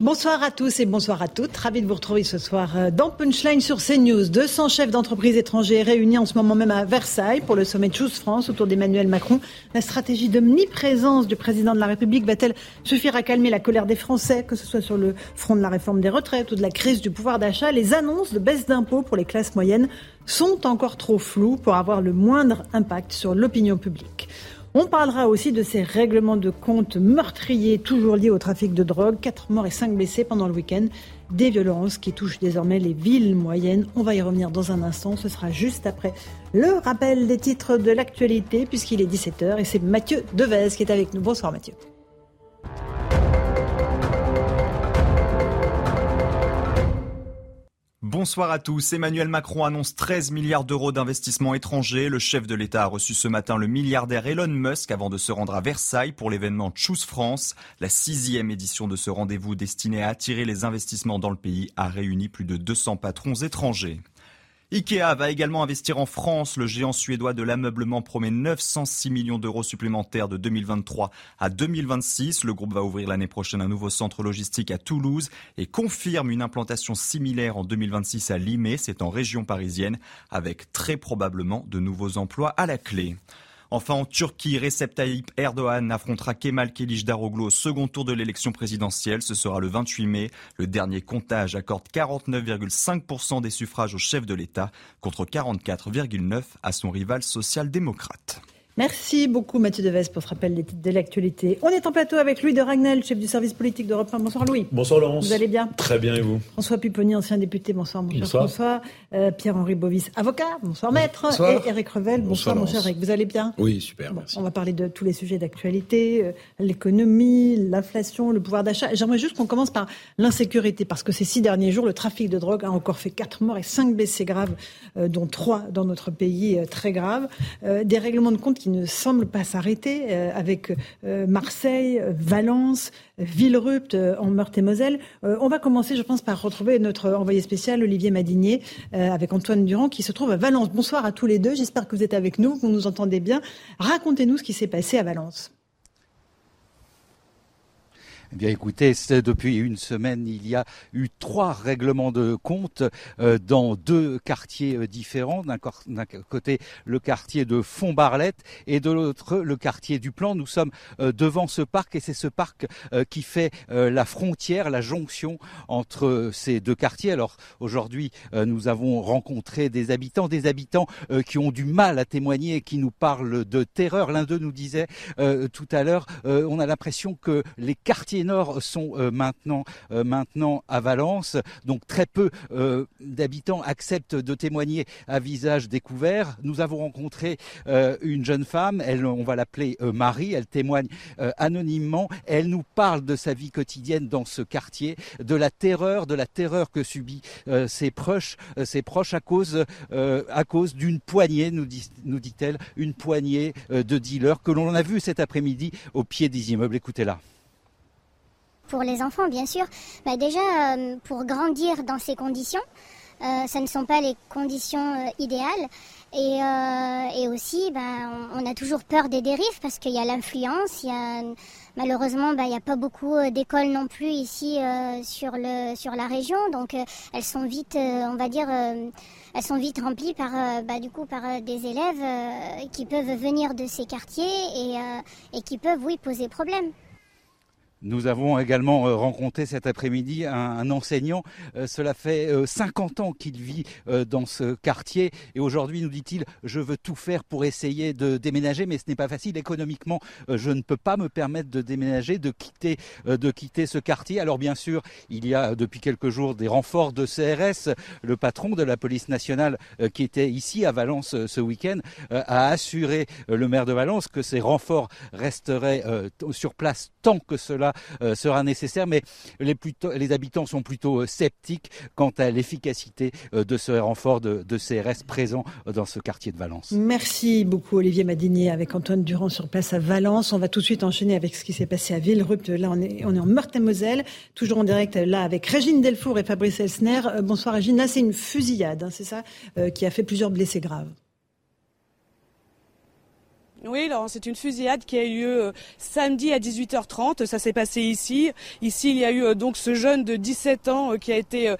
Bonsoir à tous et bonsoir à toutes. Ravi de vous retrouver ce soir euh, dans Punchline sur CNews. 200 chefs d'entreprise étrangers réunis en ce moment même à Versailles pour le sommet de Choose France autour d'Emmanuel Macron. La stratégie d'omniprésence du président de la République va-t-elle suffire à calmer la colère des Français, que ce soit sur le front de la réforme des retraites ou de la crise du pouvoir d'achat? Les annonces de baisse d'impôts pour les classes moyennes sont encore trop floues pour avoir le moindre impact sur l'opinion publique. On parlera aussi de ces règlements de compte meurtriers toujours liés au trafic de drogue. 4 morts et 5 blessés pendant le week-end. Des violences qui touchent désormais les villes moyennes. On va y revenir dans un instant. Ce sera juste après le rappel des titres de l'actualité puisqu'il est 17h et c'est Mathieu Devez qui est avec nous. Bonsoir Mathieu. Bonsoir à tous. Emmanuel Macron annonce 13 milliards d'euros d'investissements étrangers. Le chef de l'État a reçu ce matin le milliardaire Elon Musk avant de se rendre à Versailles pour l'événement Choose France. La sixième édition de ce rendez-vous destiné à attirer les investissements dans le pays a réuni plus de 200 patrons étrangers. Ikea va également investir en France. Le géant suédois de l'ameublement promet 906 millions d'euros supplémentaires de 2023 à 2026. Le groupe va ouvrir l'année prochaine un nouveau centre logistique à Toulouse et confirme une implantation similaire en 2026 à Limay, c'est en région parisienne, avec très probablement de nouveaux emplois à la clé. Enfin, en Turquie, Recep Tayyip Erdogan affrontera Kemal Kılıçdaroğlu au second tour de l'élection présidentielle. Ce sera le 28 mai. Le dernier comptage accorde 49,5% des suffrages au chef de l'État contre 44,9% à son rival social-démocrate. Merci beaucoup Mathieu Deves pour ce rappel des titres de l'actualité. On est en plateau avec Louis de Ragnel, chef du service politique d'Europe 1. Bonsoir Louis. Bonsoir Laurence. Vous allez bien? Très bien et vous? François Pupponi, ancien député. Bonsoir mon cher Bonsoir. François. Euh, Pierre-Henri Bovis, avocat. Bonsoir maître. Bonsoir. Et Eric Revel. Bonsoir, Bonsoir, mon cher. Eric. Vous allez bien? Oui, super, Bon, merci. on va parler de tous les sujets d'actualité, euh, l'économie, l'inflation, le pouvoir d'achat. J'aimerais juste qu'on commence par l'insécurité, parce que ces six derniers jours, le trafic de drogue a encore fait quatre morts et cinq blessés graves, euh, dont trois dans notre pays très graves. Des règlements de compte qui ne semblent pas s'arrêter, avec Marseille, Valence, Villerupt euh, en Meurthe-et-Moselle. Euh, on va commencer, je pense, par retrouver notre envoyé spécial, Olivier Madinier, euh, avec Antoine Durand, qui se trouve à Valence. Bonsoir à tous les deux. J'espère que vous êtes avec nous, que vous nous entendez bien. Racontez-nous ce qui s'est passé à Valence. Eh bien, écoutez, depuis une semaine, il y a eu trois règlements de compte euh, dans deux quartiers euh, différents. D'un côté, le quartier de Font-Barlette et de l'autre, le quartier du Plan. Nous sommes euh, devant ce parc et c'est ce parc qui fait la frontière, la jonction entre ces deux quartiers. Alors, aujourd'hui, nous avons rencontré des habitants, des habitants qui ont du mal à témoigner et qui nous parlent de terreur. L'un d'eux nous disait tout à l'heure, on a l'impression que les quartiers nord sont euh, maintenant, euh, maintenant à Valence, donc très peu euh, d'habitants acceptent de témoigner à visage découvert. Nous avons rencontré une jeune femme, on va l'appeler Marie, elle témoigne anonymement, elle nous parle de sa vie quotidienne dans ce quartier, de la terreur, de la terreur que subit ses proches, ses proches à cause, à cause d'une poignée, nous dit, nous dit-elle, une poignée de dealers que l'on a vu cet après-midi au pied des immeubles. Écoutez-la. Pour les enfants, bien sûr. Bah, déjà, euh, pour grandir dans ces conditions, euh, ça ne sont pas les conditions euh, idéales. Et, euh, et aussi, bah, on, a toujours peur des dérives parce qu'il y a l'influence. Malheureusement, bah, il n'y a pas beaucoup d'écoles non plus ici sur, le, sur la région. Donc, elles sont vite, on va dire, elles sont vite remplies par, bah, du coup, par des élèves qui peuvent venir de ces quartiers et, et qui peuvent, oui, poser problème. Nous avons également euh, rencontré cet après-midi un, enseignant. Euh, cela fait 50 euh, ans qu'il vit dans ce quartier et aujourd'hui nous dit-il je veux tout faire pour essayer de déménager mais ce n'est pas facile économiquement. Je ne peux pas me permettre de déménager, de quitter, de quitter ce quartier. Alors bien sûr il y a depuis quelques jours des renforts de CRS. Le patron de la police nationale qui était ici à Valence ce week-end a assuré le maire de Valence que ces renforts resteraient sur place tant que cela euh, sera nécessaire, mais les, habitants sont plutôt euh, sceptiques quant à l'efficacité euh, de ce renfort de, CRS présent dans ce quartier de Valence. Merci beaucoup Olivier Madinier avec Antoine Durand sur place à Valence. On va tout de suite enchaîner avec ce qui s'est passé à Villerupt. Là, on est, on est en Meurthe-et-Moselle, toujours en direct là avec Régine Delfour et Fabrice Elsner. bonsoir Régine. Là, c'est une fusillade, hein, c'est ça, qui a fait plusieurs blessés graves. Oui, c'est une fusillade qui a eu lieu euh, samedi à 18h30. Ça s'est passé ici. Ici, il y a eu euh, donc ce jeune de 17 ans euh, qui a été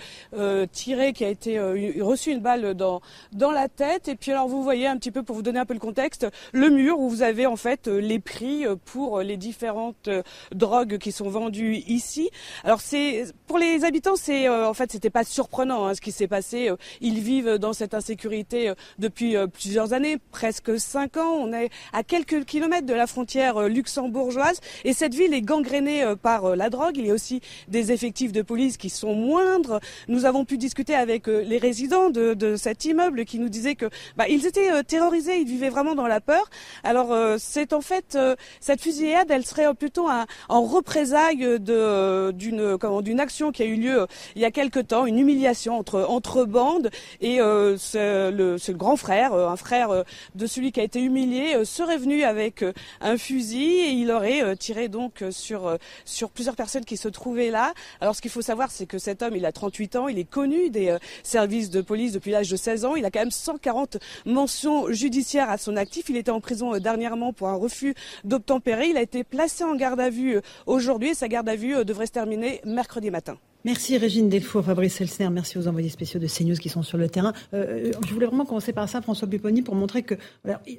tiré, qui a été reçu une balle dans dans la tête. Et puis alors, vous voyez un petit peu pour vous donner un peu le contexte, le mur où vous avez en fait les prix pour les différentes drogues qui sont vendues ici. Alors c'est pour les habitants, c'est en fait c'était pas surprenant hein, ce qui s'est passé. Ils vivent dans cette insécurité depuis plusieurs années, presque cinq ans. On est à quelques kilomètres de la frontière euh, luxembourgeoise. Et cette ville est gangrénée euh, par euh, la drogue. Il y a aussi des effectifs de police qui sont moindres. Nous avons pu discuter avec les résidents de, de cet immeuble qui nous disaient que bah, ils étaient terrorisés, ils vivaient vraiment dans la peur. Alors c'est en fait cette fusillade, elle serait plutôt un, en représailles d'une action qui a eu lieu il y a quelque temps, une humiliation entre entre bandes et c'est le, le grand frère, un frère de celui qui a été humilié serait venu avec euh, un fusil et il aurait euh, tiré donc euh, sur sur plusieurs personnes qui se trouvaient là. Alors ce qu'il faut savoir, c'est que cet homme, il a 38 ans, il est connu des services de police depuis l'âge de 16 ans. Il a quand même 140 mentions judiciaires à son actif. Il était en prison dernièrement pour un refus d'obtempérer. Il a été placé en garde à vue aujourd'hui et sa garde à vue devrait se terminer mercredi matin. Merci Régine Delfour, Fabrice Elsner, merci aux envoyés spéciaux de CNews qui sont sur le terrain. Euh, je voulais vraiment commencer par ça, François Pupponi, pour montrer que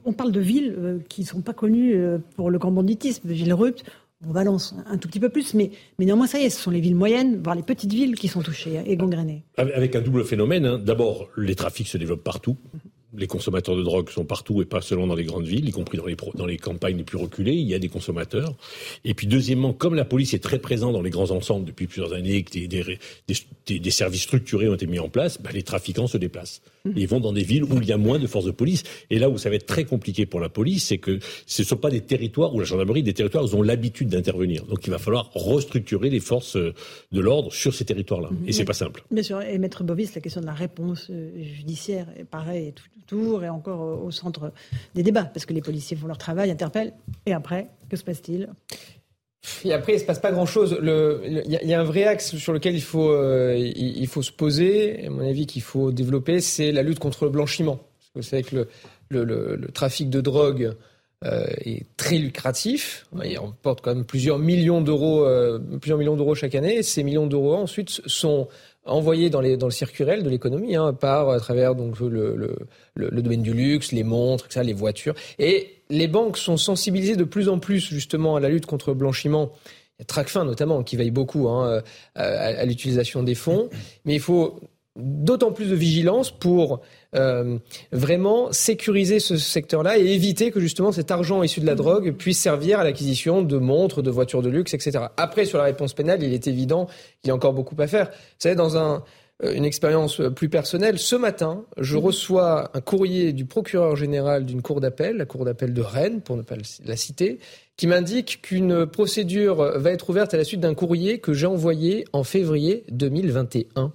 on parle de villes euh, qui ne sont pas connues euh, pour le grand banditisme. Villerupt, on Valence un tout petit peu plus, mais, mais néanmoins ça y est, ce sont les villes moyennes, voire les petites villes qui sont touchées et gangrénées. Avec un double phénomène. Hein. D'abord, les trafics se développent partout les consommateurs de drogue sont partout et pas seulement dans les grandes villes, y compris dans les, dans les campagnes les plus reculées, il y a des consommateurs. Et puis deuxièmement, comme la police est très présente dans les grands ensembles depuis plusieurs années, que des, des, des, services structurés ont été mis en place, bah, les trafiquants se déplacent. Mmh. ils vont dans des villes où il y a moins de forces de police. Et là où ça va être très compliqué pour la police, c'est que ce ne sont pas des territoires où la gendarmerie, des territoires où ils ont l'habitude d'intervenir. Donc il va falloir restructurer les forces de l'ordre sur ces territoires-là. Mmh. Et c'est pas simple. Bien sûr. Et Maître Bovis, la question de la réponse euh, judiciaire est pareil, tout, et encore au centre des débats, parce que les policiers font leur travail, interpellent, et après, que se passe-t-il? Et après, il ne se passe pas grand-chose. Il y, a un vrai axe sur lequel il faut, euh, il, faut se poser, à mon avis, qu'il faut développer, c'est la lutte contre le blanchiment. Parce que vous savez que le, trafic de drogue euh, est très lucratif. Il on porte quand même plusieurs millions d'euros, euh, chaque année. Et ces millions d'euros ensuite sont envoyés dans, les, dans le circulaire de l'économie, hein, par à travers donc le, le, le, domaine du luxe, les montres, ça, les voitures. Et les banques sont sensibilisées de plus en plus justement à la lutte contre le blanchiment. Il y a Tracfin notamment qui veille beaucoup hein, à, à l'utilisation des fonds, mais il faut d'autant plus de vigilance pour euh, vraiment sécuriser ce secteur-là et éviter que justement cet argent issu de la drogue puisse servir à l'acquisition de montres, de voitures de luxe, etc. Après, sur la réponse pénale, il est évident qu'il y a encore beaucoup à faire. Vous savez, dans un, euh, une expérience plus personnelle, ce matin, je mhm. reçois un courrier du procureur général d'une cour d'appel, la cour d'appel de Rennes, pour ne pas la citer, qui m'indique qu'une procédure va être ouverte à la suite d'un courrier que j'ai envoyé en février 2021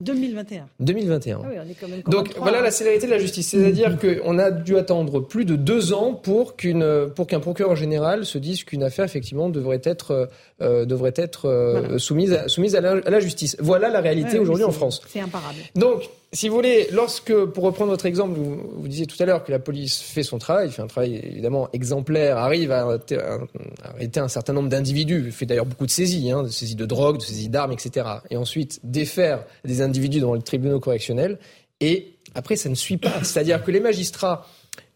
2021. 2021. Ah Donc voilà la célérité de la justice, c'est-à-dire qu'on a dû attendre plus de deux ans pour qu'une pour qu'un procureur général se dise qu'une affaire effectivement devrait être euh, devrait être euh, soumise à, soumise à la, justice. Voilà la réalité aujourd'hui en France. C'est imparable. Donc si vous voulez, lorsque, pour reprendre votre exemple, vous, disiez tout à l'heure que la police fait son travail, fait un travail évidemment exemplaire, arrive à, arrêter un certain nombre d'individus, fait d'ailleurs beaucoup de saisies, hein, de saisies de drogue, de saisies d'armes, etc. Et ensuite défaire des individus dans les tribunaux correctionnels. Et après, ça ne suit pas. C'est-à-dire que les magistrats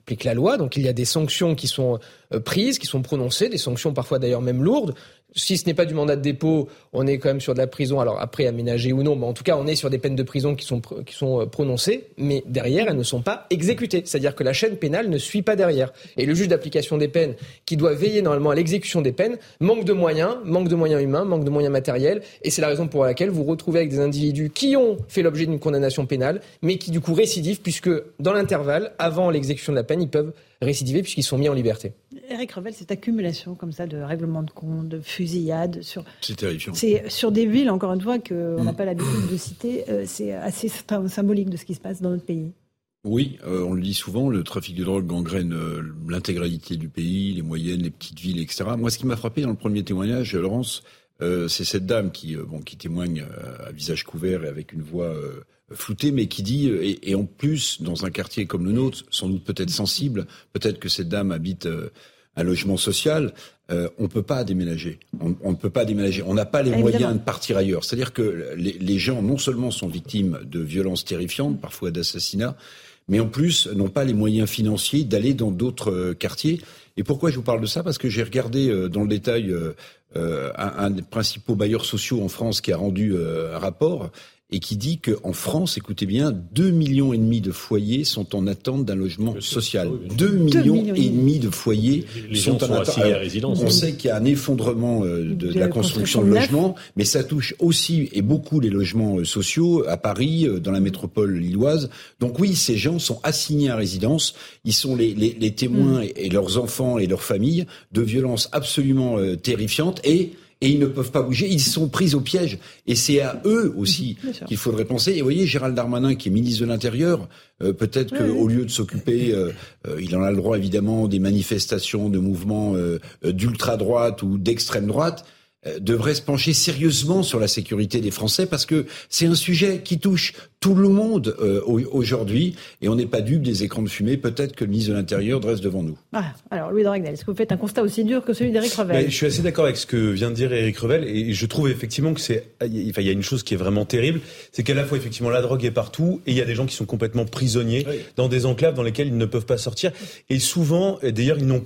appliquent la loi, donc il y a des sanctions qui sont prises, qui sont prononcées, des sanctions parfois d'ailleurs même lourdes. Si ce n'est pas du mandat de dépôt, on est quand même sur de la prison. Alors après, aménagé ou non, mais en tout cas, on est sur des peines de prison qui sont, qui sont prononcées, mais derrière, elles ne sont pas exécutées. C'est-à-dire que la chaîne pénale ne suit pas derrière. Et le juge d'application des peines, qui doit veiller normalement à l'exécution des peines, manque de moyens, manque de moyens humains, manque de moyens matériels. Et c'est la raison pour laquelle vous retrouvez avec des individus qui ont fait l'objet d'une condamnation pénale, mais qui du coup récidivent, puisque dans l'intervalle, avant l'exécution de la peine, ils peuvent récidiver puisqu'ils sont mis en liberté. Eric Revel, cette accumulation comme ça de règlements de compte, de fusillades sur. C'est terrifiant. C'est sur des villes, encore une fois, qu'on n'a mm. pas l'habitude de citer. Euh, c'est assez symbolique de ce qui se passe dans notre pays. Oui, euh, on le dit souvent, le trafic de drogue gangrène euh, l'intégralité du pays, les moyennes, les petites villes, etc. Moi, ce qui m'a frappé dans le premier témoignage, Laurence, c'est cette dame qui, bon, qui témoigne à visage couvert et avec une voix flouté, mais qui dit, et, en plus, dans un quartier comme le nôtre, sans doute peut-être sensible, peut-être que cette dame habite un logement social, euh, on ne peut pas déménager. On ne peut pas déménager. On n'a pas les moyens de partir ailleurs. C'est-à-dire que les, les, gens, non seulement sont victimes de violences terrifiantes, parfois d'assassinats, mais en plus n'ont pas les moyens financiers d'aller dans d'autres quartiers. Et pourquoi je vous parle de ça? Parce que j'ai regardé dans le détail un, un, des principaux bailleurs sociaux en France qui a rendu un rapport et qui dit qu'en France, écoutez bien, 2 millions et demi de foyers sont en attente d'un logement social. 2 millions, et demi de foyers sont en attente. on sait qu'il y a un effondrement euh, de, la construction de logements, mais ça touche aussi et beaucoup les logements euh, sociaux à Paris, euh, dans la métropole lilloise. Donc oui, ces gens sont assignés à résidence. Ils sont les, les, les témoins mm. et, leurs enfants et leurs familles de violences absolument terrifiantes et et ils ne peuvent pas bouger. Ils sont pris au piège. Et c'est à eux aussi qu'il faudrait penser. Et vous voyez, Gérald Darmanin, qui est ministre de l'Intérieur, euh, peut-être qu'au lieu de s'occuper, euh, euh, il en a le droit évidemment, des manifestations de mouvements d'ultra-droite ou d'extrême droite, devrait se pencher sérieusement sur la sécurité des Français parce que c'est un sujet qui touche tout le monde euh, aujourd'hui et on n'est pas dupe des écrans de fumée. Peut-être que le ministre de l'Intérieur dresse devant nous. Ah, alors Louis Dragnel, est-ce que vous faites un constat aussi dur que celui d'Éric Revel? Je suis assez d'accord avec ce que vient de dire Éric Revel et je trouve effectivement que c'est, il y a une chose qui est vraiment terrible, c'est qu'à la fois effectivement la drogue est partout et il y a des gens qui sont complètement prisonniers dans des enclaves dans lesquelles ils ne peuvent pas sortir et souvent, d'ailleurs, ils n'ont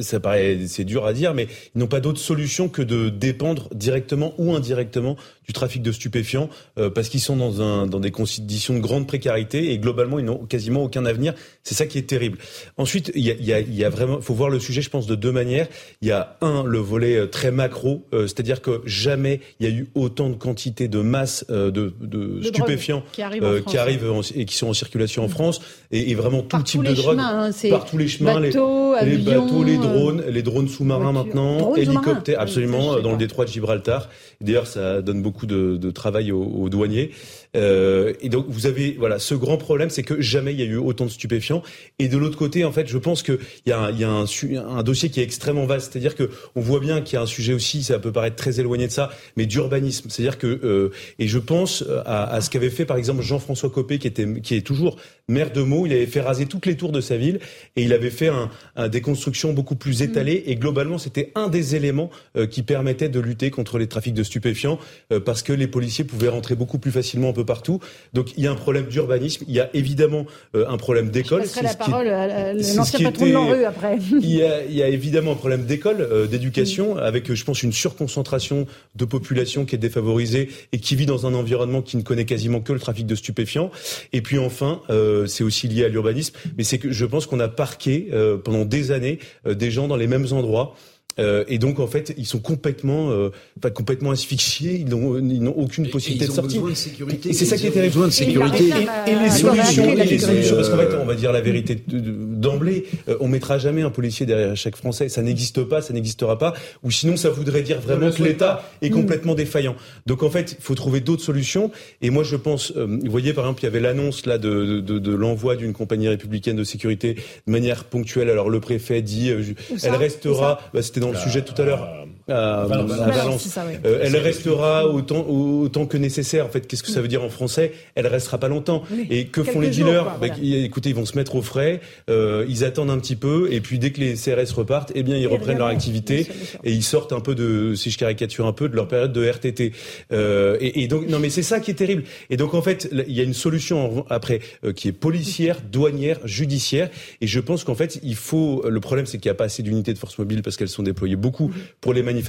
ça paraît, c'est dur à dire, mais ils n'ont pas d'autre solution que de dépendre directement ou indirectement du trafic de stupéfiants euh, parce qu'ils sont dans, un, dans des conditions de grande précarité et globalement ils n'ont quasiment aucun avenir. C'est ça qui est terrible. Ensuite, il y a, y, a, y a, vraiment, faut voir le sujet, je pense, de deux manières. Il y a un, le volet euh, très macro, euh, c'est-à-dire que jamais il y a eu autant de quantité de masse de, de, stupéfiants qui arrivent, qui arrivent et qui sont en circulation en mmh. France et, et vraiment tout type de drogue hein, par tous les chemins, bateaux, les, les bateaux, les drones, les drones sous-marins maintenant, hélicoptères, absolument, dans le détroit de Gibraltar. D'ailleurs, ça donne beaucoup de, de travail aux, aux douaniers. Euh, et donc vous avez voilà ce grand problème, c'est que jamais il y a eu autant de stupéfiants. Et de l'autre côté, en fait, je pense qu'il y a, y a un, un, dossier qui est extrêmement vaste. C'est-à-dire que on voit bien qu'il y a un sujet aussi, ça peut paraître très éloigné de ça, mais d'urbanisme. C'est-à-dire que euh, et je pense à, à ce qu'avait fait par exemple Jean-François Copé, qui était qui est toujours maire de Meaux. Il avait fait raser toutes les tours de sa ville et il avait fait un, un des constructions beaucoup plus étalées. Et globalement, c'était un des éléments euh, qui permettait de lutter contre les trafics de stupéfiants euh, parce que les policiers pouvaient rentrer beaucoup plus facilement partout. Donc il y a un problème d'urbanisme, il y a évidemment euh, un problème d'école. Je la parole à l'ancien patron de l'ANRU après. il, y a, il y a évidemment un problème d'école, euh, d'éducation, avec je pense une surconcentration de population qui est défavorisée et qui vit dans un environnement qui ne connaît quasiment que le trafic de stupéfiants. Et puis enfin, euh, c'est aussi lié à l'urbanisme, mais c'est que je pense qu'on a parqué pendant des années des gens dans les mêmes endroits. Euh, et donc en fait, ils sont complètement, euh, pas complètement asphyxiés. Ils n'ont, ils n'ont aucune possibilité de sortir. De sécurité. Et c'est ça qui est terrible. Besoin de sécurité. Et, les solutions, et les solutions, parce qu'en fait, on va dire la vérité d'emblée. Euh, on mettra jamais un policier derrière chaque Français. Ça n'existe pas, ça n'existera pas. Ou sinon, ça voudrait dire vraiment que l'État est complètement défaillant. Donc en fait, il faut trouver d'autres solutions. Et moi, je pense, euh, vous voyez, par exemple, il y avait l'annonce là de, de, de l'envoi d'une compagnie républicaine de sécurité de manière ponctuelle. Alors le préfet dit, elle restera. Bah, c'était dans le sujet tout à l'heure. À, Valence. Euh, elle restera autant, autant que nécessaire. En fait, qu'est-ce que ça veut dire en français? Elle restera pas longtemps. Et que font les dealers? bah, Écoutez, ils vont se mettre au frais. Euh, ils attendent un petit peu, et puis dès que les CRS repartent, eh bien, ils reprennent leur activité et ils sortent un peu de, si je caricature un peu, de leur période de RTT. Euh, et, et, donc, non, mais c'est ça qui est terrible. Et donc, en fait, il y a une solution après euh, qui est policière, douanière, judiciaire. Et je pense qu'en fait, il faut. Le problème, c'est qu'il n'y a pas assez d'unités de force mobile parce qu'elles sont déployées beaucoup pour les manifestations.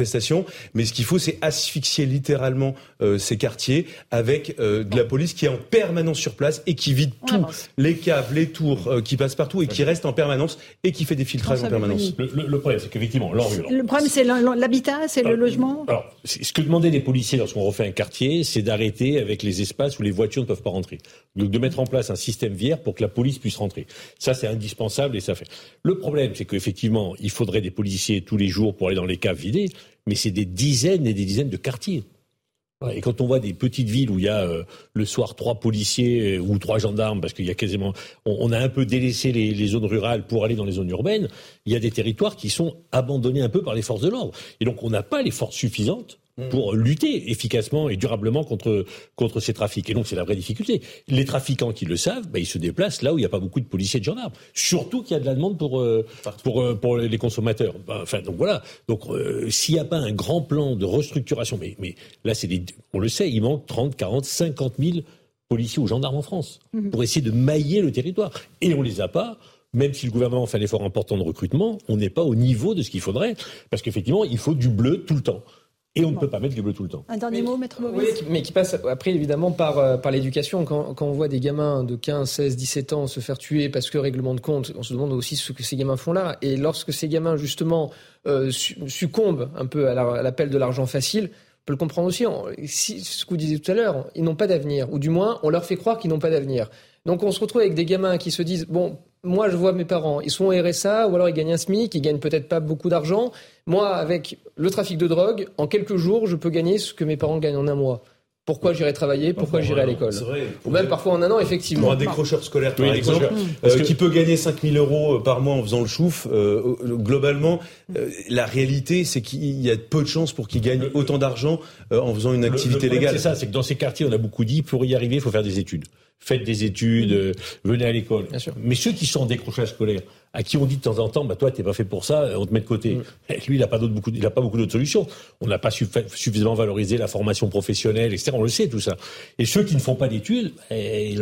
Mais ce qu'il faut, c'est asphyxier littéralement euh, ces quartiers avec euh, de la police qui est en permanence sur place et qui vide tous les caves, les tours, euh, qui passent partout et qui reste en permanence et qui fait des filtrages en permanence. Le, problème, c'est qu'effectivement, Le problème, c'est l'habitat, c'est le logement. Alors, ce que demandaient les policiers lorsqu'on refait un quartier, c'est d'arrêter avec les espaces où les voitures ne peuvent pas rentrer. Donc, de mettre en place un système vière pour que la police puisse rentrer. Ça, c'est indispensable et ça fait. Le problème, c'est qu'effectivement, il faudrait des policiers tous les jours pour aller dans les caves vidées mais c'est des dizaines et des dizaines de quartiers. Et quand on voit des petites villes où il y a euh, le soir trois policiers euh, ou trois gendarmes, parce qu'il y a quasiment, on, a un peu délaissé les, zones rurales pour aller dans les zones urbaines, il y a des territoires qui sont abandonnés un peu par les forces de l'ordre. Et donc on n'a pas les forces suffisantes. Pour lutter efficacement et durablement contre contre ces trafics. Et donc c'est la vraie difficulté. Les trafiquants qui le savent, bah, ils se déplacent là où il n'y a pas beaucoup de policiers et de gendarmes. Surtout qu'il y a de la demande pour euh, pour euh, pour les consommateurs. Bah, enfin donc voilà. Donc euh, s'il n'y a pas un grand plan de restructuration, mais mais là c'est on le sait, il manque 30, 40, 50 000 policiers ou gendarmes en France mm-hmm. pour essayer de mailler le territoire. Et on les a pas même si le gouvernement fait un effort important de recrutement, on n'est pas au niveau de ce qu'il faudrait, parce qu'effectivement, il faut du bleu tout le temps. Et on ne peut pas mettre les bleus tout le temps. Un dernier mot, maître Oui, mais qui passe après évidemment par, euh, par l'éducation. Quand, quand on voit des gamins de 15, 16, 17 ans se faire tuer parce que règlement de compte, on se demande aussi ce que ces gamins font là. Et lorsque ces gamins justement euh, succombent un peu à l'appel de l'argent facile, on peut le comprendre aussi. Si, ce que vous disiez tout à l'heure, ils n'ont pas d'avenir, ou du moins on leur fait croire qu'ils n'ont pas d'avenir. Donc on se retrouve avec des gamins qui se disent bon, moi je vois mes parents, ils sont au RSA ou alors ils gagnent un SMIC, ils gagnent peut-être pas beaucoup d'argent. Moi, avec le trafic de drogue, en quelques jours, je peux gagner ce que mes parents gagnent en un mois. Pourquoi j'irai travailler? Pourquoi j'irai à l'école? Ou même parfois en un an, effectivement. Pour un décrocheur scolaire, par exemple, euh, qui peut gagner 5000 euros euh, par mois en faisant le chouf, euh, globalement, la réalité, c'est qu'il y a peu de chances pour qu'il gagne autant d'argent en faisant une activité légale. C'est ça, c'est que dans ces quartiers, on a beaucoup dit, pour y arriver, il faut faire des études faites des études, euh, venez à l'école. Mais ceux qui sont en décrochage scolaire, à qui on dit de temps en temps, bah toi t'es pas fait pour ça, on te met de côté. Mm. Eh, lui, il a pas beaucoup, il a pas beaucoup d'autres solutions. On n'a pas suffisamment valorisé la formation professionnelle, etc. On le sait tout ça. Et ceux qui ne font pas d'études, eh,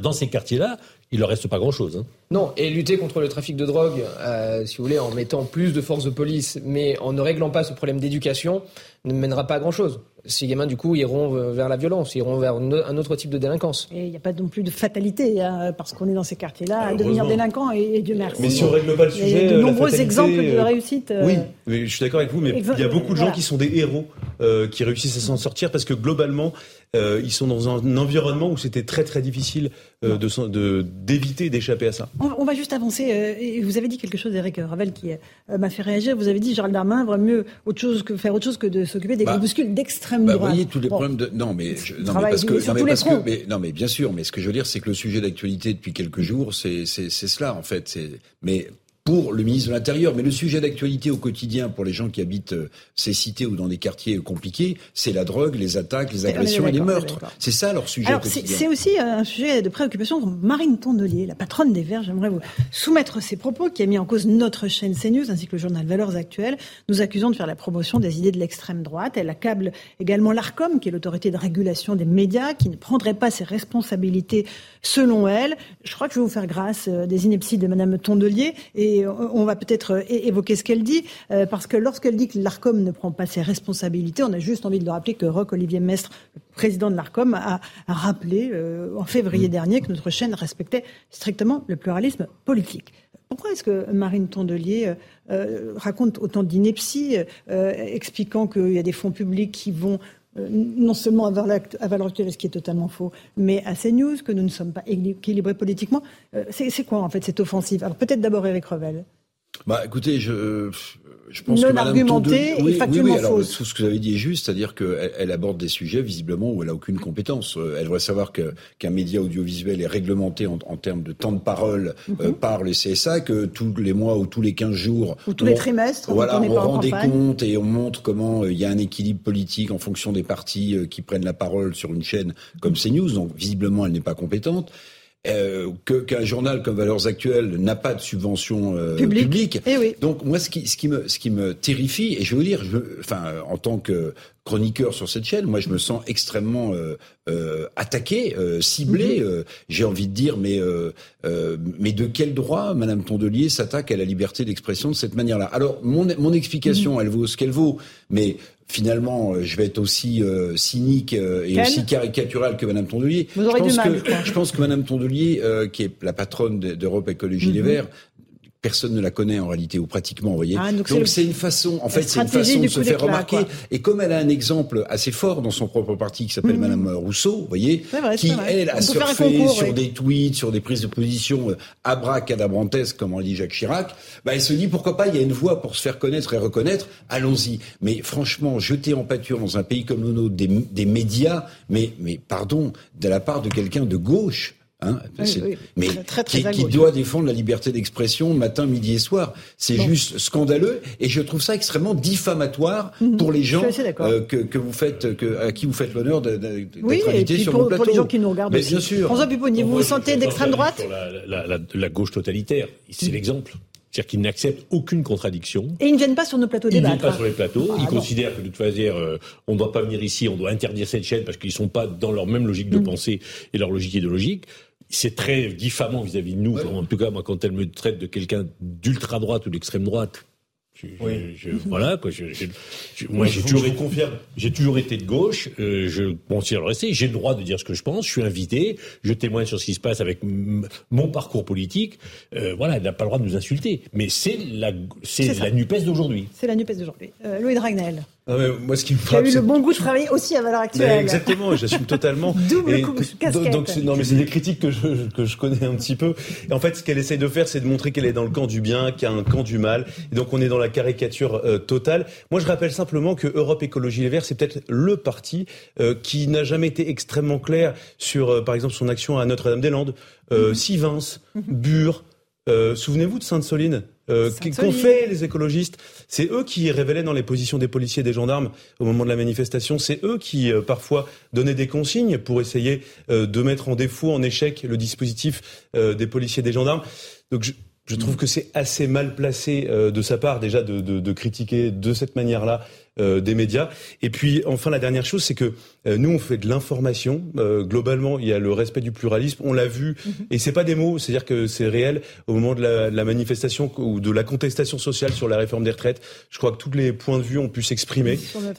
dans ces quartiers-là, il leur reste pas grand-chose. Hein. Non, et lutter contre le trafic de drogue, euh, si vous voulez, en mettant plus de forces de police, mais en ne réglant pas ce problème d'éducation, ne mènera pas à grand-chose ces gamins, du coup, iront vers la violence, iront vers un autre type de délinquance. Et il n'y a pas non plus de fatalité, hein, parce qu'on est dans ces quartiers-là, à devenir délinquant, et, Dieu merci. Mais si on règle pas le sujet. Il y a de nombreux exemples de euh, réussite. Euh, oui, je suis d'accord avec vous, mais il y a beaucoup de gens qui sont des héros, euh, qui réussissent à s'en sortir, parce que globalement, euh, ils sont dans un, environnement où c'était très très difficile euh, de d'éviter d'échapper à ça. On, va juste avancer. Euh, et vous avez dit quelque chose, Eric Ravel, qui m'a fait réagir. Vous avez dit Gérald Darmanin vaut mieux autre chose que faire autre chose que de s'occuper des bah, groupuscules d'extrême bah, droite. Vous voyez tous les problèmes de non mais non mais parce que non mais parce que mais, non mais bien sûr. Mais ce que je veux dire, c'est que le sujet d'actualité depuis quelques jours, c'est cela en fait. Mais pour le ministre de l'Intérieur. Mais le sujet d'actualité au quotidien pour les gens qui habitent euh, ces cités ou dans des quartiers compliqués, c'est la drogue, les attaques, les agressions et les meurtres. C'est ça leur sujet Alors, C'est aussi un sujet de préoccupation pour Marine Tondelier, la patronne des Verts. J'aimerais vous soumettre ses propos qui a mis en cause notre chaîne CNews ainsi que le journal Valeurs Actuelles, nous accusant de faire la promotion des idées de l'extrême droite. Elle accable également l'ARCOM, qui est l'autorité de régulation des médias, qui ne prendrait pas ses responsabilités selon elle. Je crois que je vais vous faire grâce euh, des inepties de Madame Tondelier et et on va peut-être euh, évoquer ce qu'elle dit, euh, parce que lorsqu'elle dit que l'ARCOM ne prend pas ses responsabilités, on a juste envie de le rappeler que Roch-Olivier Mestre, le président de l'ARCOM, a, rappelé euh, en février mm. dernier que notre chaîne respectait strictement le pluralisme politique. Pourquoi est-ce que Marine Tondelier raconte autant d'inepties, expliquant qu'il y a des fonds publics qui vont non seulement à Actuelles, ce qui est totalement faux, mais à CNews, que nous ne sommes pas équilibrés politiquement. c'est quoi en fait cette offensive? Alors peut-être d'abord Eric Revel. Bah, écoutez, je je pense non que Madame argumenté oui, et factuellement oui, oui, alors, fausse. Tout ce que vous avez dit est juste, c'est-à-dire qu'elle elle aborde des sujets visiblement où elle a aucune compétence. Euh, Elle devrait savoir que qu'un média audiovisuel est réglementé en, en termes de temps de parole euh, par le CSA, que tous les mois ou tous les 15 jours, Ou tous les on- trimestres, quand voilà, on rend des comptes et on montre comment euh, il y a un équilibre politique en fonction des partis euh, qui prennent la parole sur une chaîne comme CNews. Donc visiblement, elle n'est pas compétente. Euh, que qu'un journal comme Valeurs Actuelles n'a pas de subvention euh, Public. publique. Eh oui. Donc moi, ce qui, ce qui me, ce qui me terrifie, et je veux vous dire, je, enfin, en tant que chroniqueur sur cette chaîne, moi, je me sens extrêmement euh, euh, attaqué, euh, ciblé. Mhm. euh, J'ai envie de dire, mais, euh, euh, mais de quel droit Madame Tondelier s'attaque à la liberté d'expression de cette manière-là? Alors, mon, mon Mhm. explication, elle vaut ce qu'elle vaut, mais finalement, euh, je vais être aussi euh, cynique euh, et aussi caricatural que Madame Tondelier. Vous aurez je du pense mal, que, je pense que Madame Tondelier, euh, qui est la patronne de- d'Europe Écologie Les Mhm. Verts, personne ne la connaît en réalité ou pratiquement, vous voyez. Ah, donc c'est le- une façon, en la fait, c'est une façon de se faire remarquer. quoi. Et comme elle a un exemple assez fort dans son propre parti qui s'appelle Madame Rousseau, vous voyez, vrai, qui elle a surfé concours, sur oui. des tweets, sur des prises de position euh, abracadabrantesques, comme on dit Jacques Chirac, bah, elle se dit pourquoi pas, il y a une voie pour se faire connaître et reconnaître, allons-y. Mais franchement, jeter en pâture dans un pays comme le nôtre des, des médias, mais, mais pardon, de la part de quelqu'un de gauche, Hein, Oui, c'est- oui. mais Très, très, très qui, doit défendre la liberté d'expression matin, midi et soir. C'est Bon. juste scandaleux et je trouve ça extrêmement diffamatoire pour les Mhm. Gens euh, que, que vous faites, que, à qui vous faites l'honneur de- de- d'être Oui, invité sur pour, mon plateau. pour les gens qui nous regardent Mais aussi. bien sûr. François Pupponi, vous vous sentez d'extrême sur droite la, la, la, la gauche totalitaire, c'est l'exemple. C'est-à-dire qu'il n'accepte aucune contradiction. et ils ne viennent pas sur nos plateaux Ils ne débattre. viennent pas sur les plateaux. Ah, ils non. considèrent que de toute façon, euh, on ne doit pas venir ici, on doit interdire cette chaîne parce qu'ils ne sont pas dans leur même logique Mm. de pensée et leur logique idéologique. C'est très diffamant vis-à-vis de nous. En tout cas, moi, quand elle me traite de quelqu'un d'ultra droite ou d'extrême droite, je, je- Oui. je- voilà quoi. Je, je- je- moi, j'ai toujours été vous confirme. J'ai toujours été de gauche. euh, je considère le rester. J'ai le droit de dire ce que je pense. Je suis invité. Je témoigne sur ce qui se passe avec mon parcours politique. Euh, voilà, elle n'a pas le droit de nous insulter. Mais c'est la, C'est la Nupes d'aujourd'hui. C'est la NUPES d'aujourd'hui. Euh, Louis Dragnel, Ah, mais moi, ce qui me frappe, eu le bon goût de travailler aussi à Valeurs Mais Actuelles. exactement, j'assume totalement. Double coup- casquette. Donc, non, mais c'est des critiques que je, que je connais un petit peu. Et en fait, ce qu'elle essaye de faire, c'est de montrer qu'elle est dans le camp du bien, qu'il y a un camp du mal. Et donc, on est dans la caricature euh, totale. Moi, je rappelle simplement que Europe Écologie Les Verts, c'est peut-être le parti euh, qui n'a jamais été extrêmement clair sur, euh, par exemple, son action à Notre-Dame-des-Landes, euh, Mhm. Sivins, Bure. Euh, Souvenez-vous de Sainte-Soline euh, qu'ont fait les écologistes C'est eux qui révélaient dans les positions des policiers et des gendarmes au moment de la manifestation. C'est eux qui, euh, parfois, donnaient des consignes pour essayer euh, de mettre en défaut, en échec, le dispositif euh, des policiers et des gendarmes. Donc, je, je trouve que c'est assez mal placé euh, de sa part, déjà, de, de- de critiquer de cette manière-là euh, des médias. Et puis, enfin, la dernière chose, c'est que nous, on fait de l'information. Euh, globalement, il y a le respect du pluralisme. On l'a vu, et c'est pas des mots, c'est-à-dire que c'est réel. Au moment de la, de la manifestation ou de la contestation sociale sur la réforme des retraites, je crois que tous les points de vue ont pu s'exprimer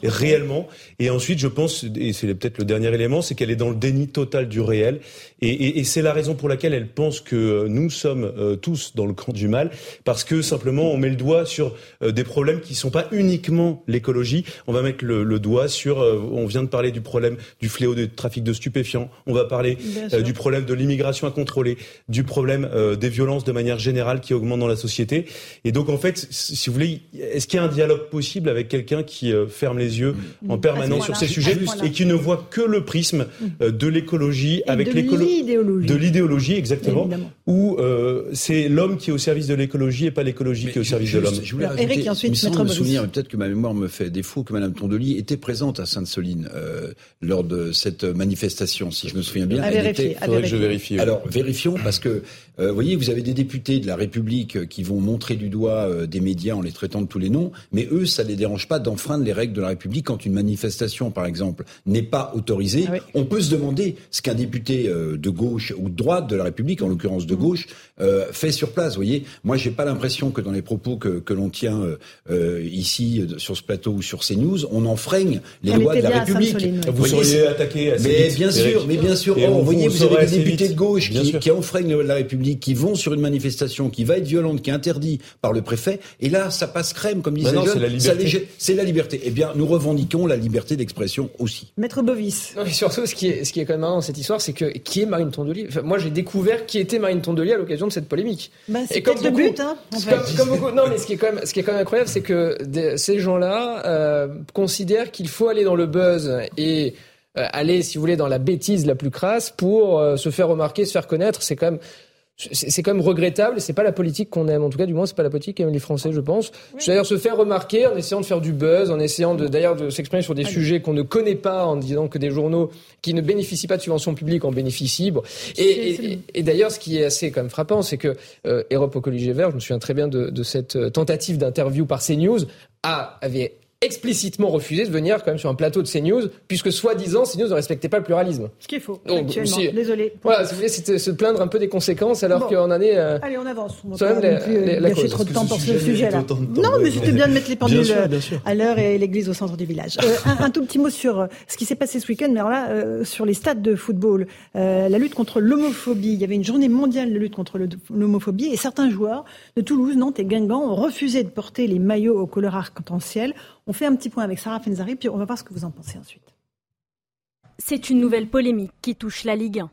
réellement. Et ensuite, je pense, et c'est peut-être le dernier élément, c'est qu'elle est dans le déni total du réel. Et, et- et c'est la raison pour laquelle elle pense que euh, nous sommes euh, tous dans le camp du mal, parce que simplement on met le doigt sur euh, des problèmes qui sont pas uniquement l'écologie. On va mettre le, le doigt sur, euh, on vient de parler du problème du fléau du trafic de stupéfiants. On va parler euh, du problème de l'immigration incontrôlée, du problème euh, des violences de manière générale qui augmentent dans la société. Et donc en fait, si vous voulez, est-ce qu'il y a un dialogue possible avec quelqu'un qui euh, ferme les yeux en permanence sur ces sujets et qui ne voit que le prisme euh, de l'écologie avec de l'écolo l'idéologie. de l'idéologie exactement Évidemment. où euh, c'est l'homme qui est au service de l'écologie et pas l'écologie qui est au service de l'homme. Je voulais Alors, rajouter, Eric et ensuite il me souvenir, peut-être que ma mémoire me fait défaut, que Madame Tondelier était présente à Sainte-Soline euh, lors de cette manifestation, si je me souviens bien. À Elle vérifier, était- à Faudrait que je vérifie. oui. Alors vérifions parce que euh, vous voyez, vous avez des députés de la République euh, qui vont montrer du doigt euh, des médias en les traitant de tous les noms, mais eux, ça les dérange pas d'enfreindre les règles de la République quand une manifestation, par exemple, n'est pas autorisée. Ah oui. On peut se demander ce qu'un député euh, de gauche ou de droite de la République, en l'occurrence de Mmh. gauche, euh, fait sur place. Vous voyez, moi, j'ai pas l'impression que dans les propos que, que l'on tient ici sur ce plateau ou sur CNews, on enfreigne les lois de la République. Vous seriez attaqué assez Mais bien sûr, mais bien sûr. Oh, vous voyez, vous avez des députés de gauche qui, qui enfreignent la République, qui vont sur une manifestation qui va être violente, qui est interdite par le préfet, et là, ça passe crème, comme disait C'est la liberté. Eh bien, nous revendiquons la liberté d'expression aussi. Maître Bovis. Non, mais surtout, ce qui est, ce qui est quand même marrant dans cette histoire, c'est que qui est Marine Tondelier? Moi, j'ai découvert qui était Marine Tondelier à l'occasion de cette polémique. Bah, c'est comme le but, hein, comme, beaucoup, non, mais ce qui est quand même, ce qui est quand même incroyable, c'est que ces gens-là euh, considèrent qu'il faut aller dans le buzz et euh, aller, si vous voulez, dans la bêtise la plus crasse pour euh, se faire remarquer, se faire connaître. C'est quand même c'est quand même regrettable. C'est pas la politique qu'on aime. En tout cas, du moins, c'est pas la politique qu'aiment les Français, je pense. C'est-à-dire se faire remarquer en essayant de faire du buzz, en essayant de, d'ailleurs de s'exprimer sur des sujets qu'on ne connaît pas, en disant que des journaux qui ne bénéficient pas de subventions publiques en bénéficient. Et, et, d'ailleurs, ce qui est assez quand même frappant, c'est que euh, Europe Écologie Vert, je me souviens très bien de, de cette euh, tentative d'interview par CNews, a, avait explicitement refusé de venir quand même sur un plateau de CNews, puisque soi-disant CNews ne respectait pas le pluralisme. Ce qui est faux, Donc, actuellement. Désolé. Voilà, c'était se plaindre un peu des conséquences, alors qu'en année... Euh, Allez, on avance. On va pas gâcher trop de temps pour ce sujet-là. Non, mais c'était bien de mettre les pendules à l'heure et l'église au centre du village. Euh, un, tout petit mot sur euh, ce qui s'est passé ce week-end, mais alors là, sur les stades de football, la lutte contre l'homophobie. Il y avait une journée mondiale de lutte contre l'homophobie et certains joueurs de Toulouse, Nantes et Guingamp ont refusé de porter les maillots aux couleurs arc-en-ciel on fait un petit point avec Sarah Fenzari, puis on va voir ce que vous en pensez ensuite. C'est une nouvelle polémique qui touche la Ligue 1.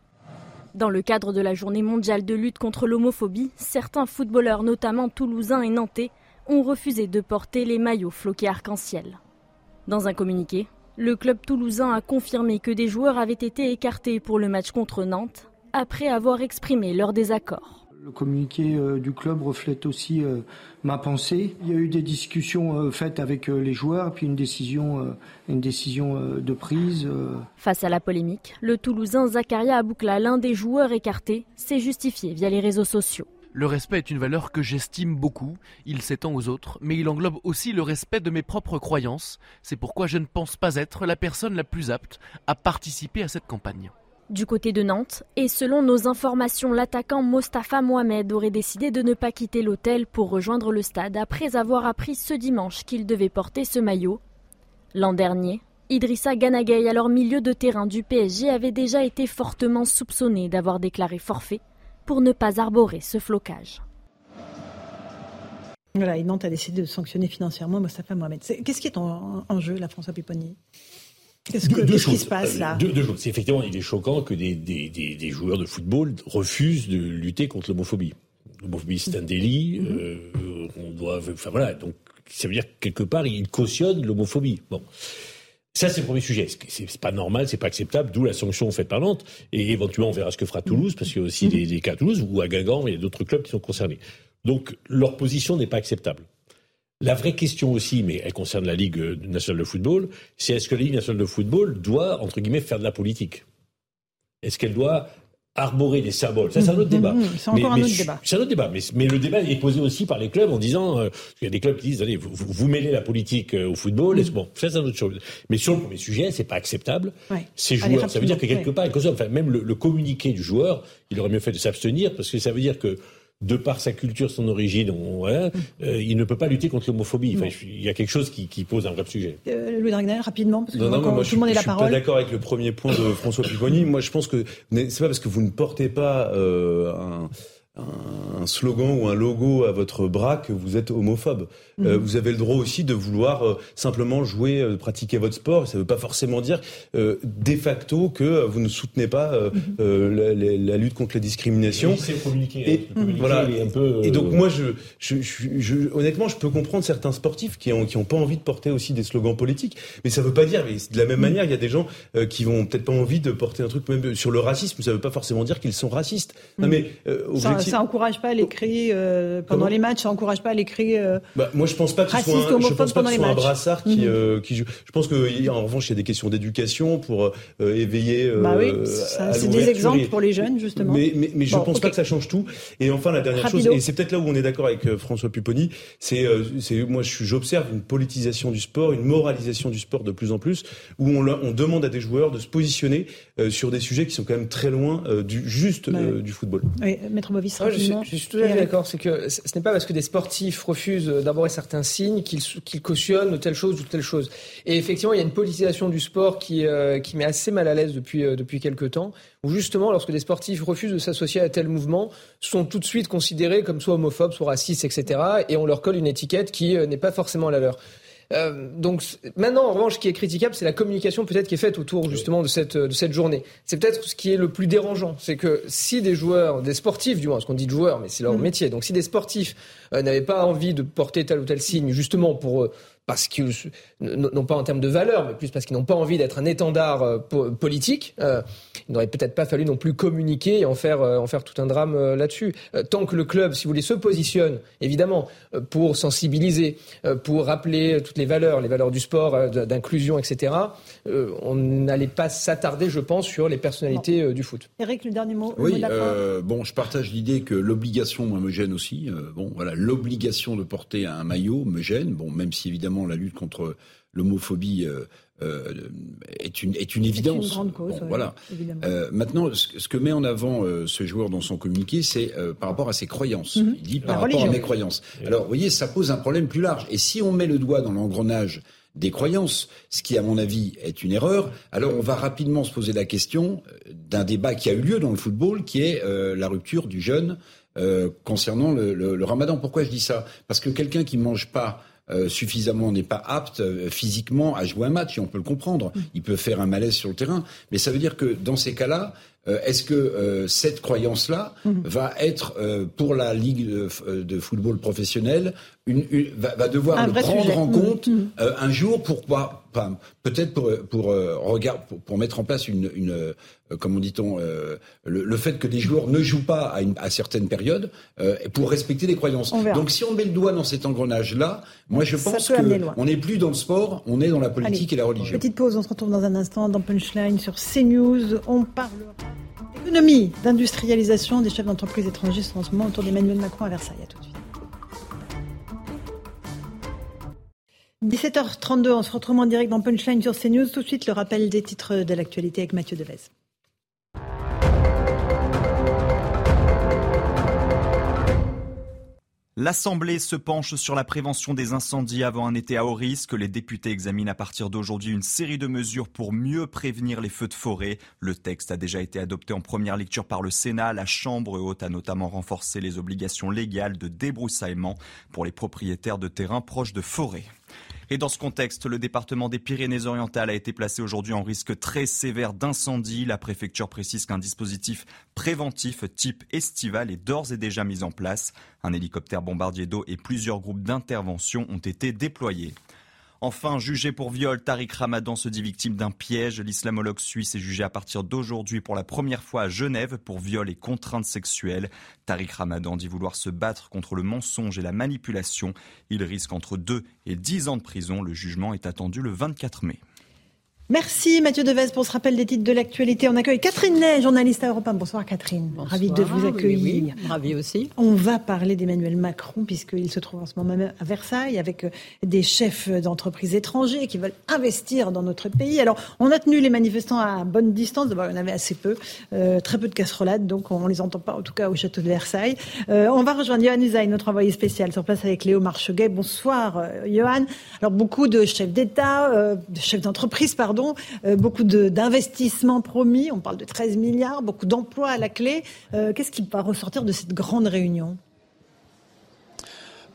Dans le cadre de la journée mondiale de lutte contre l'homophobie, certains footballeurs, notamment toulousains et nantais, ont refusé de porter les maillots floqués arc-en-ciel. Dans un communiqué, le club toulousain a confirmé que des joueurs avaient été écartés pour le match contre Nantes après avoir exprimé leur désaccord. Le communiqué euh, du club reflète aussi euh, ma pensée. Il y a eu des discussions euh, faites avec les joueurs, puis une décision, une décision de prise. Face à la polémique, le Toulousain Zakaria Aboukla, l'un des joueurs écartés, s'est justifié via les réseaux sociaux. Le respect est une valeur que j'estime beaucoup, il s'étend aux autres, mais il englobe aussi le respect de mes propres croyances. C'est pourquoi je ne pense pas être la personne la plus apte à participer à cette campagne du côté de Nantes, et selon nos informations, l'attaquant Mostafa Mohamed aurait décidé de ne pas quitter l'hôtel pour rejoindre le stade après avoir appris ce dimanche qu'il devait porter ce maillot. L'an dernier, Idrissa Ganagay, alors milieu de terrain du PSG, avait déjà été fortement soupçonné d'avoir déclaré forfait pour ne pas arborer ce flocage. Voilà, Nantes a décidé de sanctionner financièrement Mostafa Mohamed. Qu'est-ce qui est en, jeu, là, François Pipponi Qu'est-ce, qui se passe là deux, deux, choses. Effectivement, il est choquant que des, des, des, des, joueurs de football refusent de lutter contre l'homophobie. L'homophobie, c'est un délit. Mm-hmm. euh, on doit, enfin voilà. Donc, ça veut dire que quelque part, ils cautionnent l'homophobie. Bon. Ça, c'est le premier sujet. C'est pas normal, c'est pas acceptable, d'où la sanction faite par Nantes. Et éventuellement, on verra ce que fera Toulouse, parce qu'il y a aussi des, des, cas à Toulouse, ou à Guingamp, il y a d'autres clubs qui sont concernés. Donc, leur position n'est pas acceptable. La vraie question aussi, mais elle concerne la Ligue nationale de football, c'est est-ce que la Ligue nationale de football doit, entre guillemets, faire de la politique? Est-ce qu'elle doit arborer des symboles? Ça, c'est un autre débat. c'est encore un autre débat. C'est un autre débat. Mais, le débat est posé aussi par les clubs en disant, euh, il y a des clubs qui disent, allez, vous, vous, mêlez la politique euh, au football. Mm. Bon, ça, c'est un autre chose. Mais sur le premier sujet, c'est pas acceptable. Ces joueurs, ça veut dire que quelque part, enfin, même le, le communiqué du joueur, il aurait mieux fait de s'abstenir parce que ça veut dire que de par sa culture, son origine, euh, il ne peut pas lutter contre l'homophobie. il y a quelque chose qui, pose un vrai sujet. Euh, Louis Dragner, rapidement, parce que tout le monde est la parole. Je suis pas d'accord avec le premier point de François Pipponi. Moi, je pense que c'est pas parce que vous ne portez pas euh, un un slogan ou un logo à votre bras que vous êtes homophobe. Euh, mhm. vous avez le droit aussi de vouloir euh, simplement jouer, euh, pratiquer votre sport. Ça ne veut pas forcément dire de facto que vous ne soutenez pas mhm. la, lutte contre la discrimination. Et, voilà. et donc moi, je, je, je, honnêtement, je peux comprendre certains sportifs qui ont qui ont pas envie de porter aussi des slogans politiques, mais ça veut pas dire. Mais de la même mhm. manière, il y a des gens qui vont peut-être pas envie de porter un truc même sur le racisme. Ça veut pas forcément dire qu'ils sont racistes. Non mais ça encourage pas les cris euh, pendant les matchs, ça encourage pas les cris. Euh, bah, moi, je pense pas que ce soit un, je pense pas que ce soit un brassard qui, mhm. euh, qui joue. Je pense que en revanche, il y a des questions d'éducation pour euh, éveiller. bah oui, c'est des exemples pour les jeunes justement. Mais, mais, mais je pense pas que ça change tout. Et enfin, la dernière chose, et c'est peut-être là où on est d'accord avec François Pupponi, c'est, c'est moi, j'observe une politisation du sport, une moralisation du sport de plus en plus, où on, on demande à des joueurs de se positionner sur des sujets qui sont quand même très loin du juste bah du football. Oui, Maître Bovis je, suis, tout à fait d'accord. C'est que ce n'est pas parce que des sportifs refusent d'avoir certains signes qu'ils cautionnent telle chose ou telle chose. Et effectivement, il y a une politisation du sport qui, euh, qui met assez mal à l'aise depuis, euh, depuis quelques temps, où justement, lorsque des sportifs refusent de s'associer à tel mouvement, sont tout de suite considérés comme soit homophobes, soit racistes, etc. Et on leur colle une étiquette qui n'est pas forcément la leur. Euh, donc maintenant, en revanche, ce qui est critiquable, c'est la communication peut-être qui est faite autour justement de cette, de cette journée. C'est peut-être ce qui est le plus dérangeant. C'est que si des joueurs, des sportifs du moins, ce qu'on dit de joueurs, mais c'est leur mm. métier, donc si des sportifs euh, n'avaient pas envie de porter tel ou tel signe justement pour... Euh, parce qu'ils non pas en termes de valeur, mais plus parce qu'ils n'ont pas envie d'être un étendard euh, politique. Euh, il n'aurait peut-être pas fallu non plus communiquer et en faire, euh, en faire tout un drame là-dessus. tant que le club, si vous voulez, se positionne, évidemment, pour sensibiliser, pour rappeler toutes les valeurs, les valeurs du sport, d'inclusion, etc., on n'allait pas s'attarder, je pense, sur les personnalités du foot. Eric, le dernier mot. Oui, bon, je partage l'idée que l'obligation, moi, me gêne aussi. bon, voilà, l'obligation de porter un maillot me gêne. Bon, même si évidemment la lutte contre l'homophobie euh, euh, est, une, est une évidence. Une grande cause, voilà. Euh, maintenant, ce, que met en avant ce joueur dans son communiqué, c'est par rapport à ses croyances. Mhm. Il dit par rapport à mes croyances. Alors, vous voyez, ça pose un problème plus large. Et si on met le doigt dans l'engrenage des croyances, ce qui, à mon avis, est une erreur, alors on va rapidement se poser la question d'un débat qui a eu lieu dans le football, qui est la rupture du jeûne concernant le, le, ramadan. Pourquoi je dis ça? Parce que quelqu'un qui mange pas euh, suffisamment n'est pas apte euh, physiquement à jouer un match, et on peut le comprendre. Il peut faire un malaise sur le terrain, mais ça veut dire que dans ces cas-là, euh, est-ce que cette croyance-là mhm. va être pour la ligue de, football professionnel une, va, devoir le prendre en compte mhm. un jour pour peut-être pour pour, regard, pour, mettre en place une, une comment dit-on le, fait que des joueurs ne jouent pas à, une, à certaines périodes pour respecter les croyances. Donc si on met le doigt dans cet engrenage là, moi, je pense qu'on n'est plus dans le sport, on est dans la politique et la religion. Petite pause, on se retrouve dans un instant dans Punchline sur CNews. On parle d'économie, d'industrialisation des chefs d'entreprise étrangers sont en ce moment autour d'Emmanuel Macron à Versailles. À tout de suite. 17h32, on se retrouve en direct dans Punchline sur CNews. Tout de suite, le rappel des titres de l'actualité avec Mathieu Devez. L'Assemblée se penche sur la prévention des incendies avant un été à haut risque. Les députés examinent à partir d'aujourd'hui une série de mesures pour mieux prévenir les feux de forêt. Le texte a déjà été adopté en première lecture par le Sénat. La Chambre haute a notamment renforcé les obligations légales de débroussaillement pour les propriétaires de terrains proches de forêts. Et dans ce contexte, le département des Pyrénées-Orientales a été placé aujourd'hui en risque très sévère d'incendie. La préfecture précise qu'un dispositif préventif type estival est d'ores et déjà mis en place. Un hélicoptère bombardier d'eau et plusieurs groupes d'intervention ont été déployés. Enfin, jugé pour viol, Tariq Ramadan se dit victime d'un piège. L'islamologue suisse est jugé à partir d'aujourd'hui pour la première fois à Genève pour viol et contrainte sexuelle. Tariq Ramadan dit vouloir se battre contre le mensonge et la manipulation. Il risque entre 2 et 10 ans de prison. Le jugement est attendu le 24 mai. Merci Mathieu Devez pour ce rappel des titres de l'actualité. On accueille Catherine Ney, journaliste à Europe 1. Bonsoir Catherine. Bonsoir, Ravie de vous accueillir. Ravi aussi. On va parler d'Emmanuel Macron puisqu'il se trouve en ce moment même à Versailles avec euh, des chefs d'entreprises étrangers qui veulent investir dans notre pays. Alors on a tenu les manifestants à bonne distance. D'abord il y en avait assez peu, euh, très peu de casserolades, donc on les entend pas en tout cas au château de Versailles. Euh, on va rejoindre Johan Usaï, notre envoyé spécial sur place avec Léo Marcheguet. Bonsoir Johan. Alors beaucoup de chefs d'État, de chefs d'entreprise, pardon, beaucoup beaucoup d'investissements promis. On parle de 13 milliards, beaucoup d'emplois à la clé. Euh, qu'est-ce qui va ressortir de cette grande réunion?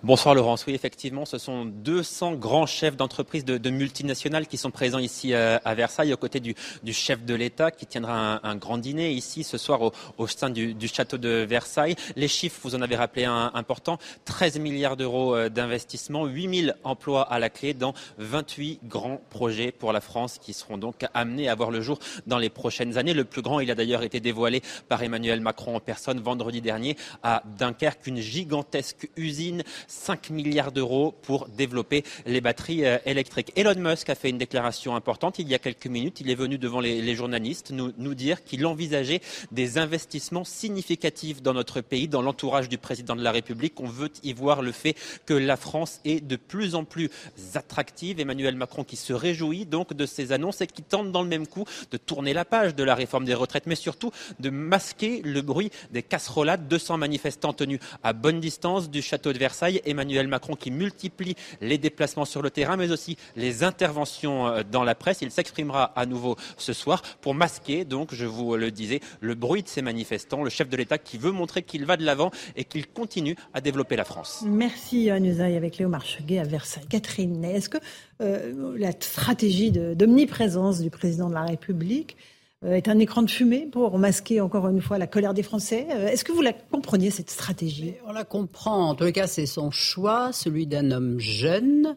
Bonsoir Laurence. Oui, effectivement, ce sont 200 grands chefs d'entreprise de, multinationales qui sont présents ici euh, à Versailles, aux côtés du, chef de l'État qui tiendra un, grand dîner ici ce soir au, sein du, château de Versailles. Les chiffres, vous en avez rappelé un important, 13 milliards d'euros euh, d'investissement, 8000 emplois à la clé dans 28 grands projets pour la France qui seront donc amenés à voir le jour dans les prochaines années. Le plus grand, il a d'ailleurs été dévoilé par Emmanuel Macron en personne vendredi dernier à Dunkerque, une gigantesque usine 5 milliards d'euros pour développer les batteries euh, électriques. Elon Musk a fait une déclaration importante il y a quelques minutes. Il est venu devant les, journalistes nous, nous dire qu'il envisageait des investissements significatifs dans notre pays, dans l'entourage du président de la République. On veut y voir le fait que la France est de plus en plus attractive. Emmanuel Macron qui se réjouit donc de ces annonces et qui tente dans le même coup de tourner la page de la réforme des retraites, mais surtout de masquer le bruit des casserolades. 200 manifestants tenus à bonne distance du château de Versailles. Emmanuel Macron qui multiplie les déplacements sur le terrain, mais aussi les interventions euh, dans la presse. Il s'exprimera à nouveau ce soir pour masquer, donc, je vous le disais, le bruit de ces manifestants, le chef de l'État qui veut montrer qu'il va de l'avant et qu'il continue à développer la France. Merci, avec Léo Marcheguet à Versailles. Catherine, est-ce que euh, la stratégie d'omniprésence du président de la République est un écran de fumée pour masquer encore une fois la colère des Français. Euh, est-ce que vous la compreniez, cette stratégie? On la comprend. En tout cas, c'est son choix, celui d'un homme jeune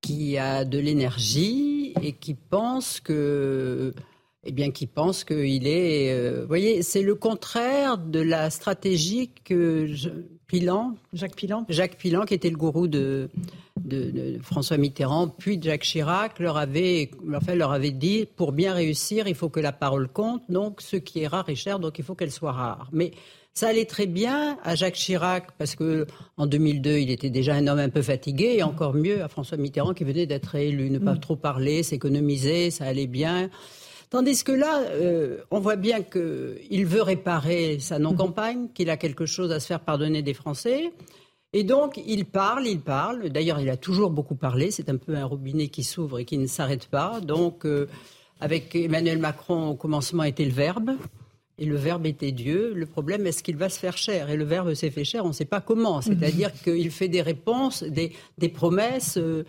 qui a de l'énergie et qui pense que eh bien, qui pense qu'il est. Euh, vous voyez, c'est le contraire de la stratégie que Pilan, Jacques Pilan, Jacques Pilan, qui était le gourou de, de, François Mitterrand, puis de Jacques Chirac, leur avait, enfin, leur avait dit pour bien réussir, il faut que la parole compte. Donc, ce qui est rare est cher, donc il faut qu'elle soit rare. Mais ça allait très bien à Jacques Chirac parce que en 2002, il était déjà un homme un peu fatigué et encore mieux à François Mitterrand qui venait d'être élu. Ne pas mm. trop parler, s'économiser, ça allait bien. Tandis que là, euh, on voit bien qu'il veut réparer sa non-campagne, qu'il a quelque chose à se faire pardonner des Français. Et donc, il parle, il parle. D'ailleurs, il a toujours beaucoup parlé. C'est un peu un robinet qui s'ouvre et qui ne s'arrête pas. Donc, euh, avec Emmanuel Macron, au commencement était le verbe. Et le Verbe était Dieu. Le problème, est-ce qu'il va se faire cher Et le Verbe s'est fait cher, on ne sait pas comment. C'est-à-dire qu'il fait des réponses, des, promesses. Euh,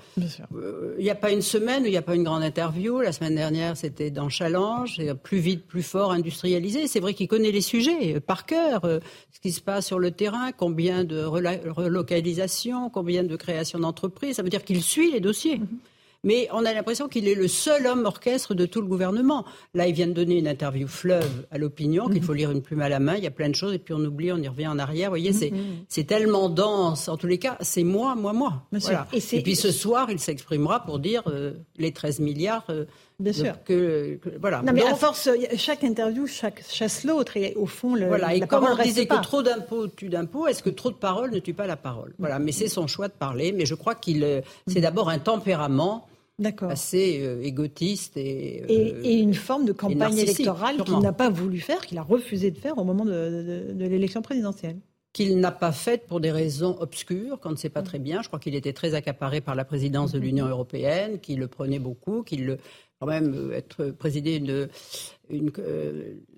euh, il n'y a pas une semaine où il n'y a pas une grande interview. La semaine dernière, c'était dans Challenge. Plus vite, plus fort, industrialisé. C'est vrai qu'il connaît les sujets euh, par cœur. ce qui se passe sur le terrain, combien de relocalisation, combien de création d'entreprises. Ça veut dire qu'il suit les dossiers. Mhm mais on a l'impression qu'il est le seul homme orchestre de tout le gouvernement. Là, il vient de donner une interview fleuve à l'opinion, qu'il faut lire une plume à la main, il y a plein de choses, et puis on oublie, on y revient en arrière. Vous voyez, c'est, c'est tellement dense. En tous les cas, c'est moi, moi, moi. Et, puis ce soir, il s'exprimera pour dire euh, les 13 milliards. Euh, Bien sûr. Que, voilà. Non, mais à force, chaque interview chaque, chasse l'autre. Et au fond, le, voilà. Et la comme on disait que trop d'impôts tue d'impôts, est-ce que trop de paroles ne tue pas la parole? Voilà. Mais c'est son choix de parler. Mais je crois qu'il, euh, c'est d'abord un tempérament assez euh, égotiste et, euh, et, une forme de campagne électorale qu'il n'a pas voulu faire, qu'il a refusé de faire au moment de, l'élection présidentielle. Qu'il n'a pas faite pour des raisons obscures, qu'on ne sait pas très bien. Je crois qu'il était très accaparé par la présidence de l'Union européenne, qu'il le prenait beaucoup, qu'il le quand même euh, être présidé une, euh,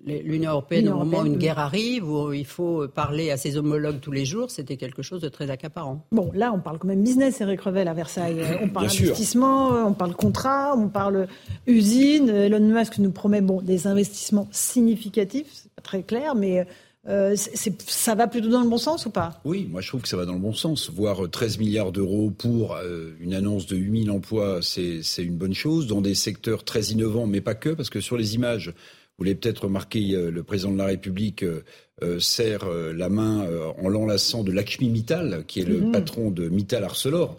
l'Union européenne au moment où une guerre arrive, où il faut parler à ses homologues tous les jours, c'était quelque chose de très accaparant. Bon, là, on parle quand même business, Eric Revel, à Versailles. On parle investissement, on parle contrat, on parle usine. Elon Musk nous promet bon, des investissements significatifs, c'est pas très clair, mais euh, ça va plutôt dans le bon sens ou pas? Oui, moi je trouve que ça va dans le bon sens. Voir 13 milliards d'euros pour euh, une annonce de 8000 emplois, c'est une bonne chose, dans des secteurs très innovants, mais pas que, parce que sur les images, vous l'avez peut-être remarqué, euh, le président de la République serre la main en l'enlaçant de Lakshmi Mittal, qui est le mhm. patron de Mittal Arcelor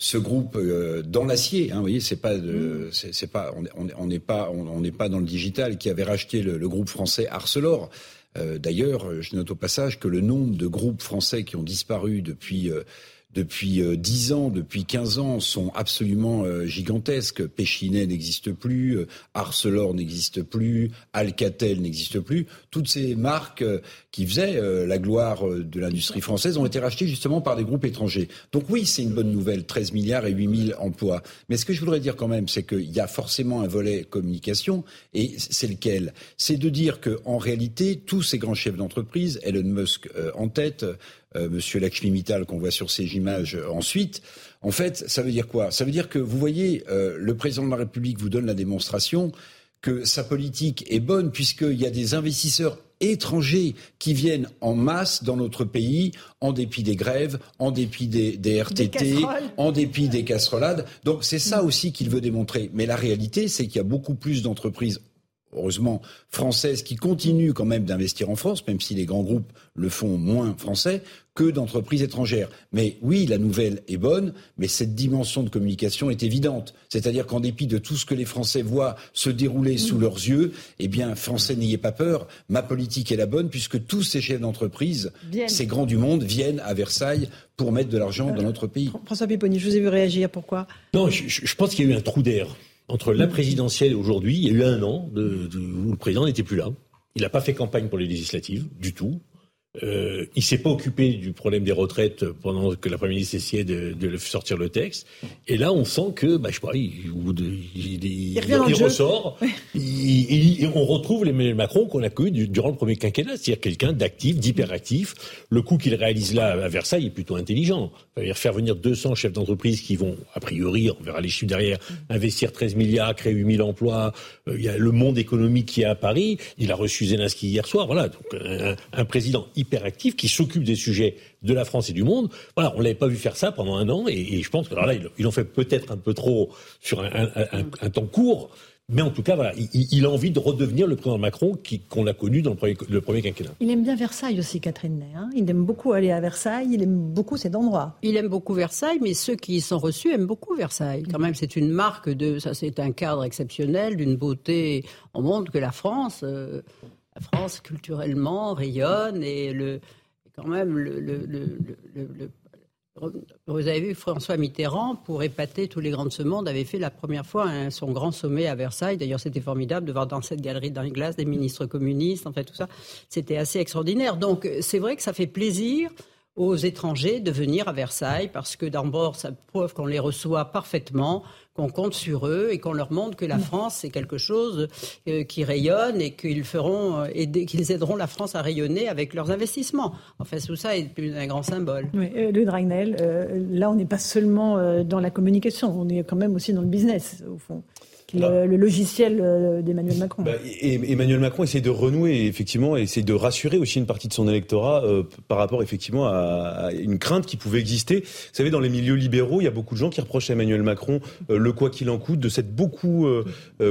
ce groupe dans l'acier, hein, vous voyez, c'est pas, mhm. c'est pas, on n'est pas, on n'est pas dans le digital, qui avait racheté le, le groupe français Arcelor. Euh, d'ailleurs, je note au passage que le nombre de groupes français qui ont disparu depuis euh, depuis 10 euh, ans, depuis 15 ans, sont absolument gigantesques. Péchinet n'existe plus, Arcelor n'existe plus, Alcatel n'existe plus. Toutes ces marques qui faisaient la gloire de l'industrie française ont été rachetées justement par des groupes étrangers. Donc oui, c'est une bonne nouvelle, 13 milliards et 8 000 emplois. Mais ce que je voudrais dire quand même, c'est qu'il y a forcément un volet communication, et c'est lequel? C'est de dire qu'en réalité, tous ces grands chefs d'entreprise, Elon Musk en tête, euh, Monsieur Lakshmi Mittal qu'on voit sur ces images euh, ensuite. En fait, ça veut dire quoi? Ça veut dire que vous voyez, euh, le président de la République vous donne la démonstration que sa politique est bonne puisqu'il y a des investisseurs étrangers qui viennent en masse dans notre pays, en dépit des grèves, en dépit des, RTT, en dépit des casserolades. Donc c'est ça aussi qu'il veut démontrer. Mais la réalité, c'est qu'il y a beaucoup plus d'entreprises heureusement françaises qui continuent quand même d'investir en France, même si les grands groupes le font moins français, que d'entreprises étrangères. Mais oui, la nouvelle est bonne, mais cette dimension de communication est évidente. C'est-à-dire qu'en dépit de tout ce que les Français voient se dérouler sous leurs yeux, eh bien, Français, n'ayez pas peur, ma politique est la bonne, puisque tous ces chefs d'entreprise, ces grands du monde, viennent à Versailles pour mettre de l'argent dans notre pays. François Pipponi, je vous ai vu réagir, pourquoi? Non, je, je pense qu'il y a eu un trou d'air entre la présidentielle et aujourd'hui, il y a eu un an où le président n'était plus là. Il n'a pas fait campagne pour les législatives du tout. Euh, il s'est pas occupé du problème des retraites pendant que la Première ministre essayait de, de, sortir le texte. Et là, on sent que, bah, je sais pas, il, il, il, il ressort. on retrouve Emmanuel Macron qu'on a connu durant le premier quinquennat, c'est-à-dire quelqu'un d'actif, d'hyperactif. Le coup qu'il réalise là à Versailles est plutôt intelligent. C'est-à-dire faire venir 200 chefs d'entreprise qui vont, a priori, on verra les chiffres derrière, investir 13 milliards, créer 8000 emplois. Euh, il y a le monde économique qui est à Paris. Il a reçu Zelensky hier soir. Voilà, donc un, un président hyperactif qui s'occupe des sujets de la France et du monde. Voilà, on l'avait pas vu faire ça pendant un an et, et je pense que alors là, ils, fait peut-être un peu trop sur un, un, un temps court. Mais en tout cas, voilà, il, il, a envie de redevenir le président Macron qu'on a connu dans le premier, le premier, quinquennat. Il aime bien Versailles aussi, Catherine Ney. Hein il aime beaucoup aller à Versailles, il aime beaucoup cet endroit. Il aime beaucoup Versailles, mais ceux qui y sont reçus aiment beaucoup Versailles. Quand même, c'est une marque de... Ça, c'est un cadre exceptionnel, d'une beauté. On montre que la France... Euh, la France culturellement rayonne et le, quand même le, vous avez vu François Mitterrand, pour épater tous les grands de ce monde, avait fait la première fois un, son grand sommet à Versailles. D'ailleurs, c'était formidable de voir dans cette galerie dans les glaces des ministres communistes, en fait, tout ça. C'était assez extraordinaire. Donc, c'est vrai que ça fait plaisir aux étrangers de venir à Versailles parce que d'abord, ça prouve qu'on les reçoit parfaitement, qu'on compte sur eux et qu'on leur montre que la France c'est quelque chose euh, qui rayonne et qu'ils feront aider, qu'ils aideront la France à rayonner avec leurs investissements. Enfin, tout ça est un grand symbole. Oui, euh, le Dragnel, euh, là, on n'est pas seulement euh, dans la communication, on est quand même aussi dans le business au fond le, le, logiciel euh, d'Emmanuel Macron. Bah, et Emmanuel Macron essaie de renouer, effectivement, et essaie de rassurer aussi une partie de son électorat euh, par rapport, effectivement, à, à, une crainte qui pouvait exister. Vous savez, dans les milieux libéraux, il y a beaucoup de gens qui reprochent à Emmanuel Macron euh, le quoi qu'il en coûte, de s'être beaucoup euh,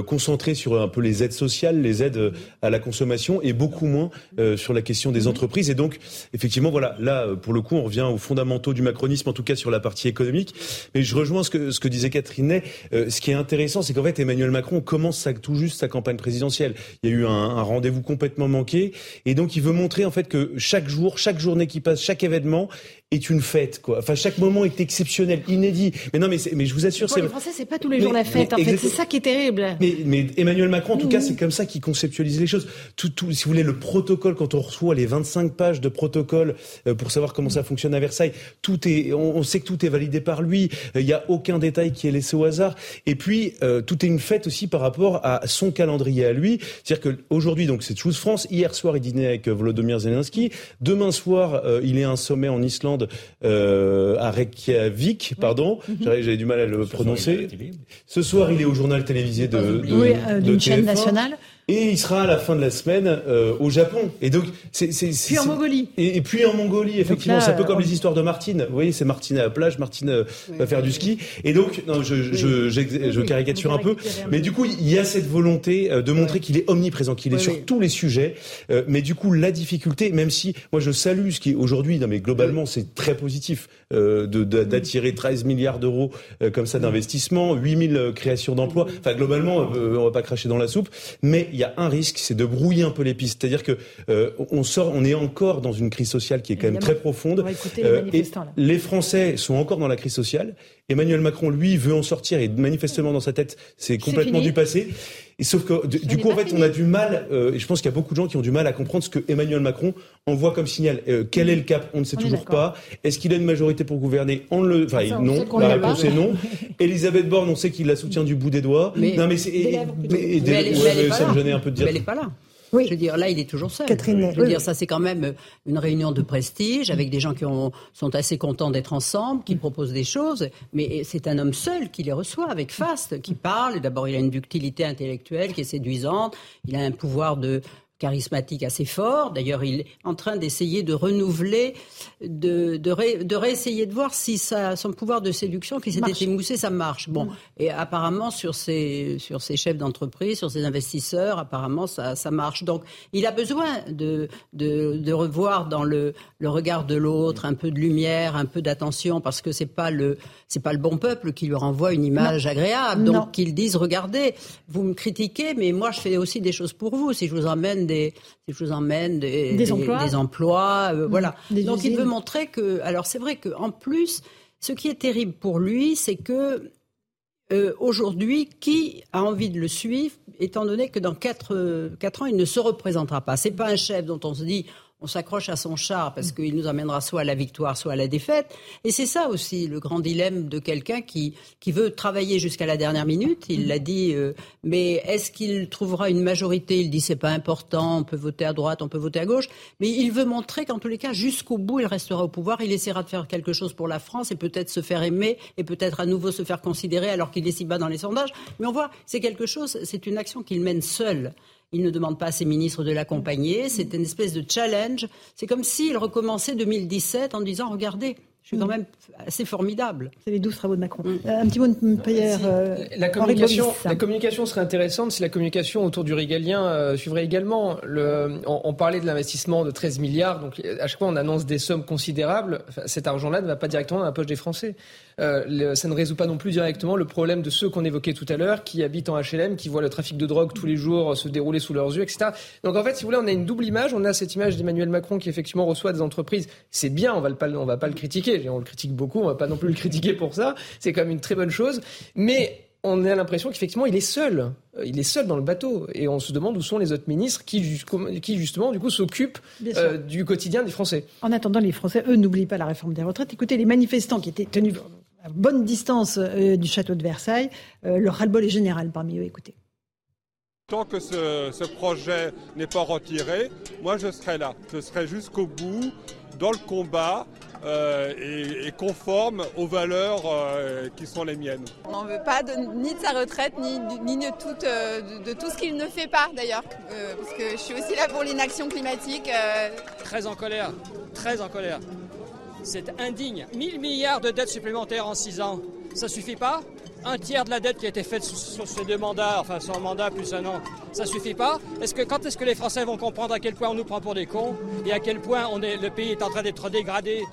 concentré sur un peu les aides sociales, les aides à la consommation, et beaucoup moins sur la question des entreprises. Et donc, effectivement, voilà, là, pour le coup, on revient aux fondamentaux du macronisme, en tout cas sur la partie économique. Mais je rejoins ce que, ce que disait Catherine Ney. ce qui est intéressant, c'est qu'en fait, Emmanuel Macron commence tout juste sa campagne présidentielle. Il y a eu un, un rendez-vous complètement manqué, et donc il veut montrer en fait que chaque jour, chaque journée qui passe, chaque événement est une fête, quoi. Enfin, chaque moment est exceptionnel, inédit. Mais non, mais, mais je vous assure, c'est. Les Français, c'est pas tous les jours la fête. En fait, c'est ça qui est terrible. Mais, mais Emmanuel Macron, en tout cas, c'est comme ça qu'il conceptualise les choses. Tout, tout, si vous voulez, le protocole, quand on reçoit les 25 pages de protocole euh, pour savoir comment ça fonctionne à Versailles, tout est, on, on sait que tout est validé par lui. Il n'y a aucun détail qui est laissé au hasard. Et puis, euh, tout est une fête aussi par rapport à son calendrier à lui. C'est-à-dire qu'aujourd'hui, donc, c'est Choose France. Hier soir, il dînait avec Volodymyr Zelensky. Demain soir, euh, il est à un sommet en Islande. Euh, à Reykjavik, pardon, mmh. j'avais du mal à le Ce prononcer. Soir, Ce soir, il est au journal télévisé de, de, oui, euh, d'une chaîne nationale. Et il sera à la fin de la semaine euh, au Japon. Et donc, c'est, c'est, c'est puis en Mongolie. Et, et, puis en Mongolie, effectivement, c'est un peu comme on... les histoires de Martine. Vous voyez, c'est Martine à la plage, Martine euh, oui, va faire du ski. Et donc, non, je, je, je, je caricature un peu, mais du coup, il y a cette volonté euh, de montrer qu'il est omniprésent, qu'il est sur tous les sujets. Euh, mais du coup, la difficulté, même si moi je salue ce qui aujourd'hui, non mais globalement, c'est très positif euh, de, de, d'attirer 13 milliards d'euros euh, comme ça d'investissement, 8000 créations d'emplois. Enfin, globalement, on va pas cracher dans la soupe, mais il y a un risque, c'est de brouiller un peu les pistes. C'est-à-dire que euh, on sort, on est encore dans une crise sociale qui est quand même très profonde. Euh, et les Français sont encore dans la crise sociale. Emmanuel Macron, lui, veut en sortir et manifestement dans sa tête, c'est complètement du passé. Et sauf que du, du coup, en fait, fini. on a du mal. Euh, et je pense qu'il y a beaucoup de gens qui ont du mal à comprendre ce que Emmanuel Macron envoie comme signal. Euh, quel est le cap? On ne sait on toujours pas. Est-ce qu'il a une majorité pour gouverner? On le. Enfin, Ça, non. La réponse est non. Elisabeth Borne, on sait qu'il la soutient du bout des doigts. Mais, non, mais c'est. Ça me gênait un peu de dire. Mais elle n'est pas là. Oui. Je veux dire, là, il est toujours seul. Catherine, je veux oui. dire, ça, c'est quand même une réunion de prestige avec des gens qui ont, sont assez contents d'être ensemble, qui proposent des choses, mais c'est un homme seul qui les reçoit avec faste, qui parle. D'abord, il a une ductilité intellectuelle qui est séduisante. Il a un pouvoir de charismatique assez fort. D'ailleurs, il est en train d'essayer de renouveler, de, de, réessayer de voir si ça, son pouvoir de séduction qui s'était émoussé, ça marche. Bon, et apparemment sur ses, sur ses chefs d'entreprise, sur ses investisseurs, apparemment ça, ça marche. Donc, il a besoin de, de, de revoir dans le, le regard de l'autre un peu de lumière, un peu d'attention, parce que c'est pas le c'est pas le bon peuple qui lui renvoie une image agréable. Donc qu'ils disent regardez, vous me critiquez, mais moi je fais aussi des choses pour vous. Si je vous emmène des, si je vous emmène des, des, emplois, des emplois euh, mmh. voilà. Donc il veut montrer que, alors c'est vrai qu'en plus, ce qui est terrible pour lui, c'est que euh, aujourd'hui, qui a envie de le suivre, étant donné que dans 4, euh, ans, il ne se représentera pas. C'est pas un chef dont on se dit on s'accroche à son char parce qu'il nous amènera soit à la victoire, soit à la défaite. Et c'est ça aussi le grand dilemme de quelqu'un qui, qui veut travailler jusqu'à la dernière minute. Il l'a dit, euh, mais est-ce qu'il trouvera une majorité? Il dit c'est pas important, on peut voter à droite, on peut voter à gauche. Mais il veut montrer qu'en tous les cas, jusqu'au bout, il restera au pouvoir. Il essaiera de faire quelque chose pour la France et peut-être se faire aimer et peut-être à nouveau se faire considérer alors qu'il est si bas dans les sondages. Mais on voit, c'est quelque chose, c'est une action qu'il mène seul. Il ne demande pas à ses ministres de l'accompagner. C'est une espèce de challenge. C'est comme s'il recommençait 2017 en disant Regardez, je suis quand même assez formidable. C'est les douze travaux de Macron. Mm. Euh, un petit mot de Payer. Euh, la, communication, la communication serait intéressante si la communication autour du régalien euh, suivrait également. Le, on, parlait de l'investissement de 13 milliards, donc à chaque fois on annonce des sommes considérables. cet argent-là ne va pas directement dans la poche des Français. Euh, ça ne résout pas non plus directement le problème de ceux qu'on évoquait tout à l'heure, qui habitent en HLM, qui voient le trafic de drogue tous les jours se dérouler sous leurs yeux, etc. Donc en fait, si vous voulez, on a une double image. On a cette image d'Emmanuel Macron qui effectivement reçoit des entreprises. C'est bien, on va pas, on va pas le critiquer. On le critique beaucoup, on va pas non plus le critiquer pour ça. C'est quand même une très bonne chose. Mais on a l'impression qu'effectivement, il est seul. Euh, il est seul dans le bateau. Et on se demande où sont les autres ministres qui, qui justement, du coup, s'occupent euh, du quotidien des Français. En attendant, les Français, eux, n'oublient pas la réforme des retraites. Écoutez, les manifestants qui étaient tenus à bonne distance euh, du château de Versailles. Euh, le ras-le-bol est général parmi eux. Écoutez. Tant que ce, projet n'est pas retiré, moi je serai là. Je serai jusqu'au bout dans le combat euh, et, conforme aux valeurs qui sont les miennes. On n'en veut pas ni de sa retraite, ni, ni de, tout, de, tout ce qu'il ne fait pas d'ailleurs. parce que je suis aussi là pour l'inaction climatique. Très en colère, très en colère. C'est indigne. 1000 milliards de dettes supplémentaires en 6 ans. Ça suffit pas? Un tiers de la dette qui a été faite sur ces deux mandats, enfin son mandat plus un an, ça suffit pas? Est-ce que quand est-ce que les Français vont comprendre à quel point on nous prend pour des cons et à quel point on est, le pays est en train d'être dégradé?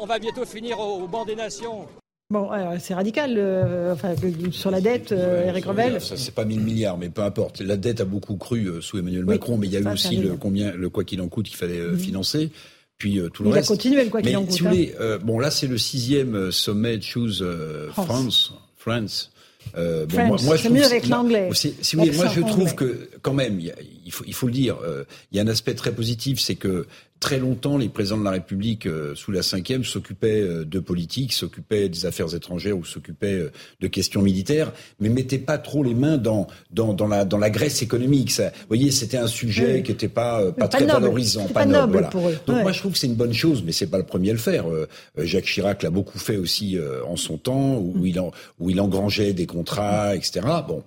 On, va bientôt finir au, banc des nations. Bon, c'est radical, euh, enfin, sur la dette, euh, Eric Revel. C'est pas 1000 milliards, mais peu importe. La dette a beaucoup cru euh, sous Emmanuel Macron, mais il y a eu aussi le, combien, le quoi qu'il en coûte qu'il fallait mhm. financer puis euh, tout le il reste. Il a continué quoi qu'il en coûte. Si vous voulez, euh, bon là c'est le sixième euh, sommet Choose France. France. Euh, bon, moi, moi, c'est mieux avec l'anglais. Si, vous voulez, moi je trouve que quand même, il, faut, il faut le dire, il y a un aspect très positif, c'est que très longtemps, les présidents de la République euh, sous la cinquième s'occupaient euh, de politique, s'occupaient des affaires étrangères ou s'occupaient euh, de questions militaires, mais mettaient pas trop les mains dans dans, dans la dans la Grèce économique. Ça, vous voyez, c'était un sujet qui n'était pas pas, très valorisant, pas, noble. voilà. Pour eux. Donc moi, je trouve que c'est une bonne chose, mais c'est pas le premier à le faire. Jacques Chirac l'a beaucoup fait aussi en son temps, où, il en, où il engrangeait des contrats, etc. Bon.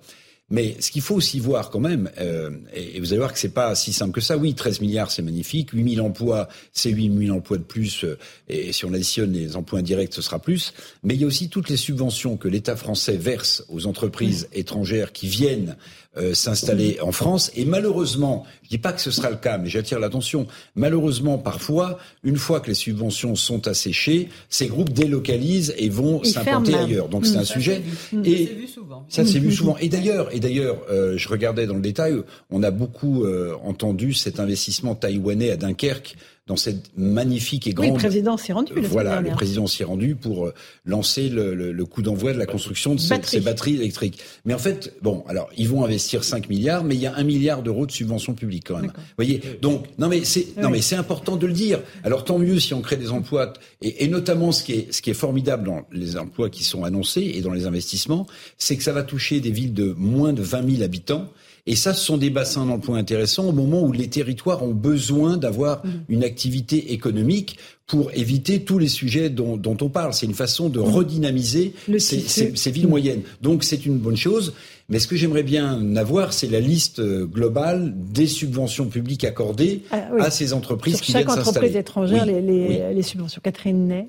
Mais ce qu'il faut aussi voir quand même, euh, et, vous allez voir que c'est pas si simple que ça. Oui, 13 milliards, c'est magnifique. 8 000 emplois, c'est 8 000 emplois de plus. Euh, et si on additionne les emplois indirects, ce sera plus. Mais il y a aussi toutes les subventions que l'État français verse aux entreprises étrangères qui viennent euh, s'installer en France. Et malheureusement, je dis pas que ce sera le cas, mais j'attire l'attention. Malheureusement, parfois, une fois que les subventions sont asséchées, ces groupes délocalisent et vont s'implanter ailleurs. Donc c'est un sujet. Et vu souvent. Ça s'est vu souvent. Et d'ailleurs, et d'ailleurs, euh, je regardais dans le détail, on a beaucoup euh, entendu cet investissement taïwanais à Dunkerque dans cette magnifique et grande. Oui, le président s'est rendu. voilà, le président s'est rendu pour euh, lancer le, le, le, coup d'envoi de la construction de ces, batteries électriques. Mais en fait, bon, alors ils vont investir 5 milliards, mais il y a un milliard d'euros de subventions publiques quand même. Vous voyez, donc non mais c'est non mais c'est important de le dire. Alors tant mieux si on crée des emplois et, et, notamment ce qui est ce qui est formidable dans les emplois qui sont annoncés et dans les investissements, c'est que ça va toucher des villes de moins de 20 000 habitants et ça, ce sont des bassins d'emploi intéressants au moment où les territoires ont besoin d'avoir mmh. une activité économique pour éviter tous les sujets dont, on parle. C'est une façon de redynamiser ces, villes moyennes. Donc c'est une bonne chose. Mais ce que j'aimerais bien avoir, c'est la liste euh, globale des subventions publiques accordées ah, à ces entreprises qui viennent s'installer. Chaque entreprise étrangère, les, subventions. Catherine Ney.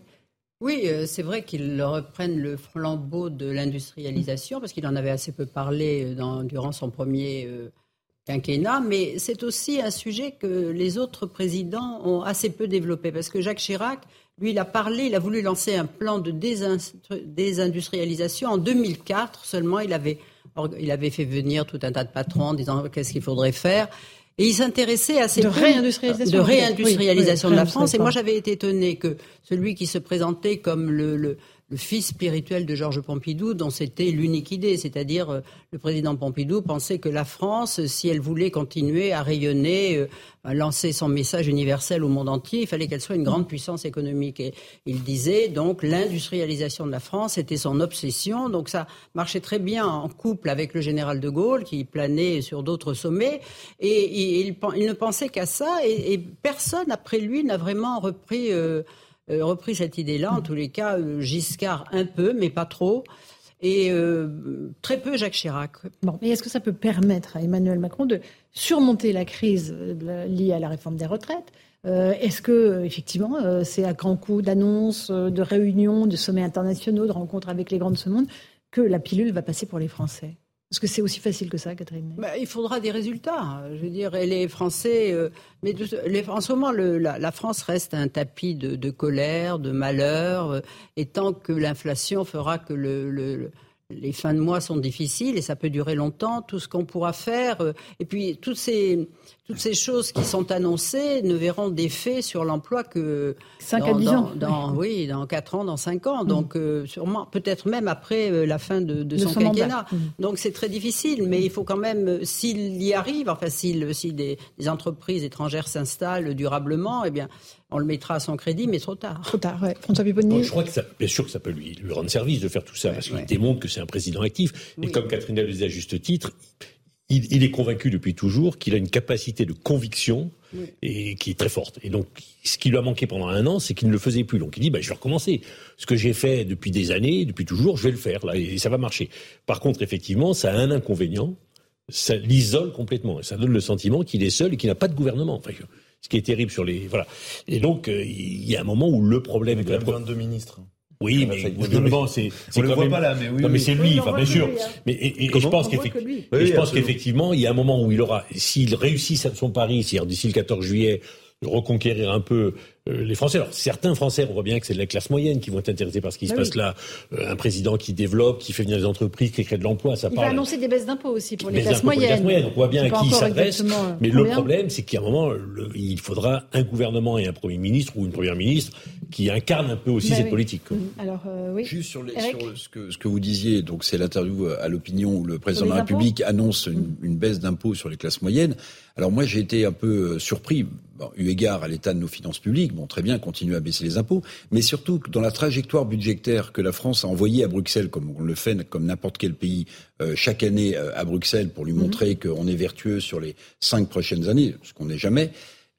Oui, euh, c'est vrai qu'ils reprennent le flambeau de l'industrialisation, parce qu'il en avait assez peu parlé euh, durant son premier quinquennat, mais c'est aussi un sujet que les autres présidents ont assez peu développé, parce que Jacques Chirac, lui, il a parlé, il a voulu lancer un plan de désindustrialisation en 2004 seulement. Il avait, il avait fait venir tout un tas de patrons en disant qu'est-ce qu'il faudrait faire? Et il s'intéressait à ces de réindustrialisation, de, réindustrialisation de la France. Et moi, j'avais été étonné que celui qui se présentait comme le le fils spirituel de Georges Pompidou, dont c'était l'unique idée, c'est-à-dire euh, le président Pompidou pensait que la France, si elle voulait continuer à rayonner, euh, à lancer son message universel au monde entier, il fallait qu'elle soit une grande puissance économique. Et il disait donc l'industrialisation de la France était son obsession, donc ça marchait très bien en couple avec le général de Gaulle qui planait sur d'autres sommets, et, il, ne pensait qu'à ça, et, personne après lui n'a vraiment repris. Euh, repris cette idée-là. En tous les cas, euh, Giscard un peu, mais pas trop. Et euh, très peu Jacques Chirac. Bon, mais est-ce que ça peut permettre à Emmanuel Macron de surmonter la crise liée à la réforme des retraites? Est-ce que effectivement, c'est à grand coup d'annonces, de réunions, de sommets internationaux, de rencontres avec les grands de ce monde que la pilule va passer pour les Français? Est-ce que c'est aussi facile que ça, Catherine bah, Il faudra des résultats. Je veux dire, les Français. Euh, mais en ce moment, la, France reste un tapis de, colère, de malheur. Euh, et tant que l'inflation fera que le, les fins de mois sont difficiles et ça peut durer longtemps, tout ce qu'on pourra faire. Euh, et puis, toutes ces, toutes ces choses qui sont annoncées ne verront d'effet sur l'emploi que 5 à 10 ans. Dans, oui, dans 4 ans, dans 5 ans. Donc, euh, sûrement, peut-être même après euh, la fin de, son, quinquennat. Mm. Donc, c'est très difficile, mais il faut quand même, s'il y arrive, enfin, si, si des, entreprises étrangères s'installent durablement, eh bien, on le mettra à son crédit, mais trop tard. Trop tard, ouais. François je crois que ça, bien sûr que ça peut lui, lui rendre service de faire tout ça, parce qu'il démontre que c'est un président actif. Et comme Catherine le disait à juste titre, il, est convaincu depuis toujours qu'il a une capacité de conviction et qui est très forte. Et donc, ce qui lui a manqué pendant un an, c'est qu'il ne le faisait plus. Donc, il dit, bah, je vais recommencer. Ce que j'ai fait depuis des années, depuis toujours, je vais le faire là, et ça va marcher. Par contre, effectivement, ça a un inconvénient. Ça l'isole complètement. Et ça donne le sentiment qu'il est seul et qu'il n'a pas de gouvernement. Enfin, ce qui est terrible sur les voilà. Et donc euh, il y a un moment où le problème il y a 22 ministres. Oui, mais gouvernement, c'est c'est quand même... pas là, mais oui. Non, mais c'est lui, enfin bien sûr. Hein. Mais et, je pense qu'effectivement, je pense qu'effectivement, il y a un moment où il aura, s'il réussit son pari, c'est-à-dire d'ici le 14 juillet, reconquérir un peu euh, les Français. Alors certains Français, on voit bien que c'est de la classe moyenne qui vont être intéressés par ce qui se bah passe là. Euh, un président qui développe, qui fait venir des entreprises, qui crée de l'emploi, ça Il va annoncer des baisses d'impôts aussi pour les classes moyennes. On voit bien à qui il s'adresse. Mais le problème, c'est qu'à un moment, il faudra un gouvernement et un premier ministre ou une première ministre qui incarne un peu aussi bah cette politique. Mmh. Alors euh, oui. Juste sur, ce, que, ce que vous disiez, donc c'est l'interview à l'opinion où le président de la République annonce une, une baisse d'impôts sur les classes moyennes. Alors moi, j'ai été un peu surpris eu égard à l'état de nos finances publiques, bon, très bien, continuer à baisser les impôts, mais surtout dans la trajectoire budgétaire que la France a envoyée à Bruxelles, comme on le fait comme n'importe quel pays euh, chaque année euh, à Bruxelles pour lui mhm. montrer qu'on est vertueux sur les cinq prochaines années, ce qu'on n'est jamais.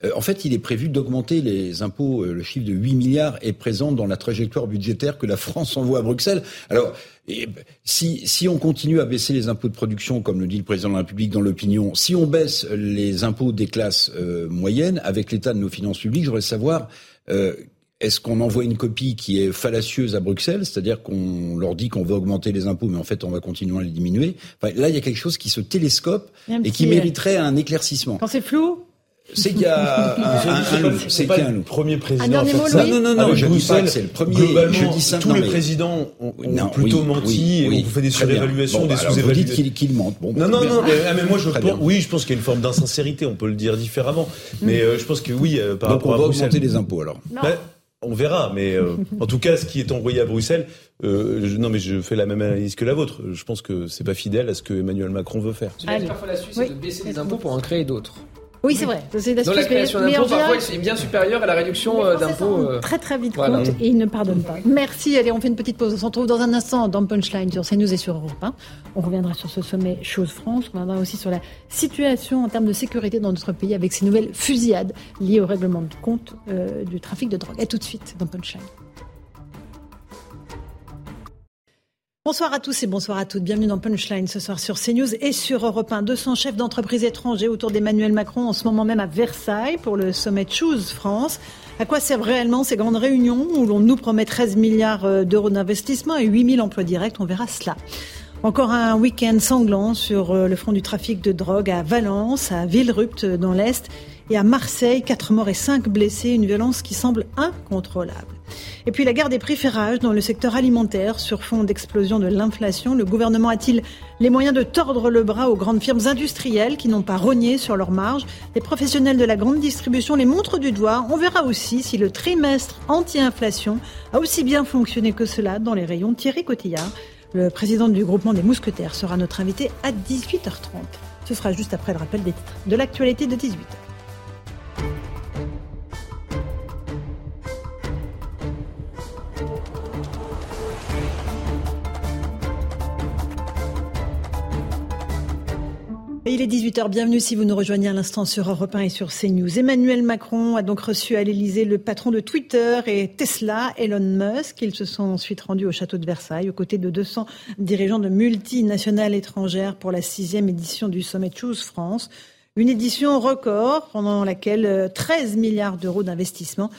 Euh, en fait, il est prévu d'augmenter les impôts. Le chiffre de 8 milliards est présent dans la trajectoire budgétaire que la France envoie à Bruxelles. Alors, et si, si on continue à baisser les impôts de production, comme le dit le président de la République dans l'opinion, si on baisse les impôts des classes euh, moyennes, avec l'état de nos finances publiques, j'aurais savoir euh, est-ce qu'on envoie une copie qui est fallacieuse à Bruxelles, c'est-à-dire qu'on leur dit qu'on va augmenter les impôts, mais en fait on va continuer à les diminuer? Enfin, Là, il y a quelque chose qui se télescope et qui mériterait un éclaircissement. Quand c'est flou c'est qu'il y a un, loup. C'est qu'il y a un loup. Premier président. Un mot, ça. Non, non, non, je dis pas que c'est le premier. je dis ça, tous les présidents ont, ont plutôt menti et on vous fait des surévaluations, des sous-évaluations. Vous dites qu'ils mentent. Bon, non, non, non. Mais, moi, je pense, oui, je pense qu'il y a une forme d'insincérité. On peut le dire différemment. Mais euh, je pense que oui, euh, par rapport à Donc on va augmenter les impôts alors. Ben, on verra, mais euh, en tout cas, ce qui est envoyé à Bruxelles, je, non, mais je fais la même analyse que la vôtre. Je pense que c'est pas fidèle à ce que Emmanuel Macron veut faire. C'est parfois la Suisse, de baisser les impôts pour en créer d'autres. Oui, c'est vrai. Donc la création d'impôts, parfois, est bien supérieure à la réduction euh, d'impôts. Euh, très très vite compte et il ne pardonne pas. Merci. Allez, on fait une petite pause. On se retrouve dans un instant dans Punchline sur CNews et sur Europe 1. On reviendra sur ce sommet Chose France. On reviendra aussi sur la situation en termes de sécurité dans notre pays avec ces nouvelles fusillades liées au règlement de compte euh, du trafic de drogue. Et tout de suite dans Punchline. Bonsoir à tous et bonsoir à toutes. Bienvenue dans Punchline ce soir sur CNews et sur Europe 1. 200 chefs d'entreprise étrangers autour d'Emmanuel Macron en ce moment même à Versailles pour le sommet Choose France. À quoi servent réellement ces grandes réunions où l'on nous promet 13 milliards euh, d'euros d'investissement et 8000 emplois directs? On verra cela. Encore un week-end sanglant sur euh, le front du trafic de drogue à Valence, à Villerupt dans l'Est et à Marseille. Quatre morts et cinq blessés, une violence qui semble incontrôlable. Et puis la guerre des prix fait dans le secteur alimentaire sur fond d'explosion de l'inflation. Le gouvernement a-t-il les moyens de tordre le bras aux grandes firmes industrielles qui n'ont pas rogné sur leurs marges? Les professionnels de la grande distribution les montrent du doigt. On verra aussi si le trimestre anti-inflation a aussi bien fonctionné que cela dans les rayons. Thierry Cotillard, le président du groupement des mousquetaires, sera notre invité à 18h30. Ce sera juste après le rappel des titres de l'actualité de 18h. Il est 18h, bienvenue si vous nous rejoignez à l'instant sur Europe 1 et sur CNews. Emmanuel Macron a donc reçu à l'Elysée le patron de Twitter et Tesla, Elon Musk. Ils se sont ensuite rendus au château de Versailles aux côtés de 200 dirigeants de multinationales étrangères pour la sixième édition du sommet Choose France. Une édition record pendant laquelle 13 milliards d'euros d'investissement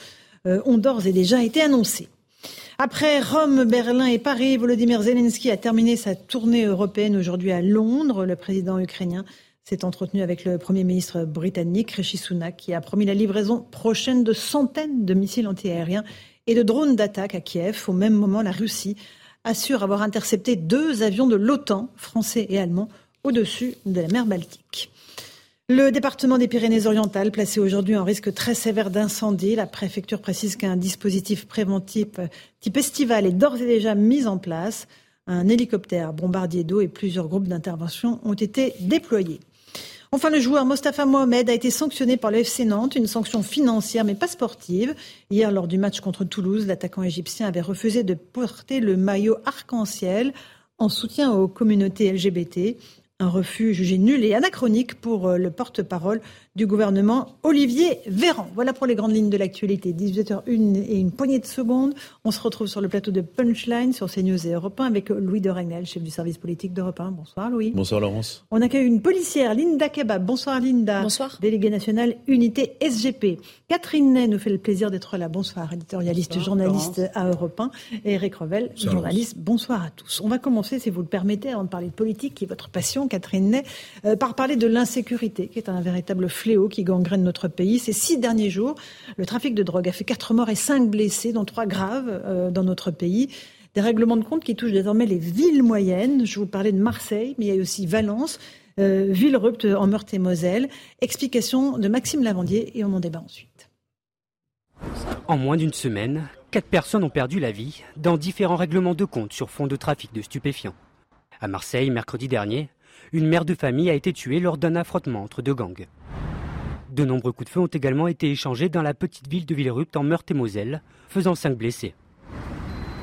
euh, ont d'ores et déjà été annoncés. Après Rome, Berlin et Paris, Volodymyr Zelensky a terminé sa tournée européenne aujourd'hui à Londres. Le président ukrainien s'est entretenu avec le Premier ministre britannique Rishi Sunak qui a promis la livraison prochaine de centaines de missiles antiaériens et de drones d'attaque à Kiev. Au même moment, la Russie assure avoir intercepté deux avions de l'OTAN, français et allemands, au-dessus de la mer Baltique. Le département des Pyrénées-Orientales, placé aujourd'hui en risque très sévère d'incendie, la préfecture précise qu'un dispositif préventif type estival est d'ores et déjà mis en place. Un hélicoptère bombardier d'eau et plusieurs groupes d'intervention ont été déployés. Enfin, le joueur Mostafa Mohamed a été sanctionné par le FC Nantes, une sanction financière mais pas sportive. Hier, lors du match contre Toulouse, l'attaquant égyptien avait refusé de porter le maillot arc-en-ciel en soutien aux communautés LGBT. Un refus jugé nul et anachronique pour euh, le porte-parole du gouvernement, Olivier Véran. Voilà pour les grandes lignes de l'actualité. 18h01 et une poignée de secondes. On se retrouve sur le plateau de Punchline sur CNews et Europe 1 avec Louis de Ragnel, chef du service politique d'Europe 1. Bonsoir Louis. Bonsoir Laurence. On accueille une policière, Linda Kebab. Bonsoir Linda. Bonsoir. Déléguée nationale Unité SGP. Catherine Ney nous fait le plaisir d'être là. Bonsoir, éditorialiste, journaliste à Europe 1. Et Eric Revel, journaliste. Bonsoir à tous. On va commencer, si vous le permettez, avant de parler de politique, qui est votre passion, Catherine Ney, euh, par parler de l'insécurité, qui est un véritable fléau qui gangrène notre pays. Ces six derniers jours, le trafic de drogue a fait quatre morts et cinq blessés, dont trois graves euh, dans notre pays. Des règlements de compte qui touchent désormais les villes moyennes. Je vous parlais de Marseille, mais il y a aussi Valence, euh, Villerupt en Meurthe-et-Moselle. Explication de Maxime Lavandier et on en débat ensuite. En moins d'une semaine, quatre personnes ont perdu la vie dans différents règlements de compte sur fond de trafic de stupéfiants. À Marseille, mercredi dernier, une mère de famille a été tuée lors d'un affrontement entre deux gangs. De nombreux coups de feu ont également été échangés dans la petite ville de Villerupt en Meurthe-et-Moselle, faisant cinq blessés.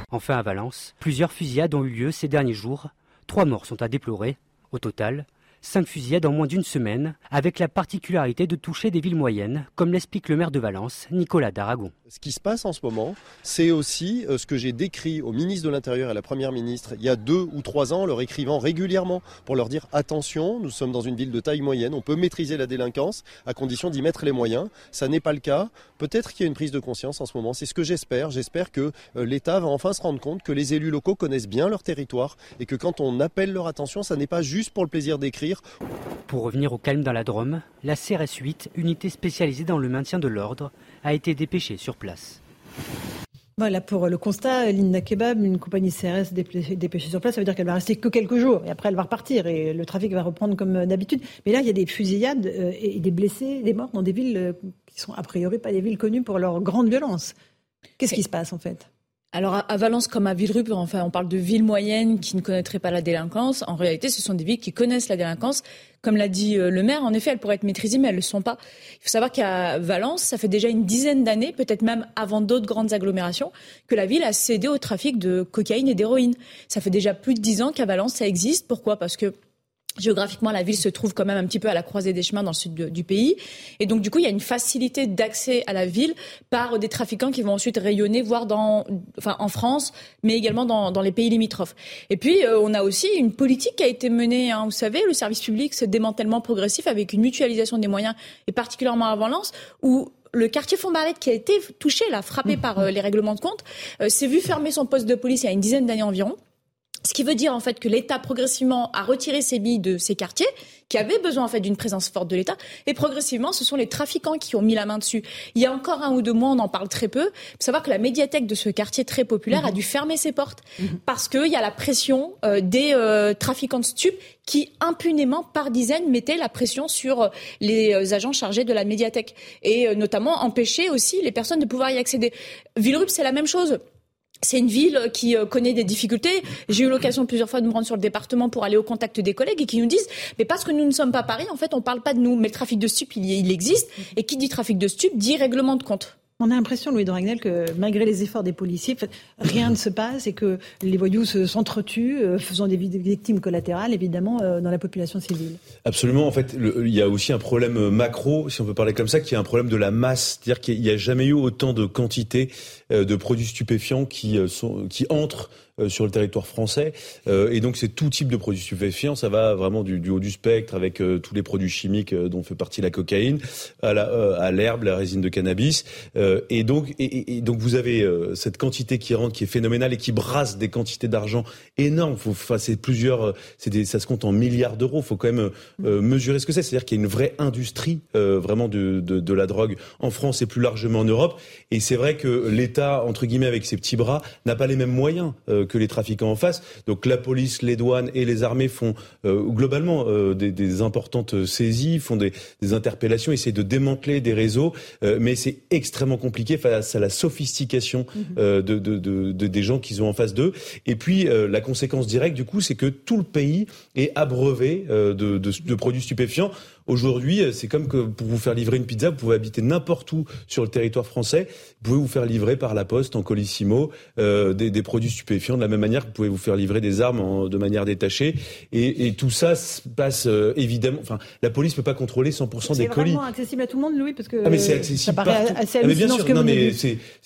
Enfin à Valence, plusieurs fusillades ont eu lieu ces derniers jours. Trois morts sont à déplorer. Au total, Cinq fusillades en moins d'une semaine, avec la particularité de toucher des villes moyennes, comme l'explique le maire de Valence, Nicolas Daragon. Ce qui se passe en ce moment, c'est aussi euh, ce que j'ai décrit au ministre de l'Intérieur et à la Première ministre il y a deux ou trois ans, leur écrivant régulièrement pour leur dire attention, nous sommes dans une ville de taille moyenne, on peut maîtriser la délinquance à condition d'y mettre les moyens. Ça n'est pas le cas. Peut-être qu'il y a une prise de conscience en ce moment. C'est ce que j'espère. J'espère que euh, l'État va enfin se rendre compte que les élus locaux connaissent bien leur territoire et que quand on appelle leur attention, ça n'est pas juste pour le plaisir d'écrire pour revenir au calme dans la Drôme, la CRS 8, unité spécialisée dans le maintien de l'ordre, a été dépêchée sur place. Voilà pour le constat, Linda Kebab, une compagnie CRS dépêchée sur place, ça veut dire qu'elle va rester que quelques jours et après elle va repartir et le trafic va reprendre comme d'habitude. Mais là, il y a des fusillades euh, et des blessés, des morts dans des villes euh, qui sont a priori pas des villes connues pour leur grande violence. Qu'est-ce qui se passe en fait? Alors à Valence comme à Villerupt, enfin on parle de villes moyennes qui ne connaîtraient pas la délinquance. En réalité, ce sont des villes qui connaissent la délinquance. Comme l'a dit euh, le maire, en effet, elles pourraient être maîtrisées, mais elles ne le sont pas. Il faut savoir qu'à Valence, ça fait déjà une dizaine d'années, peut-être même avant d'autres grandes agglomérations, que la ville a cédé au trafic de cocaïne et d'héroïne. Ça fait déjà plus de dix ans qu'à Valence, ça existe. Pourquoi? Parce que Géographiquement, la ville se trouve quand même un petit peu à la croisée des chemins dans le sud du pays. Et donc, du coup, il y a une facilité d'accès à la ville par des trafiquants qui vont ensuite rayonner, voire dans, enfin, en France, mais également dans, dans les pays limitrophes. Et puis, euh, on a aussi une politique qui a été menée, hein, vous savez, le service public, ce démantèlement progressif avec une mutualisation des moyens, et particulièrement à Valence, où le quartier Fontbarlette qui a été touché, là, frappé mmh. par euh, les règlements de compte, euh, s'est vu fermer son poste de police il y a une dizaine d'années environ. Ce qui veut dire en fait que l'État progressivement a retiré ses billes de ces quartiers qui avaient besoin en fait d'une présence forte de l'État et progressivement ce sont les trafiquants qui ont mis la main dessus. Il y a encore un ou deux mois, on en parle très peu. Il faut savoir que la médiathèque de ce quartier très populaire a mhm. dû fermer ses portes mhm. parce qu'il y a la pression euh, des euh, trafiquants de stupes qui impunément par dizaines mettaient la pression sur euh, les agents chargés de la médiathèque et notamment empêcher aussi les personnes de pouvoir y accéder. Villerupt c'est la même chose c'est une ville qui euh, connaît des difficultés. J'ai eu l'occasion plusieurs fois de me rendre sur le département pour aller au contact des collègues et qui nous disent, mais parce que nous ne sommes pas Paris, en fait, on ne parle pas de nous. Mais le trafic de stupes, il, il existe. Et qui dit trafic de stupes dit règlement de compte. On a l'impression, Louis de Ragnel, que malgré les efforts des policiers, rien ne se passe et que les voyous s'entretuent, euh, faisant des victimes collatérales, évidemment, euh, dans la population civile. Absolument. En fait, il y a aussi un problème macro, si on peut parler comme ça, qui est un problème de la masse. C'est-à-dire qu'il n'y a jamais eu autant de quantité euh, de produits stupéfiants qui, sont, qui entrent euh, sur le territoire français. Euh, et donc c'est tout type de produits stupéfiants. Ça va vraiment du, du haut du spectre avec euh, tous les produits chimiques dont fait partie la cocaïne, à, la, à l'herbe, la résine de cannabis. et donc et, donc vous avez cette quantité qui rentre, qui est phénoménale et qui brasse des quantités d'argent énormes. Faut, enfin, c'est plusieurs, c'est des, ça se compte en milliards d'euros. Faut quand même mesurer ce que c'est. C'est-à-dire qu'il y a une vraie industrie vraiment de, de, de la drogue en France et plus largement en Europe. Et c'est vrai que l'État entre guillemets avec ses petits bras n'a pas les mêmes moyens que les trafiquants en face. Donc la police, les douanes et les armées font euh, globalement euh, des, importantes saisies, font des, interpellations, essaient de démanteler des réseaux, euh, mais c'est extrêmement compliqué face à la sophistication mhm. de, des gens qu'ils ont en face d'eux. Et puis la conséquence directe du coup, c'est que tout le pays est abreuvé de produits stupéfiants. Aujourd'hui, euh, c'est comme que pour vous faire livrer une pizza, vous pouvez habiter n'importe où sur le territoire français, vous pouvez vous faire livrer par la poste en colissimo euh, des, des, produits stupéfiants de la même manière que vous pouvez vous faire livrer des armes en, de manière détachée. Et, et tout ça se passe euh, évidemment. Enfin, la police peut pas contrôler 100% des colis. C'est vraiment accessible à tout le monde, Louis, parce que ah, mais c'est accessible ça paraît assez ah, mais bien sûr, non, mais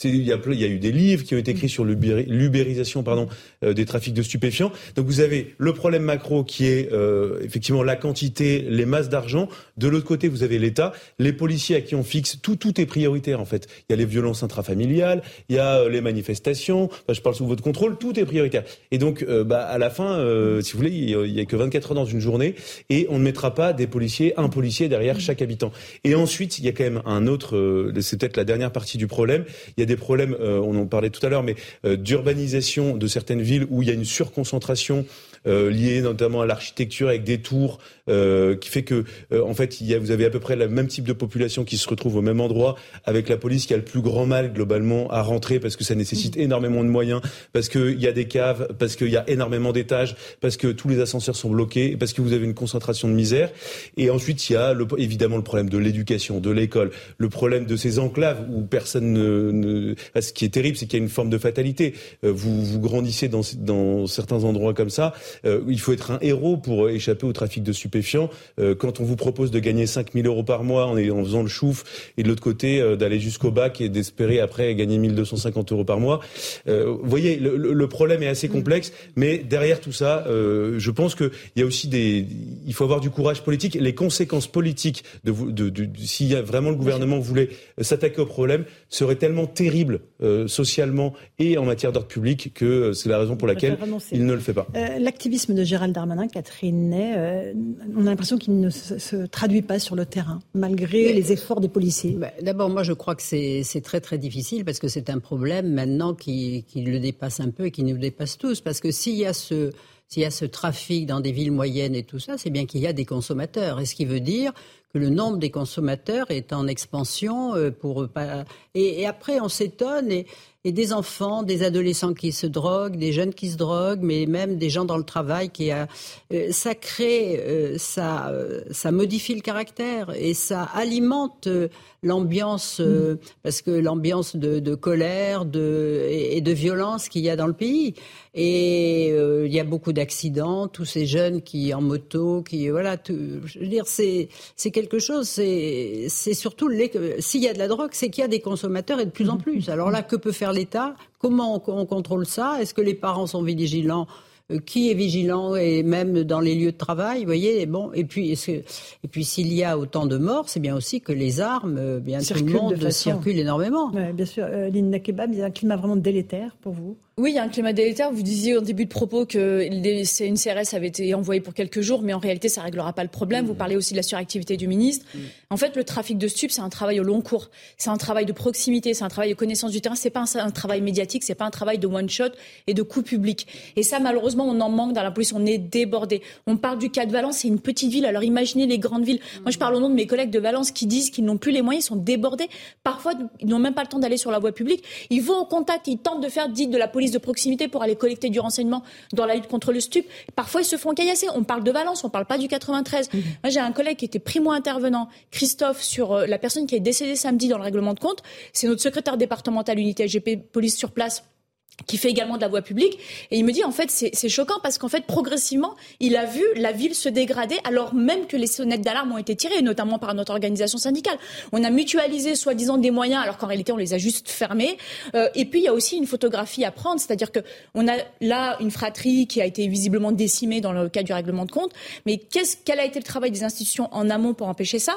il y a y a eu des livres qui ont été écrits sur l'ubérisation pardon des trafics de stupéfiants. Donc vous avez le problème macro qui est euh, effectivement la quantité, les masses d'argent de l'autre côté, vous avez l'État, les policiers à qui on fixe tout, tout est prioritaire en fait. Il y a les violences intrafamiliales, il y a euh, les manifestations. je parle sous votre contrôle, tout est prioritaire. Et donc, euh, bah, à la fin, euh, si vous voulez, il y a que 24 heures dans une journée et on ne mettra pas des policiers, un policier derrière chaque habitant. Et ensuite, il y a quand même un autre. c'est peut-être la dernière partie du problème. Il y a des problèmes, on en parlait tout à l'heure, mais d'urbanisation de certaines villes où il y a une surconcentration euh, lié notamment à l'architecture avec des tours, euh, qui fait que euh, en fait il y a, vous avez à peu près le même type de population qui se retrouve au même endroit, avec la police qui a le plus grand mal globalement à rentrer parce que ça nécessite mmh. énormément de moyens, parce qu'il y a des caves, parce qu'il y a énormément d'étages, parce que tous les ascenseurs sont bloqués, parce que vous avez une concentration de misère. Et ensuite il y a le, évidemment le problème de l'éducation, de l'école, le problème de ces enclaves où personne ne, ne... ce qui est terrible, c'est qu'il y a une forme de fatalité. vous vous grandissez dans, dans certains endroits comme ça, euh, il faut être un héros pour échapper au trafic de stupéfiants. Euh, quand on vous propose de gagner 5 000 euros par mois en, en faisant le chouf, et de l'autre côté euh, d'aller jusqu'au bac et d'espérer après gagner 1250 euros par mois. vous voyez, le, problème est assez complexe, mais derrière tout ça, je pense qu'il y a aussi des, il faut avoir du courage politique. Les conséquences politiques de, de, de, de si vraiment le gouvernement voulait s'attaquer au problème, seraient tellement terribles socialement et en matière d'ordre public que c'est la raison pour laquelle il ne le fait pas l'activisme de Gérald Darmanin, Catherine Ney, euh, on a l'impression qu'il ne se, traduit pas sur le terrain, malgré les efforts des policiers. Bah, d'abord, moi, je crois que c'est très, très difficile parce que c'est un problème maintenant qui, le dépasse un peu et qui nous dépasse tous. Parce que s'il y a ce. S'il y a ce trafic dans des villes moyennes et tout ça, c'est bien qu'il y a des consommateurs. Et ce qui veut dire que le nombre des consommateurs est en expansion euh, pour et, et après on s'étonne et, et des enfants, des adolescents qui se droguent, des jeunes qui se droguent, mais même des gens dans le travail qui a, euh, ça crée, euh, ça, euh, ça modifie le caractère et ça alimente l'ambiance, mm. parce que l'ambiance de, colère de, et, de violence qu'il y a dans le pays. Et il y a beaucoup d'accidents, tous ces jeunes qui en moto, qui voilà, je veux dire, c'est c'est quelque chose. C'est c'est surtout s'il y a de la drogue, c'est qu'il y a des consommateurs et de plus en plus. Alors là, que peut faire l'État? Comment on, contrôle ça? Est-ce que les parents sont vigilants? euh, qui est vigilant et même dans les lieux de travail, vous voyez. Bon, et puis et puis s'il y a autant de morts, c'est bien aussi que les armes, euh, bien tout le monde circule énormément. bien sûr, euh, il y a un climat vraiment délétère pour vous. Oui, il y a un climat délétère. Vous disiez au début de propos que une CRS avait été envoyée pour quelques jours, mais en réalité, ça réglera pas le problème. Vous mmh. parlez aussi de la suractivité du ministre. Mmh. En fait, le trafic de stupes, c'est un travail au long cours. C'est un travail de proximité, c'est un travail de connaissance du terrain. C'est pas un, travail médiatique, c'est pas un travail de one shot et de coup public. Et ça, malheureusement, on en manque dans la police. On est débordé. On parle du cas de Valence, c'est une petite ville. Alors imaginez les grandes villes. Moi, je parle au nom de mes collègues de Valence qui disent qu'ils n'ont plus les moyens, ils sont débordés. Parfois, ils n'ont même pas le temps d'aller sur la voie publique. Ils vont au contact, ils tentent de faire, dites, de la police de proximité pour aller collecter du renseignement dans la lutte contre le stup. Parfois, ils se font caillasser. On parle de Valence, on parle pas du 93. Mmh. Moi, j'ai un collègue qui était primo-intervenant, Christophe, sur euh, la personne qui est décédée samedi dans le règlement de compte. C'est notre secrétaire départemental unité SGP police sur place qui fait également de la voie publique. Et il me dit, en fait, c'est choquant parce qu'en fait, progressivement, il a vu la ville se dégrader alors même que les sonnettes d'alarme ont été tirées, notamment par notre organisation syndicale. On a mutualisé, soi-disant, des moyens alors qu'en réalité, on les a juste fermés. Euh, et puis, il y a aussi une photographie à prendre, c'est-à-dire que on a là une fratrie qui a été visiblement décimée dans le cas du règlement de compte. Mais qu'est-ce, quel a été le travail des institutions en amont pour empêcher ça?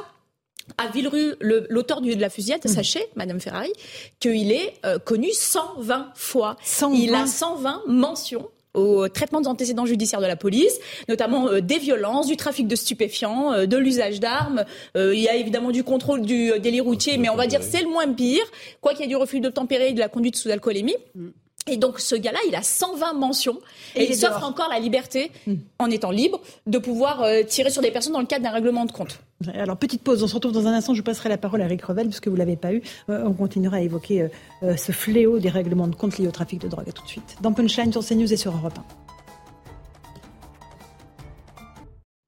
À Villerue, l'auteur de la fusillade, mmh. sachez, Madame Ferrari, qu'il est euh, connu 120 fois. Il a 120 mentions au traitement des antécédents judiciaires de la police, notamment euh, des violences, du trafic de stupéfiants, euh, de l'usage d'armes. il y a évidemment du contrôle du délit routier, mais on va dire c'est le moins pire. Quoi qu'il y ait du refus de tempérer et de la conduite sous alcoolémie. Et donc ce gars-là, il a 120 mentions et, il s'offre encore la liberté, mmh. en étant libre, de pouvoir tirer sur des personnes dans le cadre d'un règlement de compte. Alors, petite pause, on se retrouve dans un instant. Je passerai la parole à Eric Revel, puisque vous ne l'avez pas eu. Euh, on continuera à évoquer euh, euh, ce fléau des règlements de compte liés au trafic de drogue. À tout de suite. Dans Punchline, sur CNews et sur Europe 1.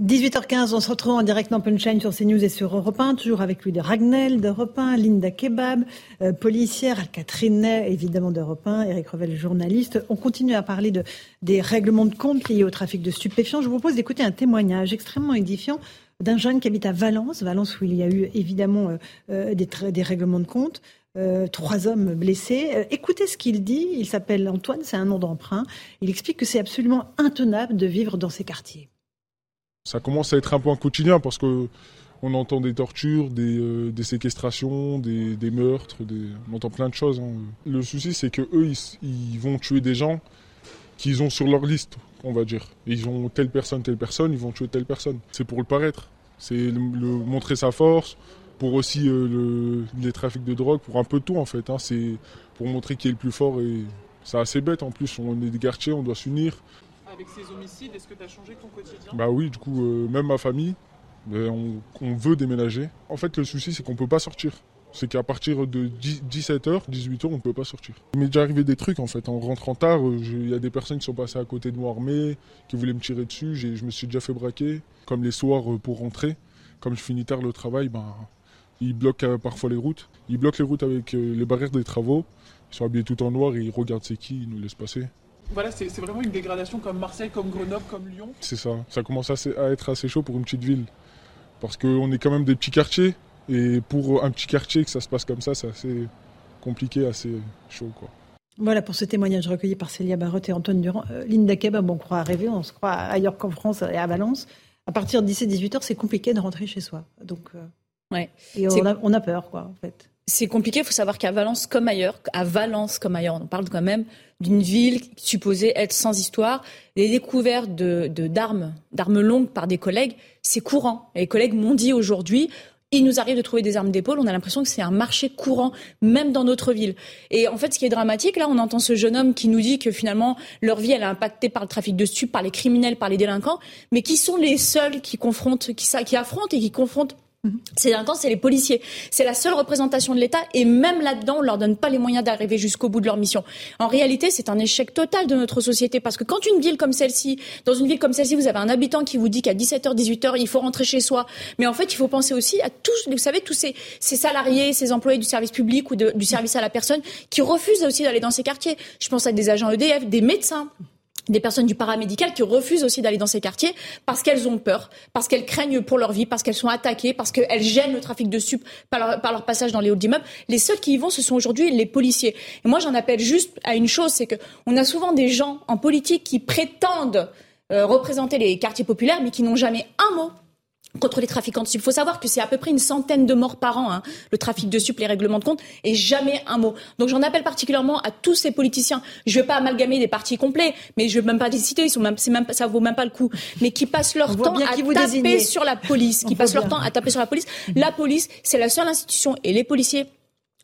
18h15, on se retrouve en direct dans Punchline sur CNews et sur Europe 1, toujours avec lui de Ragnel d'Europe 1, Linda Kebab, policière, Al-Catherine évidemment d'Europe 1, Eric Revel, journaliste. On continue à parler de, des règlements de compte liés au trafic de stupéfiants. Je vous propose d'écouter un témoignage extrêmement édifiant d'un jeune qui habite à Valence, Valence où il y a eu évidemment euh, euh, des, des, règlements de compte. Euh, trois hommes blessés. écoutez ce qu'il dit. Il s'appelle Antoine, c'est un nom d'emprunt. Il explique que c'est absolument intenable de vivre dans ces quartiers. Ça commence à être un un quotidien parce que on entend des tortures, des, séquestrations, des, meurtres, on entend plein de choses. Hein. Le souci, c'est que eux, ils, vont tuer des gens qu'ils ont sur leur liste on va dire. Ils ont telle personne, telle personne, ils vont tuer telle personne. C'est pour le paraître. C'est le, montrer sa force, pour aussi euh, le, les trafics de drogue, pour un peu tout en fait. Hein. C'est pour montrer qui est le plus fort et c'est assez bête en plus. On est des quartiers, on doit s'unir. Avec ces homicides, est-ce que tu as changé ton quotidien Bah oui, du coup, euh, même ma famille, ben, on, veut déménager. En fait, le souci, c'est qu'on peut pas sortir c'est qu'à partir de 17h, 18h, on ne peut pas sortir. Il m'est déjà arrivé des trucs en fait. En rentrant tard, euh, il y a des personnes qui sont passées à côté de moi armées, qui voulaient me tirer dessus. Je me suis déjà fait braquer. Comme les soirs euh, pour rentrer, comme je finis tard le travail, ben, ils bloquent parfois les routes. Ils bloquent les routes avec les barrières des travaux. Ils sont habillés tout en noir et ils regardent c'est qui, ils nous laissent passer. Voilà, c'est vraiment une dégradation comme Marseille, comme Grenoble, comme Lyon. C'est ça. Ça commence à être assez chaud pour une petite ville. Parce qu'on est quand même des petits quartiers. Et pour un petit quartier, que ça se passe comme ça, c'est assez compliqué, assez chaud. Quoi. Voilà pour ce témoignage recueilli par Célia Barotte et Antoine Durand. Euh, Linda Kebab, on croit rêver, on se croit ailleurs qu'en France et à Valence. À partir de 17-18 heures, c'est compliqué de rentrer chez soi. Donc, euh, ouais. Et on a, on a, peur, quoi, en fait. C'est compliqué. Il faut savoir qu'à Valence comme ailleurs, à Valence comme ailleurs, on parle quand même d'une ville supposée être sans histoire. Les découvertes d'armes, d'armes longues par des collègues, c'est courant. les collègues m'ont dit aujourd'hui, il nous arrive de trouver des armes d'épaule. On a l'impression que c'est un marché courant, même dans notre ville. Et en fait, ce qui est dramatique, là, on entend ce jeune homme qui nous dit que finalement, leur vie, elle est impactée par le trafic de stupes, par les criminels, par les délinquants. Mais qui sont les seuls qui, qui affrontent et qui confrontent Ces délinquants, c'est les policiers. C'est la seule représentation de l'État et même là-dedans, on leur donne pas les moyens d'arriver jusqu'au bout de leur mission. En réalité, c'est un échec total de notre société parce que quand une ville comme celle-ci, dans une ville comme celle-ci, vous avez un habitant qui vous dit qu'à 17h, 18h, il faut rentrer chez soi. Mais en fait, il faut penser aussi à tous, vous savez, tous ces, ces salariés, ces employés du service public ou du service à la personne qui refusent aussi d'aller dans ces quartiers. Je pense à des agents EDF, des médecins des personnes du paramédical qui refusent aussi d'aller dans ces quartiers parce qu'elles ont peur, parce qu'elles craignent pour leur vie, parce qu'elles sont attaquées, parce qu'elles gênent le trafic de sup par leur, passage dans les halls d'immeubles. Les seuls qui y vont, ce sont aujourd'hui les policiers. Et moi, j'en appelle juste à une chose, c'est que on a souvent des gens en politique qui prétendent euh, représenter les quartiers populaires, mais qui n'ont jamais un mot contre les trafiquants de sup. Il faut savoir que c'est à peu près une centaine de morts par an, hein, le trafic de sup, les règlements de compte, et jamais un mot. Donc j'en appelle particulièrement à tous ces politiciens. Je ne vais pas amalgamer des partis complets, mais je ne veux même pas les citer, ils sont même, même, ça vaut même pas le coup. Mais qui passent leur temps à taper sur la police, qui passent leur temps à taper sur la police. La police, c'est la seule institution, et les policiers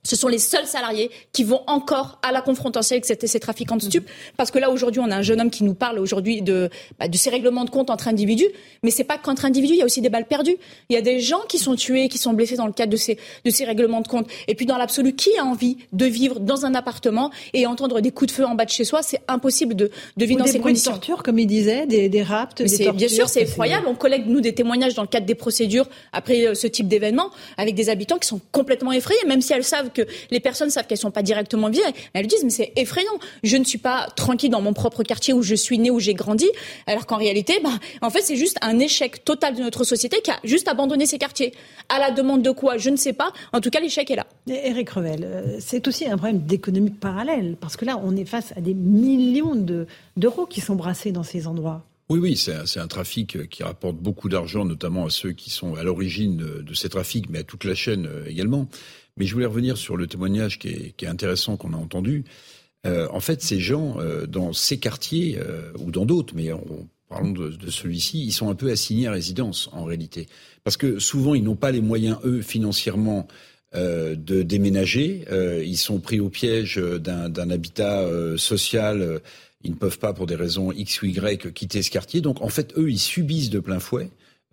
ce sont les seuls salariés qui vont encore à la confrontation avec ces, trafiquants de stupes. Parce que là, aujourd'hui, on a un jeune homme qui nous parle aujourd'hui de, bah, de ces règlements de compte entre individus. Mais c'est pas qu'entre individus, il y a aussi des balles perdues. Il y a des gens qui sont tués, qui sont blessés dans le cadre de ces, de ces règlements de compte. Et puis, dans l'absolu, qui a envie de vivre dans un appartement et entendre des coups de feu en bas de chez soi? C'est impossible de, de vivre dans ces conditions. Des tortures, comme il disait, des, des rapts, des tortures. Bien sûr, c'est effroyable. On collecte, nous, des témoignages dans le cadre des procédures après euh, ce type d'événement avec des habitants qui sont complètement effrayés, même si elles savent que les personnes savent qu'elles sont pas directement virées. Elles disent mais c'est effrayant. Je ne suis pas tranquille dans mon propre quartier où je suis né, où j'ai grandi, alors qu'en réalité, bah, en fait, c'est juste un échec total de notre société qui a juste abandonné ces quartiers. À la demande de quoi? Je ne sais pas. En tout cas, l'échec est là. Eric Revel, euh, c'est aussi un problème d'économie parallèle parce que là, on est face à des millions d'euros qui sont brassés dans ces endroits. Oui, oui, c'est un, trafic qui rapporte beaucoup d'argent, notamment à ceux qui sont à l'origine de, ces trafics, mais à toute la chaîne euh, également. Mais je voulais revenir sur le témoignage qui est, intéressant qu'on a entendu. Euh, en fait, ces gens, euh, dans ces quartiers, euh, ou dans d'autres, mais parlons de, celui-ci, ils sont un peu assignés à résidence, en réalité. Parce que souvent, ils n'ont pas les moyens, eux, financièrement, de déménager. ils sont pris au piège d'un habitat social. Ils ne peuvent pas, pour des raisons X ou Y, quitter ce quartier. Donc, en fait, eux, ils subissent de plein fouet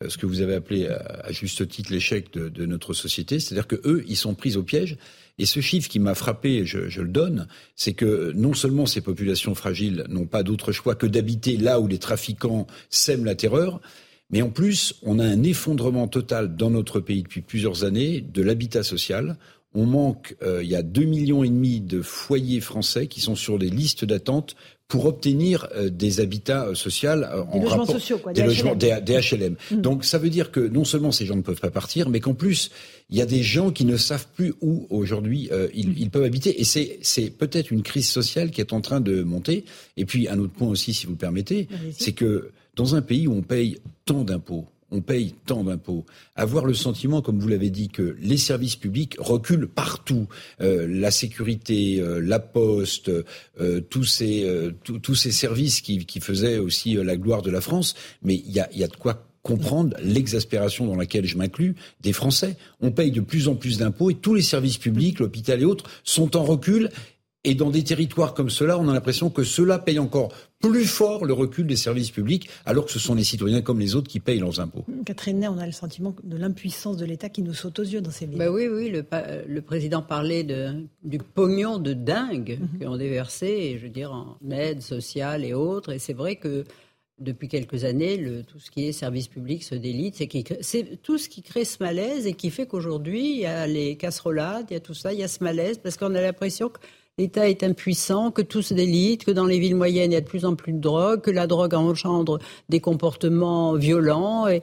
ce que vous avez appelé à juste titre l'échec de, notre société, c'est-à-dire que eux, ils sont pris au piège. Et ce chiffre qui m'a frappé, je, je, le donne, c'est que non seulement ces populations fragiles n'ont pas d'autre choix que d'habiter là où les trafiquants sèment la terreur, mais en plus, on a un effondrement total dans notre pays depuis plusieurs années de l'habitat social. On manque, euh, il y a deux millions et demi de foyers français qui sont sur des listes d'attente pour obtenir euh, des habitats euh, sociaux euh, en logements rapport, sociaux, quoi, des, des, logements, des, HLM. Mmh. Donc ça veut dire que non seulement ces gens ne peuvent pas partir, mais qu'en plus il y a des gens qui ne savent plus où aujourd'hui ils, mmh. ils, peuvent habiter. Et c'est, c'est peut-être une crise sociale qui est en train de monter. Et puis un autre point aussi, si vous le permettez, c'est que dans un pays où on paye tant d'impôts, on paye tant d'impôts, avoir le sentiment, comme vous l'avez dit, que les services publics reculent partout, euh, la sécurité, euh, la poste, euh, tous ces services qui, faisaient aussi la gloire de la France, mais il y a, de quoi comprendre l'exaspération dans laquelle je m'inclus des Français. On paye de plus en plus d'impôts et tous les services publics, l'hôpital et autres, sont en recul. Et dans des territoires comme cela, on a l'impression que cela paye encore plus fort le recul des services publics, alors que ce sont les citoyens comme les autres qui payent leurs impôts. Catherine Ney, on a le sentiment de l'impuissance de l'État qui nous saute aux yeux dans ces villes. Bah oui, oui, le, président parlait de, du pognon de dingue mm ont déversé, et je veux dire, en aide sociale et autres. Et c'est vrai que depuis quelques années, le, tout ce qui est service public se délite. C'est tout ce qui crée ce malaise et qui fait qu'aujourd'hui, il y a les casserolades, il y a tout ça, il y a ce malaise, parce qu'on a l'impression que l'État est impuissant, que tout se délite, que dans les villes moyennes, il y a de plus en plus de drogue, que la drogue engendre des comportements violents. Et,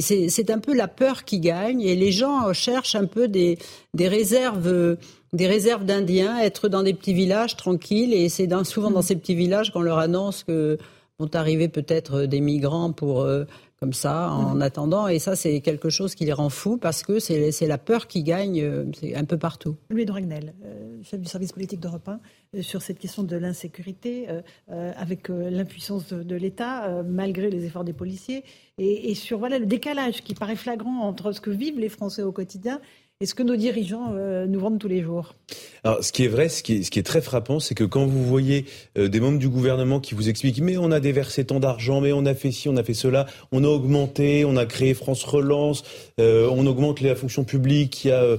c'est un peu la peur qui gagne. Et les gens cherchent un peu des, réserves des réserves d'Indiens, être dans des petits villages tranquilles. Et c'est souvent dans ces petits villages qu'on leur annonce que vont arriver peut-être des migrants pour euh, comme ça en mhm. attendant. Et ça, c'est quelque chose qui les rend fous parce que c'est la peur qui gagne euh, un peu partout. Louis de Ragnel, euh, chef du service politique d'Europe 1, euh, sur cette question de l'insécurité, avec l'impuissance de, l'État, malgré les efforts des policiers, et, sur voilà, le décalage qui paraît flagrant entre ce que vivent les Français au quotidien et ce que nos dirigeants euh, nous vendent tous les jours? Alors, ce qui est vrai, ce qui est, très frappant, c'est que quand vous voyez euh, des membres du gouvernement qui vous expliquent, mais on a déversé tant d'argent, mais on a fait ci, on a fait cela, on a augmenté, on a créé France Relance, euh, on augmente la fonction publique, il y a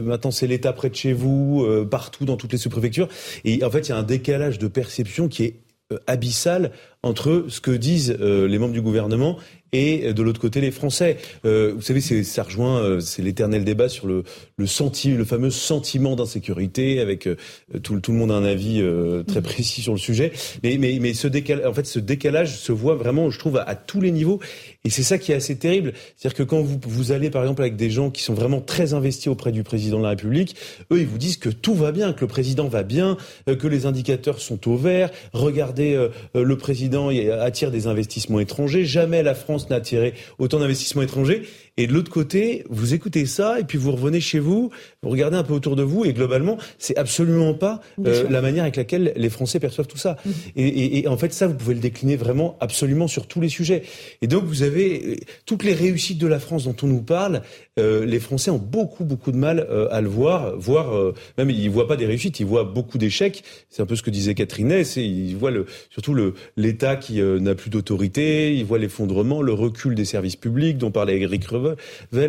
maintenant c'est l'État près de chez vous, partout dans toutes les sous-préfectures, et en fait il y a un décalage de perception qui est abyssal entre ce que disent les membres du gouvernement et de l'autre côté les Français. Euh, vous savez, ça rejoint, euh, c'est l'éternel débat sur le, le, senti, le fameux sentiment d'insécurité, avec euh, tout, tout, le monde a un avis euh, très précis sur le sujet. Mais, mais, mais ce décalage, en fait, ce décalage se voit vraiment, je trouve, à, à tous les niveaux. Et c'est ça qui est assez terrible. C'est-à-dire que quand vous, vous allez, par exemple, avec des gens qui sont vraiment très investis auprès du président de la République, eux, ils vous disent que tout va bien, que le président va bien, que les indicateurs sont au vert. Regardez, le président attire des investissements étrangers. Jamais la France n'a attiré autant d'investissements étrangers. Et de l'autre côté, vous écoutez ça et puis vous revenez chez vous, vous regardez un peu autour de vous et globalement, c'est absolument pas euh, la manière avec laquelle les Français perçoivent tout ça. Mmh. Et, et, en fait, ça, vous pouvez le décliner vraiment absolument sur tous les sujets. Et donc, vous avez euh, toutes les réussites de la France dont on nous parle. Euh, les Français ont beaucoup, beaucoup de mal euh, à le voir, voire euh, même ils voient pas des réussites, ils voient beaucoup d'échecs. C'est un peu ce que disait Catherine Ness. Ils voient le, surtout le l'État qui n'a plus d'autorité. Ils voient l'effondrement, le recul des services publics dont parlait Eric Revel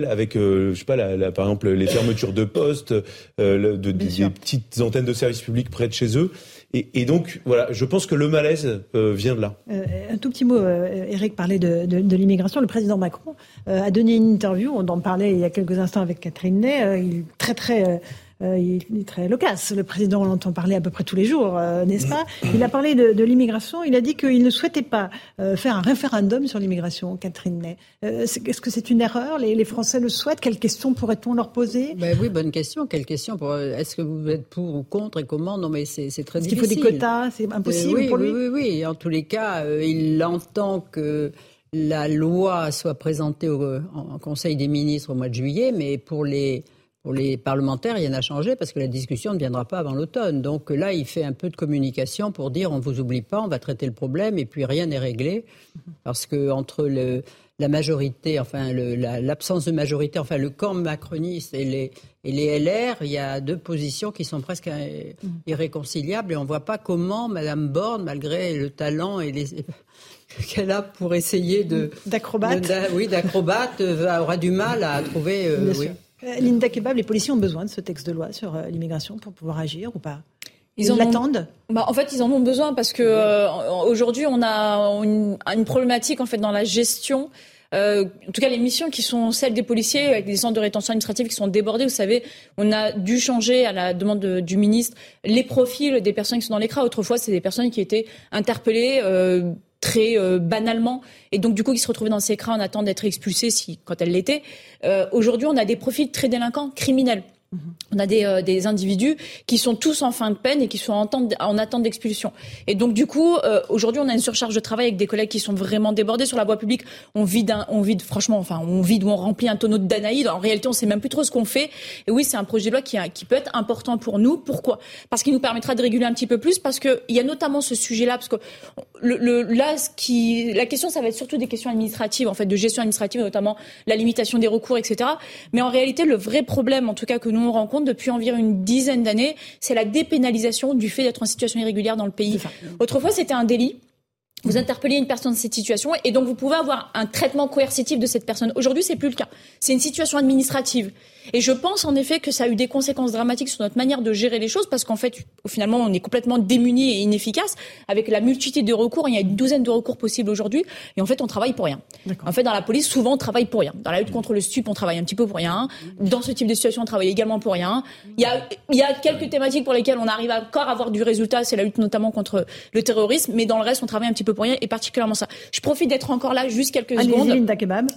avec, euh, je sais pas, la, par exemple, les fermetures de postes, euh, de, des petites antennes de services publics près de chez eux. Et, donc, voilà, je pense que le malaise euh, vient de là. un tout petit mot, Eric parlait de, l'immigration. Le président Macron a donné une interview, on en parlait il y a quelques instants avec Catherine Ney, il très très euh, il est très loquace. Le président, on l'entend parler à peu près tous les jours, euh, n'est-ce pas? Il a parlé de, de l'immigration. Il a dit qu'il ne souhaitait pas euh, faire un référendum sur l'immigration, Catherine Ney. Est-ce que c'est une erreur? Les, les, Français le souhaitent? Quelles questions pourrait-on leur poser? Ben Oui, bonne question. Quelle question Est-ce que vous êtes pour ou contre et comment? Non, mais c'est très difficile. Est-ce qu'il faut des quotas? C'est impossible oui, pour lui? Oui, oui, oui. En tous les cas, il entend que la loi soit présentée au, en Conseil des ministres au mois de juillet, mais pour les pour les parlementaires, rien n'a changé parce que la discussion ne viendra pas avant l'automne. Donc là, il fait un peu de communication pour dire on ne vous oublie pas, on va traiter le problème et puis rien n'est réglé. Parce que entre le, la majorité, enfin l'absence de majorité, enfin le camp macroniste et les, et les LR, il y a deux positions qui sont presque irréconciliables et on ne voit pas comment Mme Borne, malgré le talent et les qu'elle a pour essayer de d'acrobate, oui, d'acrobate, aura du mal à trouver. Euh. Euh, Linda Kebab, les policiers ont besoin de ce texte de loi sur euh, l'immigration pour pouvoir agir ou pas ils, l'attendent bah, En fait, ils en ont besoin parce que euh, aujourd'hui, on a une, une, problématique en fait dans la gestion. Euh, en tout cas, les missions qui sont celles des policiers avec des centres de rétention administrative qui sont débordés. Vous savez, on a dû changer à la demande de, du ministre les profils des personnes qui sont dans l'écran. Autrefois, c'est des personnes qui étaient interpellées. Euh, très euh, banalement et donc du coup qui se retrouvaient dans ces écrans en attendant d'être expulsés si quand elles l'étaient. Euh, Aujourd'hui, on a des profils très délinquants, criminels. On a des, euh, des, individus qui sont tous en fin de peine et qui sont en, attente, en attente d'expulsion. Et donc du coup, euh, aujourd'hui, on a une surcharge de travail avec des collègues qui sont vraiment débordés sur la voie publique. On vide, on vide franchement, enfin, on vide ou on remplit un tonneau de Danaïde. En réalité, on sait même plus trop ce qu'on fait. Et oui, c'est un projet de loi qui, qui peut être important pour nous. Pourquoi? Parce qu'il nous permettra de réguler un petit peu plus. Parce qu'il y a notamment ce sujet-là, parce que le, le, là, ce qui, la question, ça va être surtout des questions administratives, en fait, de gestion administrative, notamment la limitation des recours, etc. Mais en réalité, le vrai problème, en tout cas que nous on rencontre depuis environ une dizaine d'années, c'est la dépénalisation du fait d'être en situation irrégulière dans le pays. Autrefois, c'était un délit. Vous interpellez une personne dans cette situation et donc vous pouvez avoir un traitement coercitif de cette personne. Aujourd'hui, c'est plus le cas. C'est une situation administrative. Et je pense en effet que ça a eu des conséquences dramatiques sur notre manière de gérer les choses parce qu'en fait, finalement, on est complètement démunis et inefficace avec la multitude de recours. Il y a une douzaine de recours possibles aujourd'hui et en fait, on travaille pour rien. En fait, dans la police, souvent, on travaille pour rien. Dans la lutte contre le stup, on travaille un petit peu pour rien. Dans ce type de situation, on travaille également pour rien. Il y a, il y a quelques thématiques pour lesquelles on arrive encore à avoir du résultat. C'est la lutte notamment contre le terrorisme, mais dans le reste, on travaille un petit peu pour rien et particulièrement ça. Je profite d'être encore là juste quelques secondes.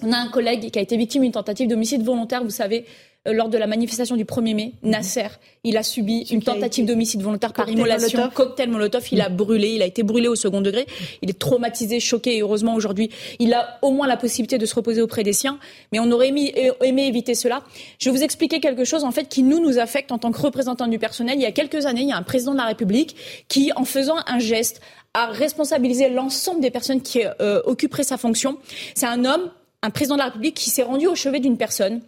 On a un collègue qui a été victime d'une tentative d'homicide volontaire, vous savez, lors de la manifestation du 1er mai, mhm. Nasser, il a subi une tentative d'homicide volontaire par immolation, cocktail Molotov, il a mhm. brûlé, il a été brûlé au second degré, il est traumatisé, choqué et heureusement aujourd'hui, il a au moins la possibilité de se reposer auprès des siens, mais on aurait aimé, aimé éviter cela. Je vais vous expliquer quelque chose en fait qui nous nous affecte en tant que représentants du personnel. Il y a quelques années, il y a un président de la République qui, en faisant un geste, a responsabilisé l'ensemble des personnes qui euh, occuperaient sa fonction. C'est un homme, un président de la République qui s'est rendu au chevet d'une personne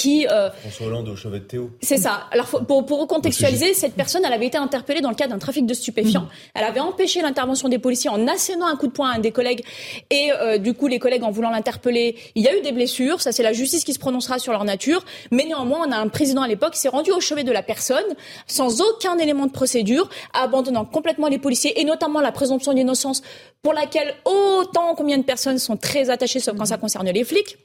qui... Euh, François Hollande au chevet de Théo. C'est ça. Alors pour, pour recontextualiser, cette personne, elle avait été interpellée dans le cadre d'un trafic de stupéfiants. Mhm. Elle avait empêché l'intervention des policiers en assénant un coup de poing à un des collègues. Et euh, du coup, les collègues, en voulant l'interpeller, il y a eu des blessures. Ça, c'est la justice qui se prononcera sur leur nature. Mais néanmoins, on a un président à l'époque qui s'est rendu au chevet de la personne, sans aucun élément de procédure, abandonnant complètement les policiers, et notamment la présomption d'innocence, pour laquelle autant combien de personnes sont très attachées, sauf quand ça concerne les flics.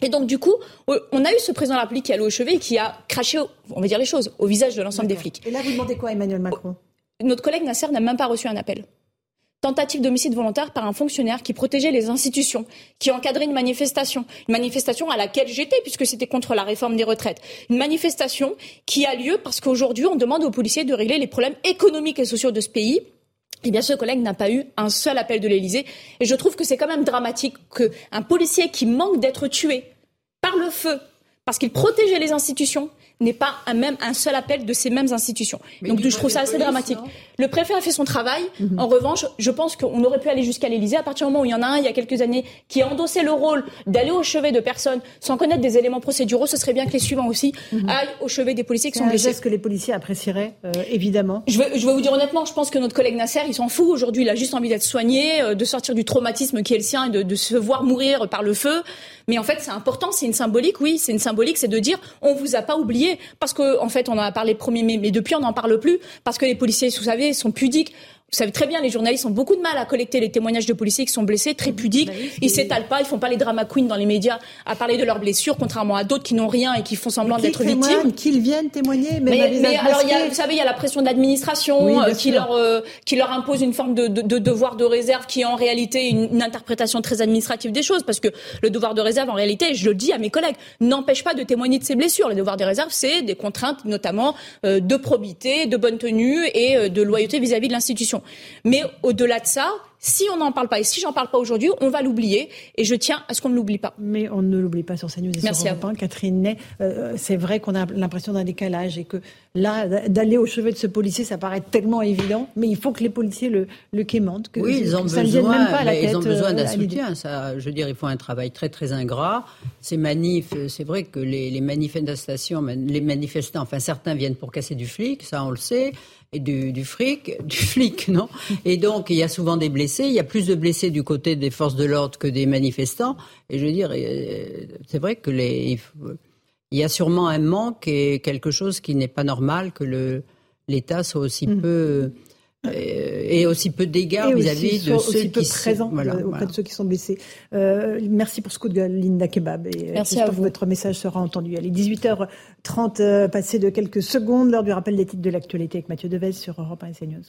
Et donc, du coup, on a eu ce président de la République qui est allé au chevet et qui a craché, on va dire les choses, au visage de l'ensemble des flics. Et là, vous demandez quoi, Emmanuel Macron? Notre collègue Nasser n'a même pas reçu un appel. Tentative d'homicide volontaire par un fonctionnaire qui protégeait les institutions, qui encadrait une manifestation. Une manifestation à laquelle j'étais, puisque c'était contre la réforme des retraites. Une manifestation qui a lieu parce qu'aujourd'hui, on demande aux policiers de régler les problèmes économiques et sociaux de ce pays eh bien, ce collègue n'a pas eu un seul appel de l'Élysée. Et je trouve que c'est quand même dramatique qu'un policier qui manque d'être tué par le feu, parce qu'il protégeait les institutions, n'est pas un, même, un seul appel de ces mêmes institutions. Donc je trouve ça assez dramatique. Le préfet a fait son travail. Mhm. En revanche, je pense qu'on aurait pu aller jusqu'à l'Élysée à partir du moment où il y en a un, il y a quelques années, qui a endossé le rôle d'aller au chevet de personnes sans connaître des éléments procéduraux. Ce serait bien que les suivants aussi mhm. aillent au chevet des policiers qui sont blessés. Est-ce que les policiers apprécieraient, euh, évidemment je veux vous dire honnêtement, je pense que notre collègue Nasser, il s'en fout. Aujourd'hui, il a juste envie d'être soigné, euh, de sortir du traumatisme qui est le sien et de, de se voir mourir par le feu. Mais en fait, c'est important, c'est une symbolique, oui, c'est une symbolique, c'est de dire on vous a pas oublié parce que en fait, on en a parlé le 1er mai, mais depuis on n'en parle plus parce que les policiers, vous savez, sont pudiques. Vous savez très bien, les journalistes ont beaucoup de mal à collecter les témoignages de policiers qui sont blessés, très pudiques. Bah ils s'étalent pas, ils font pas les drama queens dans les médias à parler de leurs blessures, contrairement à d'autres qui n'ont rien et qui font semblant d'être victimes. Qu'ils viennent témoigner, mais, mais alors, y a, vous savez, il y a la pression d'administration euh, qui leur euh, qui leur impose une forme de, de, de, devoir de réserve qui est en réalité une, une, interprétation très administrative des choses, parce que le devoir de réserve, en réalité, je le dis à mes collègues, n'empêche pas de témoigner de ses blessures. Le devoir de réserve, c'est des contraintes, notamment euh, de probité, de bonne tenue et de loyauté vis-à-vis -vis de l'institution. Mais au-delà de ça, si on n'en parle pas et si j'en parle pas aujourd'hui, on va l'oublier et je tiens à ce qu'on ne l'oublie pas. Mais on ne l'oublie pas sur CNews et Merci sur Europe Catherine Ney, euh, c'est vrai qu'on a l'impression d'un décalage et que là, d'aller au chevet de ce policier, ça paraît tellement évident, mais il faut que les policiers le, le. Que, oui, ils ont besoin, même pas la tête, ils ont besoin d'un euh, soutien. Ça, je veux dire, ils font un travail très très ingrat. Ces manifs, c'est vrai que les, les manifestations, les manifestants, enfin certains viennent pour casser du flic, ça on le sait du, du, fric, du flic, non? Et donc, il y a souvent des blessés. Il y a plus de blessés du côté des forces de l'ordre que des manifestants. Et je veux dire, euh, c'est vrai que les, il y a sûrement un manque et quelque chose qui n'est pas normal que le, l'État soit aussi mm. peu et aussi peu d'égards vis-à-vis de ceux qui sont voilà, auprès de ceux qui sont blessés. Euh, merci pour ce coup de gueule, Linda Kebab. Et euh, merci à vous. votre message sera entendu. Allez, 18h30 euh, passé de quelques secondes, l'heure du rappel des titres de l'actualité avec Mathieu Devez sur Europe 1 et CNews.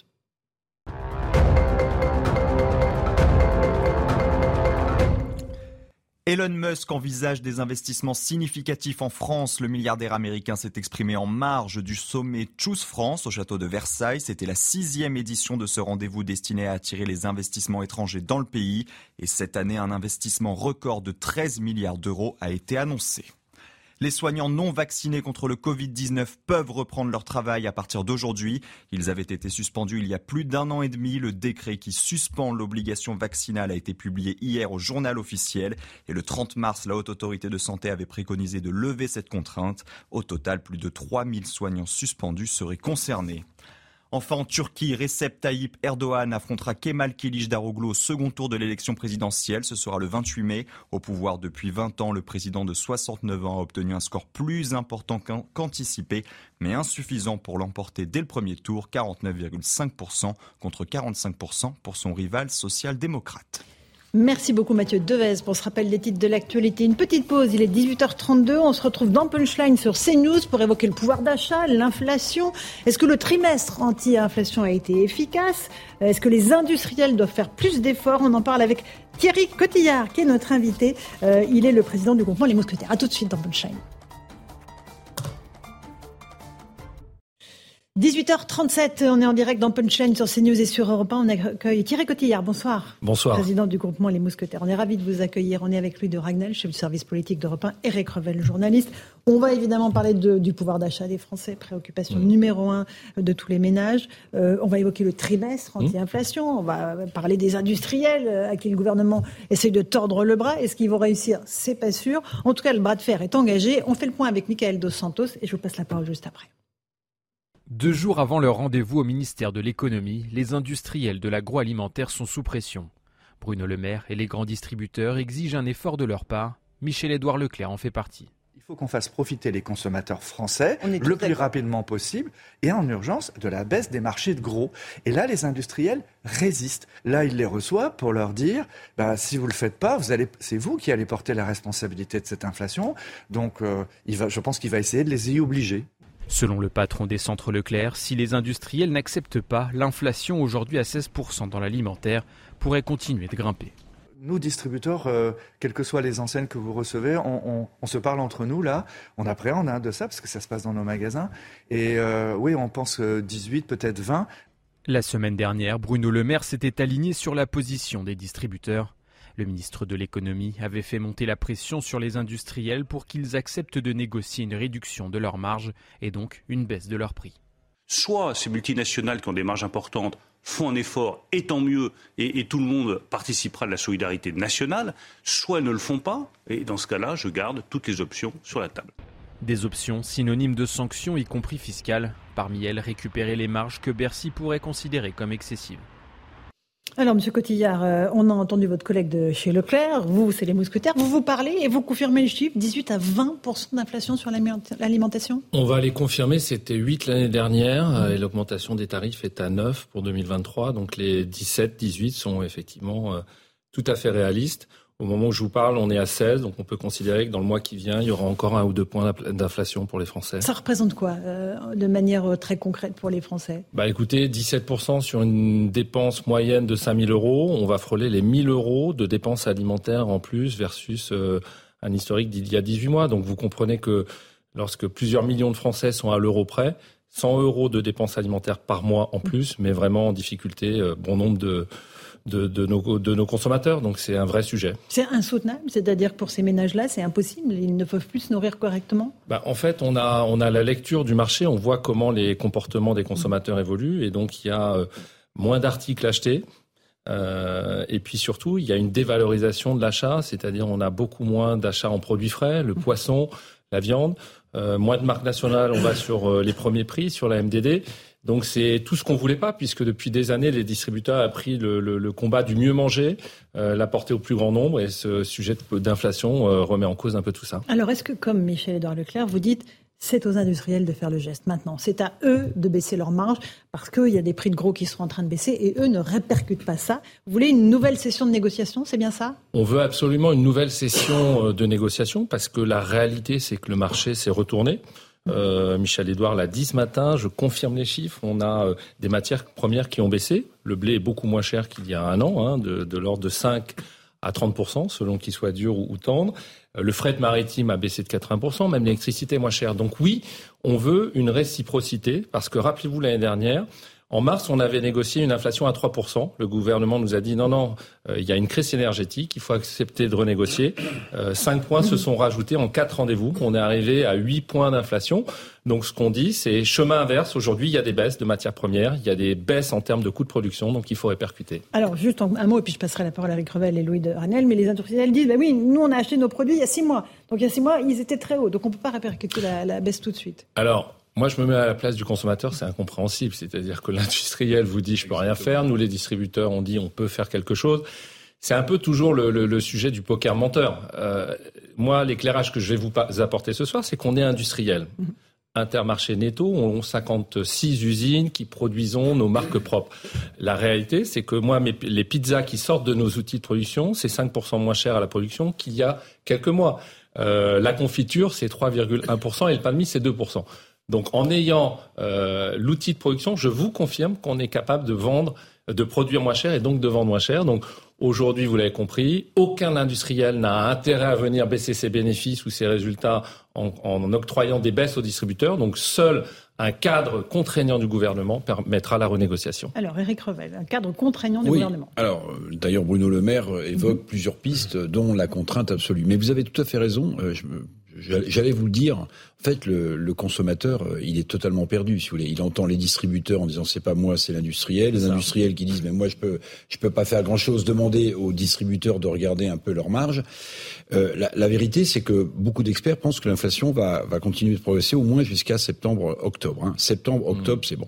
Elon Musk envisage des investissements significatifs en France. Le milliardaire américain s'est exprimé en marge du sommet Choose France au château de Versailles. C'était la sixième édition de ce rendez-vous destiné à attirer les investissements étrangers dans le pays. Et cette année, un investissement record de 13 milliards d'euros a été annoncé. Les soignants non vaccinés contre le Covid-19 peuvent reprendre leur travail à partir d'aujourd'hui. Ils avaient été suspendus il y a plus d'un an et demi. Le décret qui suspend l'obligation vaccinale a été publié hier au journal officiel. Et le 30 mars, la Haute Autorité de Santé avait préconisé de lever cette contrainte. Au total, plus de 3000 soignants suspendus seraient concernés. Enfin, en Turquie, Recep Tayyip Erdogan affrontera Kemal Kılıçdaroğlu au second tour de l'élection présidentielle. Ce sera le 28 mai. Au pouvoir depuis 20 ans, le président de 69 ans a obtenu un score plus important qu'anticipé, mais insuffisant pour l'emporter dès le premier tour, 49,5% contre 45% pour son rival social-démocrate. Merci beaucoup Mathieu Devez pour ce rappel des titres de l'actualité. Une petite pause, il est 18h32, on se retrouve dans Punchline sur CNews pour évoquer le pouvoir d'achat, l'inflation. Est-ce que le trimestre anti-inflation a été efficace? Est-ce que les industriels doivent faire plus d'efforts? On en parle avec Thierry Cotillard qui est notre invité. Euh, il est le président du groupement Les Mousquetaires. A tout de suite dans Punchline. 18h37, on est en direct dans Punchline sur CNews et sur Europe 1. On accueille Thierry Cotillard. Bonsoir. Bonsoir. Président du groupement Les Mousquetaires. On est ravis de vous accueillir. On est avec Louis de Ragnel, chef du service politique d'Europe 1, Eric Revel, journaliste. On va évidemment parler du pouvoir d'achat des Français, préoccupation mmh. numéro un de tous les ménages. Euh, on va évoquer le trimestre mmh. anti-inflation. On va parler des industriels euh, à qui le gouvernement essaye de tordre le bras. Est-ce qu'ils vont réussir? C'est pas sûr. En tout cas, le bras de fer est engagé. On fait le point avec Michael Dos Santos et je vous passe la parole juste après. Deux jours avant leur rendez-vous au ministère de l'économie, les industriels de l'agroalimentaire sont sous pression. Bruno Le Maire et les grands distributeurs exigent un effort de leur part. Michel-Édouard Leclerc en fait partie. Il faut qu'on fasse profiter les consommateurs français le plus rapidement possible et en urgence de la baisse des marchés de gros. Et là, les industriels résistent. Là, ils les reçoivent pour leur dire bah, si vous ne le faites pas, vous allez, c'est vous qui allez porter la responsabilité de cette inflation. Donc, euh, il va, je pense qu'il va essayer de les y obliger. Selon le patron des centres Leclerc, si les industriels n'acceptent pas, l'inflation aujourd'hui à 16% dans l'alimentaire pourrait continuer de grimper. Nous, distributeurs, euh, quelles que soient les enseignes que vous recevez, on, se parle entre nous là, on appréhende hein, de ça parce que ça se passe dans nos magasins. Et euh, oui, on pense 18, peut-être 20. La semaine dernière, Bruno Le Maire s'était aligné sur la position des distributeurs. Le ministre de l'économie avait fait monter la pression sur les industriels pour qu'ils acceptent de négocier une réduction de leurs marges et donc une baisse de leurs prix. Soit ces multinationales qui ont des marges importantes font un effort, et tant mieux, et, et, tout le monde participera de la solidarité nationale, soit elles ne le font pas, et dans ce cas-là, je garde toutes les options sur la table. Des options synonymes de sanctions, y compris fiscales, parmi elles récupérer les marges que Bercy pourrait considérer comme excessives. Alors, Monsieur Cotillard, euh, on a entendu votre collègue de chez Leclerc. Vous, c'est les mousquetaires. Vous vous parlez et vous confirmez le chiffre 18 à 20% d'inflation sur l'alimentation? On va les confirmer. C'était 8 l'année dernière mmh. et l'augmentation des tarifs est à 9 pour 2023. Donc, les 17, 18 sont effectivement euh, tout à fait réalistes. Au moment où je vous parle, on est à 16, donc on peut considérer que dans le mois qui vient, il y aura encore un ou deux points d'inflation pour les Français. Ça représente quoi, euh, de manière euh, très concrète pour les Français? Bah écoutez, 17% sur une dépense moyenne de 5 000 euros, on va frôler les 1 000 euros de dépenses alimentaires en plus versus euh, un historique d'il y a 18 mois. Donc vous comprenez que lorsque plusieurs millions de Français sont à l'euro près, 100 euros de dépenses alimentaires par mois en plus, mais vraiment en difficulté, bon nombre de de, de, nos, de nos consommateurs. Donc c'est un vrai sujet. C'est insoutenable, c'est-à-dire pour ces ménages-là, c'est impossible. Ils ne peuvent plus se nourrir correctement? Bah, en fait, on a, on a la lecture du marché, on voit comment les comportements des consommateurs évoluent, et donc il y a euh, moins d'articles achetés. Euh, et puis surtout, il y a une dévalorisation de l'achat, c'est-à-dire on a beaucoup moins d'achats en produits frais, le poisson, la viande, euh, moins de marques nationales, on va sur les premiers prix, sur la MDD. Donc c'est tout ce qu'on voulait pas, puisque depuis des années, les distributeurs ont pris le, combat du mieux manger, euh, l'a au plus grand nombre, et ce sujet d'inflation euh, remet en cause un peu tout ça. Alors est-ce que, comme Michel-Édouard Leclerc, vous dites c'est aux industriels de faire le geste maintenant. C'est à eux de baisser leurs marges parce qu'il y a des prix de gros qui sont en train de baisser et eux ne répercutent pas ça. Vous voulez une nouvelle session de négociation, c'est bien ça? On veut absolument une nouvelle session euh, de négociation parce que la réalité, c'est que le marché s'est retourné. Euh, Michel Edouard l'a dit ce matin, je confirme les chiffres. On a euh, des matières premières qui ont baissé. Le blé est beaucoup moins cher qu'il y a un an, hein, de, l'ordre de 5 à 30%, selon qu'il soit dur ou, tendre. Euh, le fret maritime a baissé de 80%, même l'électricité est moins chère. Donc oui, on veut une réciprocité, parce que rappelez-vous l'année dernière, en mars, on avait négocié une inflation à 3%. Le gouvernement nous a dit non, non, euh, il y a une crise énergétique, il faut accepter de renégocier. Euh, cinq points se sont rajoutés en quatre rendez-vous. On est arrivé à huit points d'inflation. Donc ce qu'on dit, c'est chemin inverse. Aujourd'hui, il y a des baisses de matières premières, il y a des baisses en termes de coûts de production, donc il faut répercuter. Alors juste un mot, et puis je passerai la parole à Eric Revel et Louis de Ranel, mais les industriels disent, bah oui, nous on a acheté nos produits il y a six mois. Donc il y a six mois, ils étaient très hauts, donc on ne peut pas répercuter la, la baisse tout de suite. Alors, moi, je me mets à la place du consommateur, c'est incompréhensible. C'est-à-dire que l'industriel vous dit je peux rien faire, nous les distributeurs on dit on peut faire quelque chose. C'est un peu toujours le, le, le sujet du poker menteur. Euh, moi, l'éclairage que je vais vous apporter ce soir, c'est qu'on est industriel. Mhm. Intermarché Netto ont 56 usines qui produisons nos marques propres. La réalité, c'est que moi, mes, les pizzas qui sortent de nos outils de production, c'est 5% moins cher à la production qu'il y a quelques mois. Euh, la confiture, c'est 3,1% et le pain de mie, c'est 2%. Donc en ayant euh, l'outil de production, je vous confirme qu'on est capable de vendre, de produire moins cher et donc de vendre moins cher. Donc Aujourd'hui, vous l'avez compris, aucun industriel n'a intérêt à venir baisser ses bénéfices ou ses résultats en, en octroyant des baisses aux distributeurs. Donc seul un cadre contraignant du gouvernement permettra la renégociation. Alors, Éric Revel, un cadre contraignant du gouvernement. Alors, euh, d'ailleurs, Bruno Le Maire euh, évoque mhm. plusieurs pistes, dont la contrainte absolue. Mais vous avez tout à fait raison. Euh, je me J'allais vous le dire. En fait, le, le, consommateur, euh, il est totalement perdu, si vous voulez. Il entend les distributeurs en disant c'est pas moi, c'est l'industriel. Les industriels qui disent mais moi je peux, je peux pas faire grand chose. Demander aux distributeurs de regarder un peu leur marge. Euh, la, la, vérité, c'est que beaucoup d'experts pensent que l'inflation va, va continuer de progresser au moins jusqu'à septembre-octobre. Hein. Septembre-octobre, mmh. c'est bon.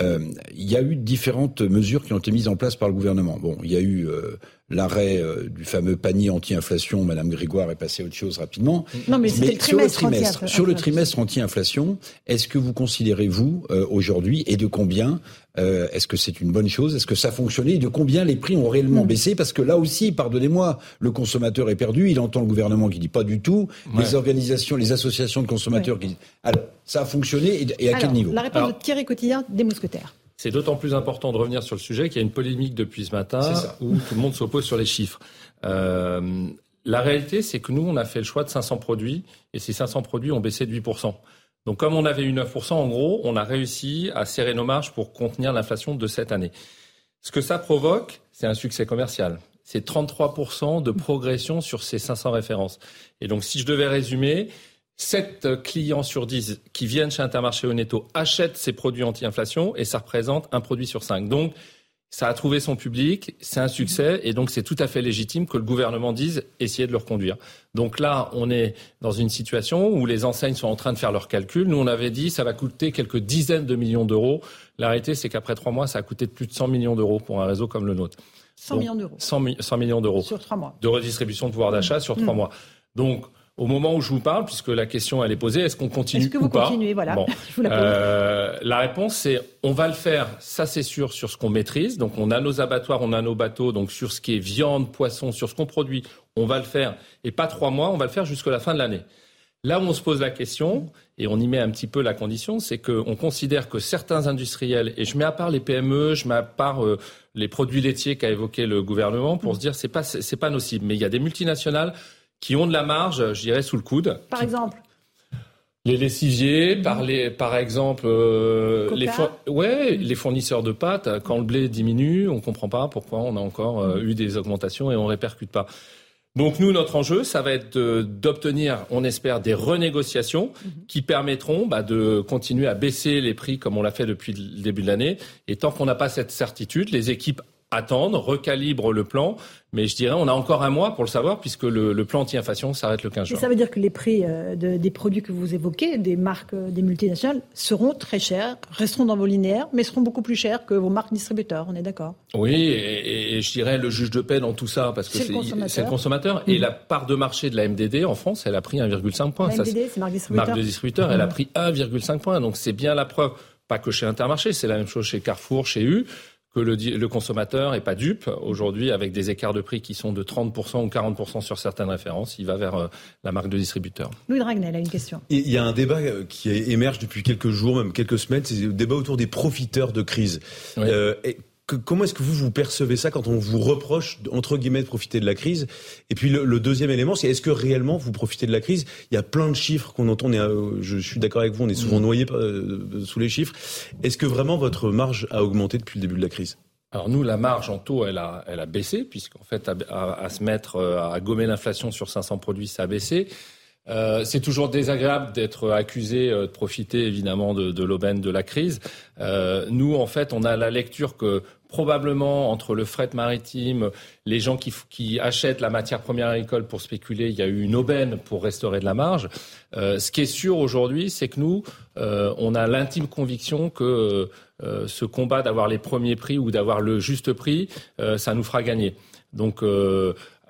Euh, il y a eu différentes mesures qui ont été mises en place par le gouvernement. Bon, il y a eu euh, l'arrêt euh, du fameux panier anti-inflation. Madame Grégoire est passée à autre chose rapidement. Non, mais, mais sur le trimestre, sur le trimestre anti-inflation, est-ce que vous considérez vous euh, aujourd'hui et de combien euh, Est-ce que c'est une bonne chose? Est-ce que ça a fonctionné Et de combien les prix ont réellement mm. baissé? Parce que là aussi, pardonnez-moi, le consommateur est perdu. Il entend le gouvernement qui dit pas du tout. Les organisations, les associations de consommateurs qui disent. Alors, ça a fonctionné et, à quel niveau? La réponse de Thierry Cotillard des Mousquetaires. C'est d'autant plus important de revenir sur le sujet qu'il y a une polémique depuis ce matin où tout le monde s'oppose sur les chiffres. Euh, la réalité, c'est que nous, on a fait le choix de 500 produits et ces 500 produits ont baissé de 8%. Donc comme on avait eu 9%, en gros, on a réussi à serrer nos marges pour contenir l'inflation de cette année. Ce que ça provoque, c'est un succès commercial. C'est 33% de progression sur ces 500 références. Et donc si je devais résumer, 7 clients sur 10 qui viennent chez Intermarché au achètent ces produits anti-inflation et ça représente un produit sur 5. Donc, ça a trouvé son public, c'est un succès et donc c'est tout à fait légitime que le gouvernement dise essayer de le reconduire. Donc là, on est dans une situation où les enseignes sont en train de faire leurs calculs. Nous, on avait dit ça va coûter quelques dizaines de millions d'euros. La réalité, c'est qu'après trois mois, ça a coûté plus de 100 millions d'euros pour un réseau comme le nôtre. 100 millions d'euros. 100, 100, millions d'euros. Sur trois mois. De redistribution de pouvoir d'achat sur trois mmh. mois. Donc, au moment où je vous parle, puisque la question elle est posée, est-ce qu'on continue Est-ce que vous continuez? Voilà. je vous la, euh, la réponse c'est on va le faire, ça c'est sûr, sur ce qu'on maîtrise. Donc on a nos abattoirs, on a nos bateaux, donc sur ce qui est viande, poisson, sur ce qu'on produit, on va le faire. Et pas trois mois, on va le faire jusqu'à la fin de l'année. Là où on se pose la question, et on y met un petit peu la condition, c'est qu'on considère que certains industriels, et je mets à part les PME, je mets à part euh, les produits laitiers qu'a évoqué le gouvernement, pour se dire c'est pas c'est pas nocible. Mais il y a des multinationales qui ont de la marge, je dirais, sous le coude. Par exemple les lessiviers, par, les, par exemple, euh, les, ouais, les fournisseurs de pâtes, quand le blé diminue, on ne comprend pas pourquoi on a encore euh, eu des augmentations et on ne répercute pas. Donc nous, notre enjeu, ça va être d'obtenir, on espère, des renégociations mhm. qui permettront bah, de continuer à baisser les prix comme on l'a fait depuis le début de l'année. Et tant qu'on n'a pas cette certitude, les équipes attendre, recalibre le plan. Mais je dirais, on a encore un mois pour le savoir, puisque le, plan anti-inflation s'arrête le 15 juin. Et ça veut dire que les prix euh, des produits que vous évoquez, des marques euh, des multinationales, seront très chers, resteront dans vos linéaires, mais seront beaucoup plus chers que vos marques distributeurs. On est d'accord? Oui, et, je dirais le juge de paix dans tout ça, parce que c'est le consommateur. Et mmh. la part de marché de la MDD en France, elle a pris 1,5 point. La MDD, c'est marque distributeur. Marque de distributeur, elle a mmh. pris 1,5 point. Donc c'est bien la preuve. Pas que chez Intermarché, c'est la même chose chez Carrefour, chez U que le, consommateur n'est pas dupe. Aujourd'hui, avec des écarts de prix qui sont de 30% ou 40% sur certaines références, il va vers euh, la marque de distributeur. Louis Dragnel a une question. Il y a un débat euh, qui émerge depuis quelques jours, même quelques semaines, c'est le débat autour des profiteurs de crise. Euh, comment est-ce que vous vous percevez ça quand on vous reproche entre guillemets de profiter de la crise? Et puis le, deuxième élément, c'est est-ce que réellement vous profitez de la crise? Il y a plein de chiffres qu'on entend. je suis d'accord avec vous, on est souvent mmh. noyé euh, sous les chiffres. Est-ce que vraiment votre marge a augmenté depuis le début de la crise? Alors nous, la marge en taux, elle a, elle a baissé, puisqu'en fait, à, se mettre, euh, à gommer l'inflation sur 500 produits, ça a baissé. Euh, c'est toujours désagréable d'être accusé de profiter évidemment de, de l'aubaine de la crise. Euh, nous, en fait, on a la lecture que probablement entre le fret maritime, les gens qui, qui, achètent la matière première agricole pour spéculer, il y a eu une aubaine pour restaurer de la marge. Euh, ce qui est sûr aujourd'hui, c'est que nous, euh, on a l'intime conviction que euh, ce combat d'avoir les premiers prix ou d'avoir le juste prix, euh, ça nous fera gagner. Donc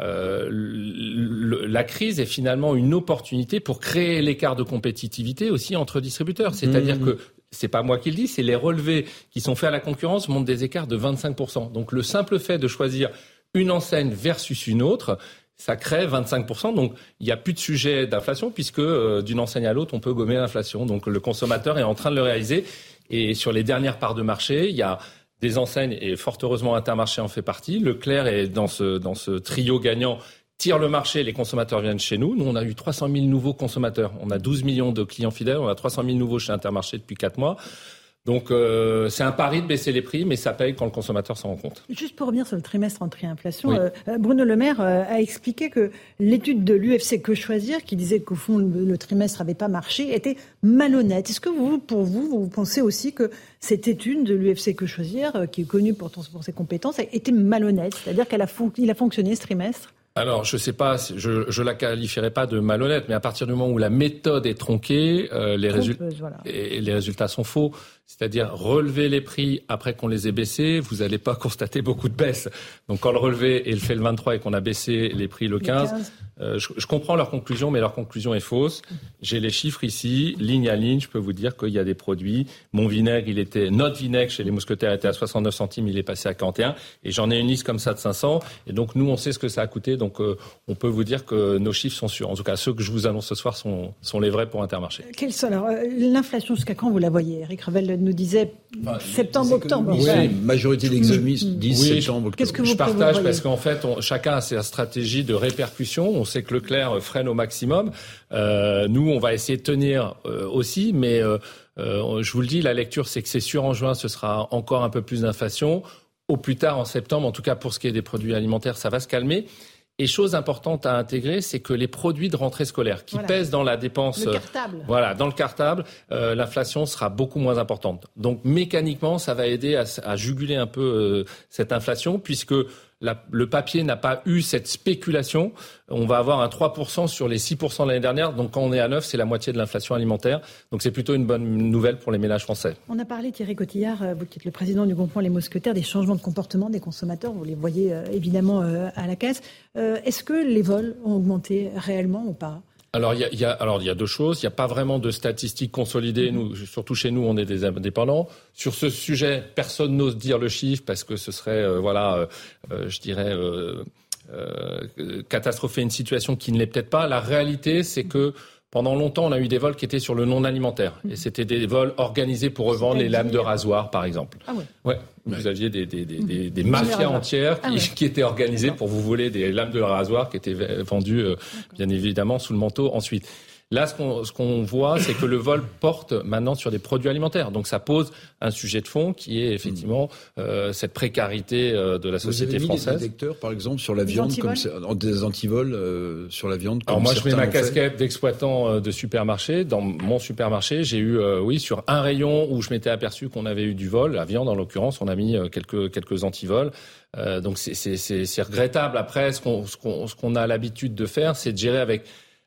euh, la crise est finalement une opportunité pour créer l'écart de compétitivité aussi entre distributeurs. C'est-à-dire mmh. que c'est pas moi qui le dis, c'est les relevés qui sont faits à la concurrence montrent des écarts de 25%. Donc le simple fait de choisir une enseigne versus une autre, ça crée 25%. Donc il n'y a plus de sujet d'inflation puisque euh, d'une enseigne à l'autre, on peut gommer l'inflation. Donc le consommateur est en train de le réaliser. Et sur les dernières parts de marché, il y a des enseignes, et fort heureusement Intermarché en fait partie. Leclerc est dans ce, dans ce trio gagnant tire le marché, les consommateurs viennent chez nous. Nous, on a eu 300 000 nouveaux consommateurs. On a 12 millions de clients fidèles. On a 300 000 nouveaux chez Intermarché depuis 4 mois. Donc euh, c'est un pari de baisser les prix, mais ça paye quand le consommateur s'en rend compte. Juste pour revenir sur le trimestre entrée-inflation, euh, euh, Bruno Le Maire a expliqué que l'étude de l'UFC Que Choisir, qui disait qu'au fond le, trimestre n'avait pas marché, était malhonnête. Est-ce que vous, pour vous, vous pensez aussi que cette étude de l'UFC Que Choisir, qui est connue pour, pour ses compétences, était malhonnête? C'est-à-dire qu'il a, a fonctionné ce trimestre? Alors, je sais pas, je, je la qualifierais pas de malhonnête, mais à partir du moment où la méthode est tronquée, les, résultats et les résultats sont faux. C'est-à-dire relever les prix après qu'on les ait baissés, vous n'allez pas constater beaucoup de baisse. Donc quand le relevé est le fait le 23 et qu'on a baissé les prix le 15, euh, je, comprends leur conclusion, mais leur conclusion est fausse. J'ai les chiffres ici, ligne à ligne, je peux vous dire qu'il y a des produits. Mon vinaigre, il était, notre vinaigre chez les mousquetaires était à 69 centimes, il est passé à 41. Et j'en ai une liste comme ça de 500. Et donc nous, on sait ce que ça a coûté. Donc euh, on peut vous dire que nos chiffres sont sûrs. En tout cas, ceux que je vous annonce ce soir sont, sont les vrais pour Intermarché. Quels sont alors euh, l'inflation jusqu'à quand vous la voyez Eric Revel nous disait septembre, octobre. Oui, majorité d'exomistes disent septembre, octobre. Qu'est-ce que vous Je partage parce qu'en fait, on, chacun a sa stratégie de répercussion. On sait que Leclerc freine au maximum. Euh, nous, on va essayer de tenir euh, aussi, mais euh, je vous le dis, la lecture, c'est que c'est sûr en juin, ce sera encore un peu plus d'inflation. Au plus tard, en septembre, en tout cas pour ce qui est des produits alimentaires, ça va se calmer. Et chose importante à intégrer, c'est que les produits de rentrée scolaire qui pèsent dans la dépense, le cartable. voilà, dans le cartable, euh, l'inflation sera beaucoup moins importante. Donc mécaniquement, ça va aider à, à juguler un peu euh, cette inflation, puisque le papier n'a pas eu cette spéculation. On va avoir un 3% sur les 6% de l'année dernière. Donc quand on est à 9, c'est la moitié de l'inflation alimentaire. Donc c'est plutôt une bonne nouvelle pour les ménages français. On a parlé, Thierry Cotillard, euh, vous qui êtes le président du groupement Les Mousquetaires, des changements de comportement des consommateurs. Vous les voyez euh, évidemment euh, à la caisse. Est-ce que les vols ont augmenté réellement ou pas? Alors il, y a, alors il y a deux choses. Il n'y a pas vraiment de statistiques consolidées. Nous, surtout chez nous, on est des indépendants. Sur ce sujet, personne n'ose dire le chiffre parce que ce serait, euh, voilà, euh, euh, je dirais, catastropher une situation qui ne l'est peut-être pas. La réalité, c'est que pendant longtemps, on a eu des vols qui étaient sur le non alimentaire. Et c'était des vols organisés pour revendre les lames de rasoir, par exemple. Ah ouais. Ouais. Vous aviez des, des, des, des mafias entières qui, ah qui, étaient organisées pour vous voler des lames de rasoir qui étaient vendues, bien évidemment, sous le manteau ensuite. Là, ce qu'on voit, c'est que le vol porte maintenant sur des produits alimentaires. Donc ça pose un sujet de fond qui est effectivement euh, cette précarité euh, de la société Vous avez mis française. Des détecteurs, par exemple, sur la viande, des comme des antivols euh, sur la viande. Alors moi, je mets ma casquette d'exploitant euh, de supermarché. Dans mon supermarché, j'ai eu, euh, oui, sur un rayon où je m'étais aperçu qu'on avait eu du vol, la viande en l'occurrence, on a mis quelques quelques antivols. donc c'est regrettable. Après, ce qu'on ce qu'on a l'habitude de faire, c'est de gérer avec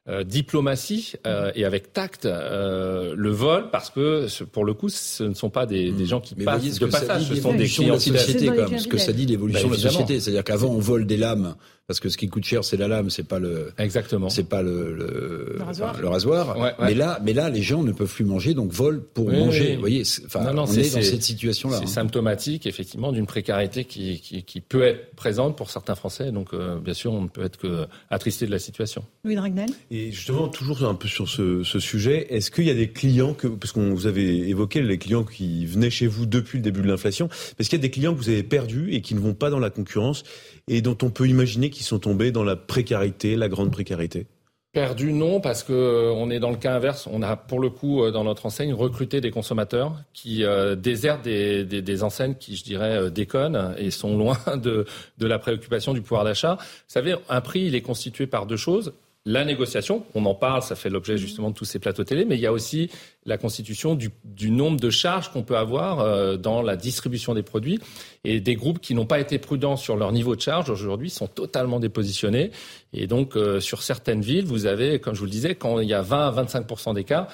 euh, diplomatie euh, et avec tact euh, le vol parce que pour le coup ce ne sont pas des, des gens qui passent de passage, ce sont des clients de la société comme ce que ça dit l'évolution bah, de la société, c'est-à-dire qu'avant on vole des lames parce que ce qui coûte cher c'est la lame, c'est pas le exactement, c'est pas le le, le rasoir. le rasoir. Ouais, ouais. Mais là, mais là les gens ne peuvent plus manger donc volent pour oui, manger. Oui. Vous voyez, enfin non, non, on est, est, dans cette situation là. C'est hein. symptomatique effectivement d'une précarité qui, qui, qui peut être présente pour certains Français. Donc euh, bien sûr on ne peut être que attristé de la situation. Louis Dragnel. Et justement, toujours un peu sur ce, ce sujet, est-ce qu'il y a des clients, que, parce qu'on vous avez évoqué les clients qui venaient chez vous depuis le début de l'inflation, est-ce qu'il y a des clients que vous avez perdus et qui ne vont pas dans la concurrence et dont on peut imaginer qu'ils sont tombés dans la précarité, la grande précarité Perdu non, parce que euh, est dans le cas inverse. On a pour le coup euh, dans notre enseigne recruté des consommateurs qui euh, désertent des, des, des, enseignes qui, je dirais, déconnent et sont loin de, de la préoccupation du pouvoir d'achat. Vous savez, un prix, il est constitué par deux choses la négociation, on en parle, ça fait l'objet justement de tous ces plateaux télé, mais il y a aussi la constitution du, du nombre de charges qu'on peut avoir euh, dans la distribution des produits. Et des groupes qui n'ont pas été prudents sur leur niveau de charge aujourd'hui sont totalement dépositionnés. Et donc, euh, sur certaines villes, vous avez, comme je vous le disais, quand il y a 20 à 25% d'écart,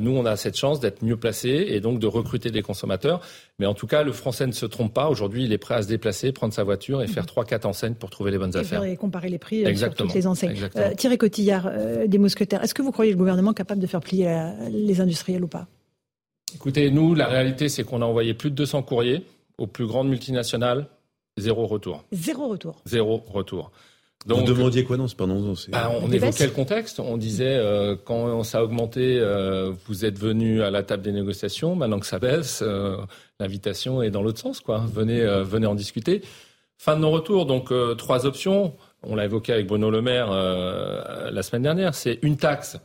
nous, on a cette chance d'être mieux placés et donc de recruter des consommateurs. Mais en tout cas, le Français ne se trompe pas. Aujourd'hui, il est prêt à se déplacer, prendre sa voiture et faire mhm. trois, quatre enseignes pour trouver les bonnes et affaires. Et comparer les prix Exactement. sur toutes les enseignes. Euh, Thierry Cotillard, euh, des Mousquetaires, est-ce que vous croyez le gouvernement capable de faire plier les industriels ou pas? Écoutez, nous, la réalité, c'est qu'on a envoyé plus de 200 courriers aux plus grandes multinationales. Zéro retour. Zéro retour. Zéro retour. Donc, Vous demandiez quoi non, pardon bah, On évoquait le contexte. On disait euh, quand ça a augmenté, euh, vous êtes venu à la table des négociations. Maintenant que ça baisse, euh, l'invitation est dans l'autre sens. Quoi. Venez, venez en discuter. Fin de nos retours. Donc trois options. On l'a évoqué avec Bruno Le Maire la semaine dernière. C'est une taxe.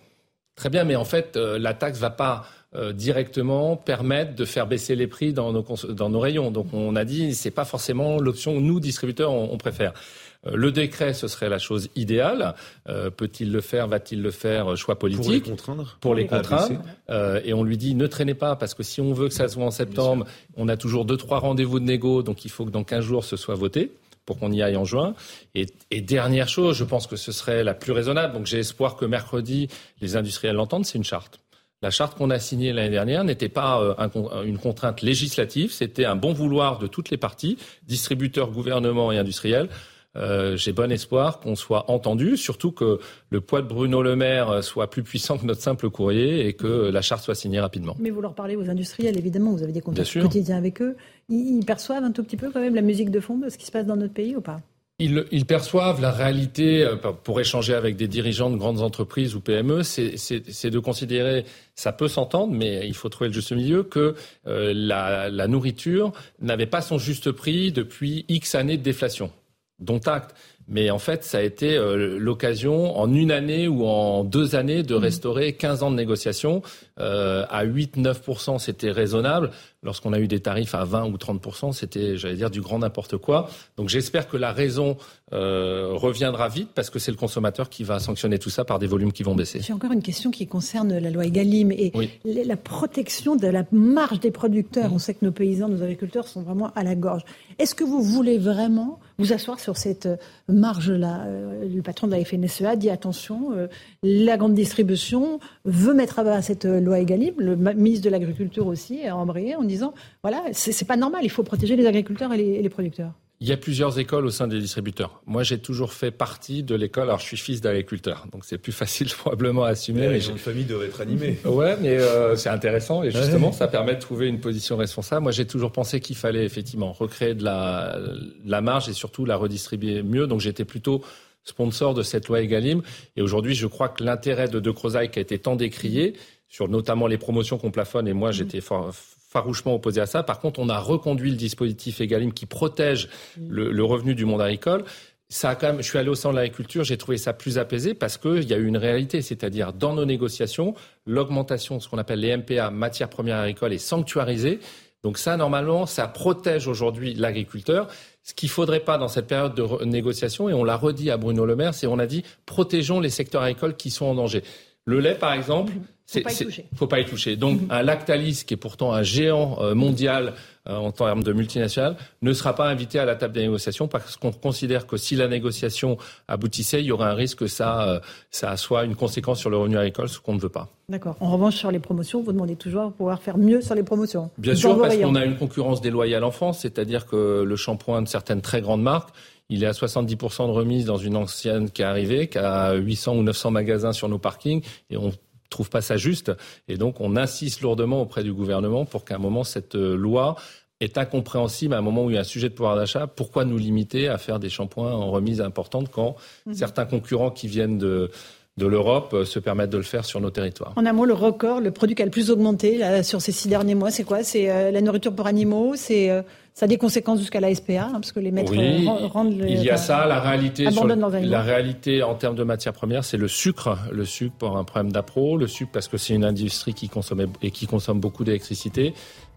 Très bien, mais en fait, la taxe va pas directement permettre de faire baisser les prix dans nos, dans nos rayons. Donc on a dit c'est pas forcément l'option nous distributeurs on préfère. Euh, le décret, ce serait la chose idéale. Euh, peut-il le faire Va-t-il le faire Choix politique. Pour les contraindre. Pour les contraindre. Euh, et on lui dit ne traînez pas parce que si on veut que ça soit en septembre, on a toujours deux trois rendez-vous de négo, donc il faut que dans 15 jours ce soit voté pour qu'on y aille en juin. Et, et, dernière chose, je pense que ce serait la plus raisonnable. Donc j'ai espoir que mercredi les industriels l'entendent. C'est une charte. La charte qu'on a signée l'année dernière n'était pas une contrainte législative, c'était un bon vouloir de toutes les parties, distributeurs, gouvernements et industriels, euh, j'ai bon espoir qu'on soit entendu, surtout que le poids de Bruno Le Maire soit plus puissant que notre simple courrier et que la charte soit signée rapidement. Mais vous leur parlez aux industriels, évidemment, vous avez des contacts quotidiens avec eux. Ils, perçoivent un tout petit peu quand même la musique de fond de ce qui se passe dans notre pays ou pas? Ils, perçoivent la réalité, euh, pour échanger avec des dirigeants de grandes entreprises ou PME, c'est de considérer, ça peut s'entendre, mais il faut trouver le juste milieu, que euh, la, la nourriture n'avait pas son juste prix depuis X années de déflation dont acte. Mais en fait, ça a été euh, l'occasion en une année ou en deux années de mmh. restaurer 15 ans de négociations. Euh, à 8-9%, c'était raisonnable. Lorsqu'on a eu des tarifs à 20 ou 30%, c'était, j'allais dire, du grand n'importe quoi. Donc j'espère que la raison euh, reviendra vite parce que c'est le consommateur qui va sanctionner tout ça par des volumes qui vont baisser. J'ai encore une question qui concerne la loi Egalim et la protection de la marge des producteurs. Mmh. On sait que nos paysans, nos agriculteurs sont vraiment à la gorge. Est-ce que vous voulez vraiment vous asseoir sur cette marge-là euh, Le patron de la FNSEA dit attention, euh, la grande distribution veut mettre à bas cette loi Egalim. Le ministre de l'Agriculture aussi a embrayé en disant voilà, c'est pas normal, il faut protéger les agriculteurs et les producteurs. Il y a plusieurs écoles au sein des distributeurs. Moi, j'ai toujours fait partie de l'école. Alors, je suis fils d'agriculteur, donc c'est plus facile probablement à assumer. mais une famille doit être animée. Ouais, mais euh, c'est intéressant et justement, ça permet de trouver une position responsable. Moi, j'ai toujours pensé qu'il fallait effectivement recréer de la, la marge et surtout la redistribuer mieux. Donc, j'étais plutôt sponsor de cette loi Egalim. Et aujourd'hui, je crois que l'intérêt de De Crozaille, qui a été tant décrié, sur notamment les promotions qu'on plafonne, et moi, j'étais fort farouchement opposé à ça. Par contre, on a reconduit le dispositif Egalim qui protège le, revenu du monde agricole. Ça a quand même, je suis allé au sein de l'agriculture, j'ai trouvé ça plus apaisé parce qu'il y a eu une réalité, c'est-à-dire dans nos négociations, l'augmentation de ce qu'on appelle les MPA, matières premières agricoles, est sanctuarisée. Donc ça, normalement, ça protège aujourd'hui l'agriculteur. Ce qu'il faudrait pas dans cette période de négociation, et on l'a redit à Bruno Le Maire, c'est on a dit protégeons les secteurs agricoles qui sont en danger. Le lait, par exemple, faut pas y toucher. Faut pas y toucher. Donc, mhm. un Lactalis, qui est pourtant un géant euh, mondial euh, en termes de multinationales, ne sera pas invité à la table des négociations parce qu'on considère que si la négociation aboutissait, il y aurait un risque que ça, euh, ça soit une conséquence sur le revenu agricole, ce qu'on ne veut pas. D'accord. En revanche, sur les promotions, vous demandez toujours de pouvoir faire mieux sur les promotions. Bien sûr, parce qu'on a une concurrence déloyale en France, c'est-à-dire que le shampoing de certaines très grandes marques il est à 70% de remise dans une ancienne qui est arrivée, qui a 800 ou 900 magasins sur nos parkings, et on trouve pas ça juste. Et donc, on insiste lourdement auprès du gouvernement pour qu'à un moment, cette euh, loi est incompréhensible à un moment où il y a un sujet de pouvoir d'achat. Pourquoi nous limiter à faire des shampoings en remise importante quand mhm. certains concurrents qui viennent de de l'Europe euh, se permettent de le faire sur nos territoires. En un mot, le record, le produit qui a le plus augmenté là, sur ces six derniers mois, c'est quoi? C'est euh, la nourriture pour animaux C'est ça a des conséquences jusqu'à la SPA, hein, parce que les maîtres rendent Il y a ça, la réalité, sur la réalité en termes de matières premières, c'est le sucre. Le sucre pour un problème d'appro, le sucre parce que c'est une industrie qui consomme et qui consomme beaucoup d'électricité.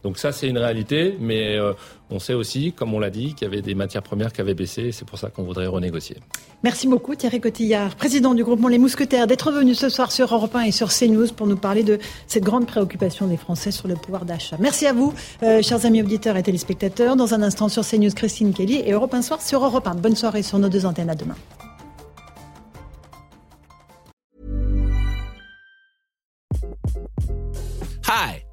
Donc ça, c'est une réalité, mais euh, on sait aussi, comme on l'a dit, qu'il y avait des matières premières qui avaient baissé. C'est pour ça qu'on voudrait renégocier. Merci beaucoup Thierry Cotillard, président du groupement Les Mousquetaires, d'être venu ce soir sur Europe 1 et sur CNews pour nous parler de cette grande préoccupation des Français sur le pouvoir d'achat. Merci à vous, euh, chers amis auditeurs et téléspectateurs. Dans un instant sur CNews, Christine Kelly et Europe 1 Soir sur Europe 1. Bonne soirée sur nos deux antennes. À demain. Hi.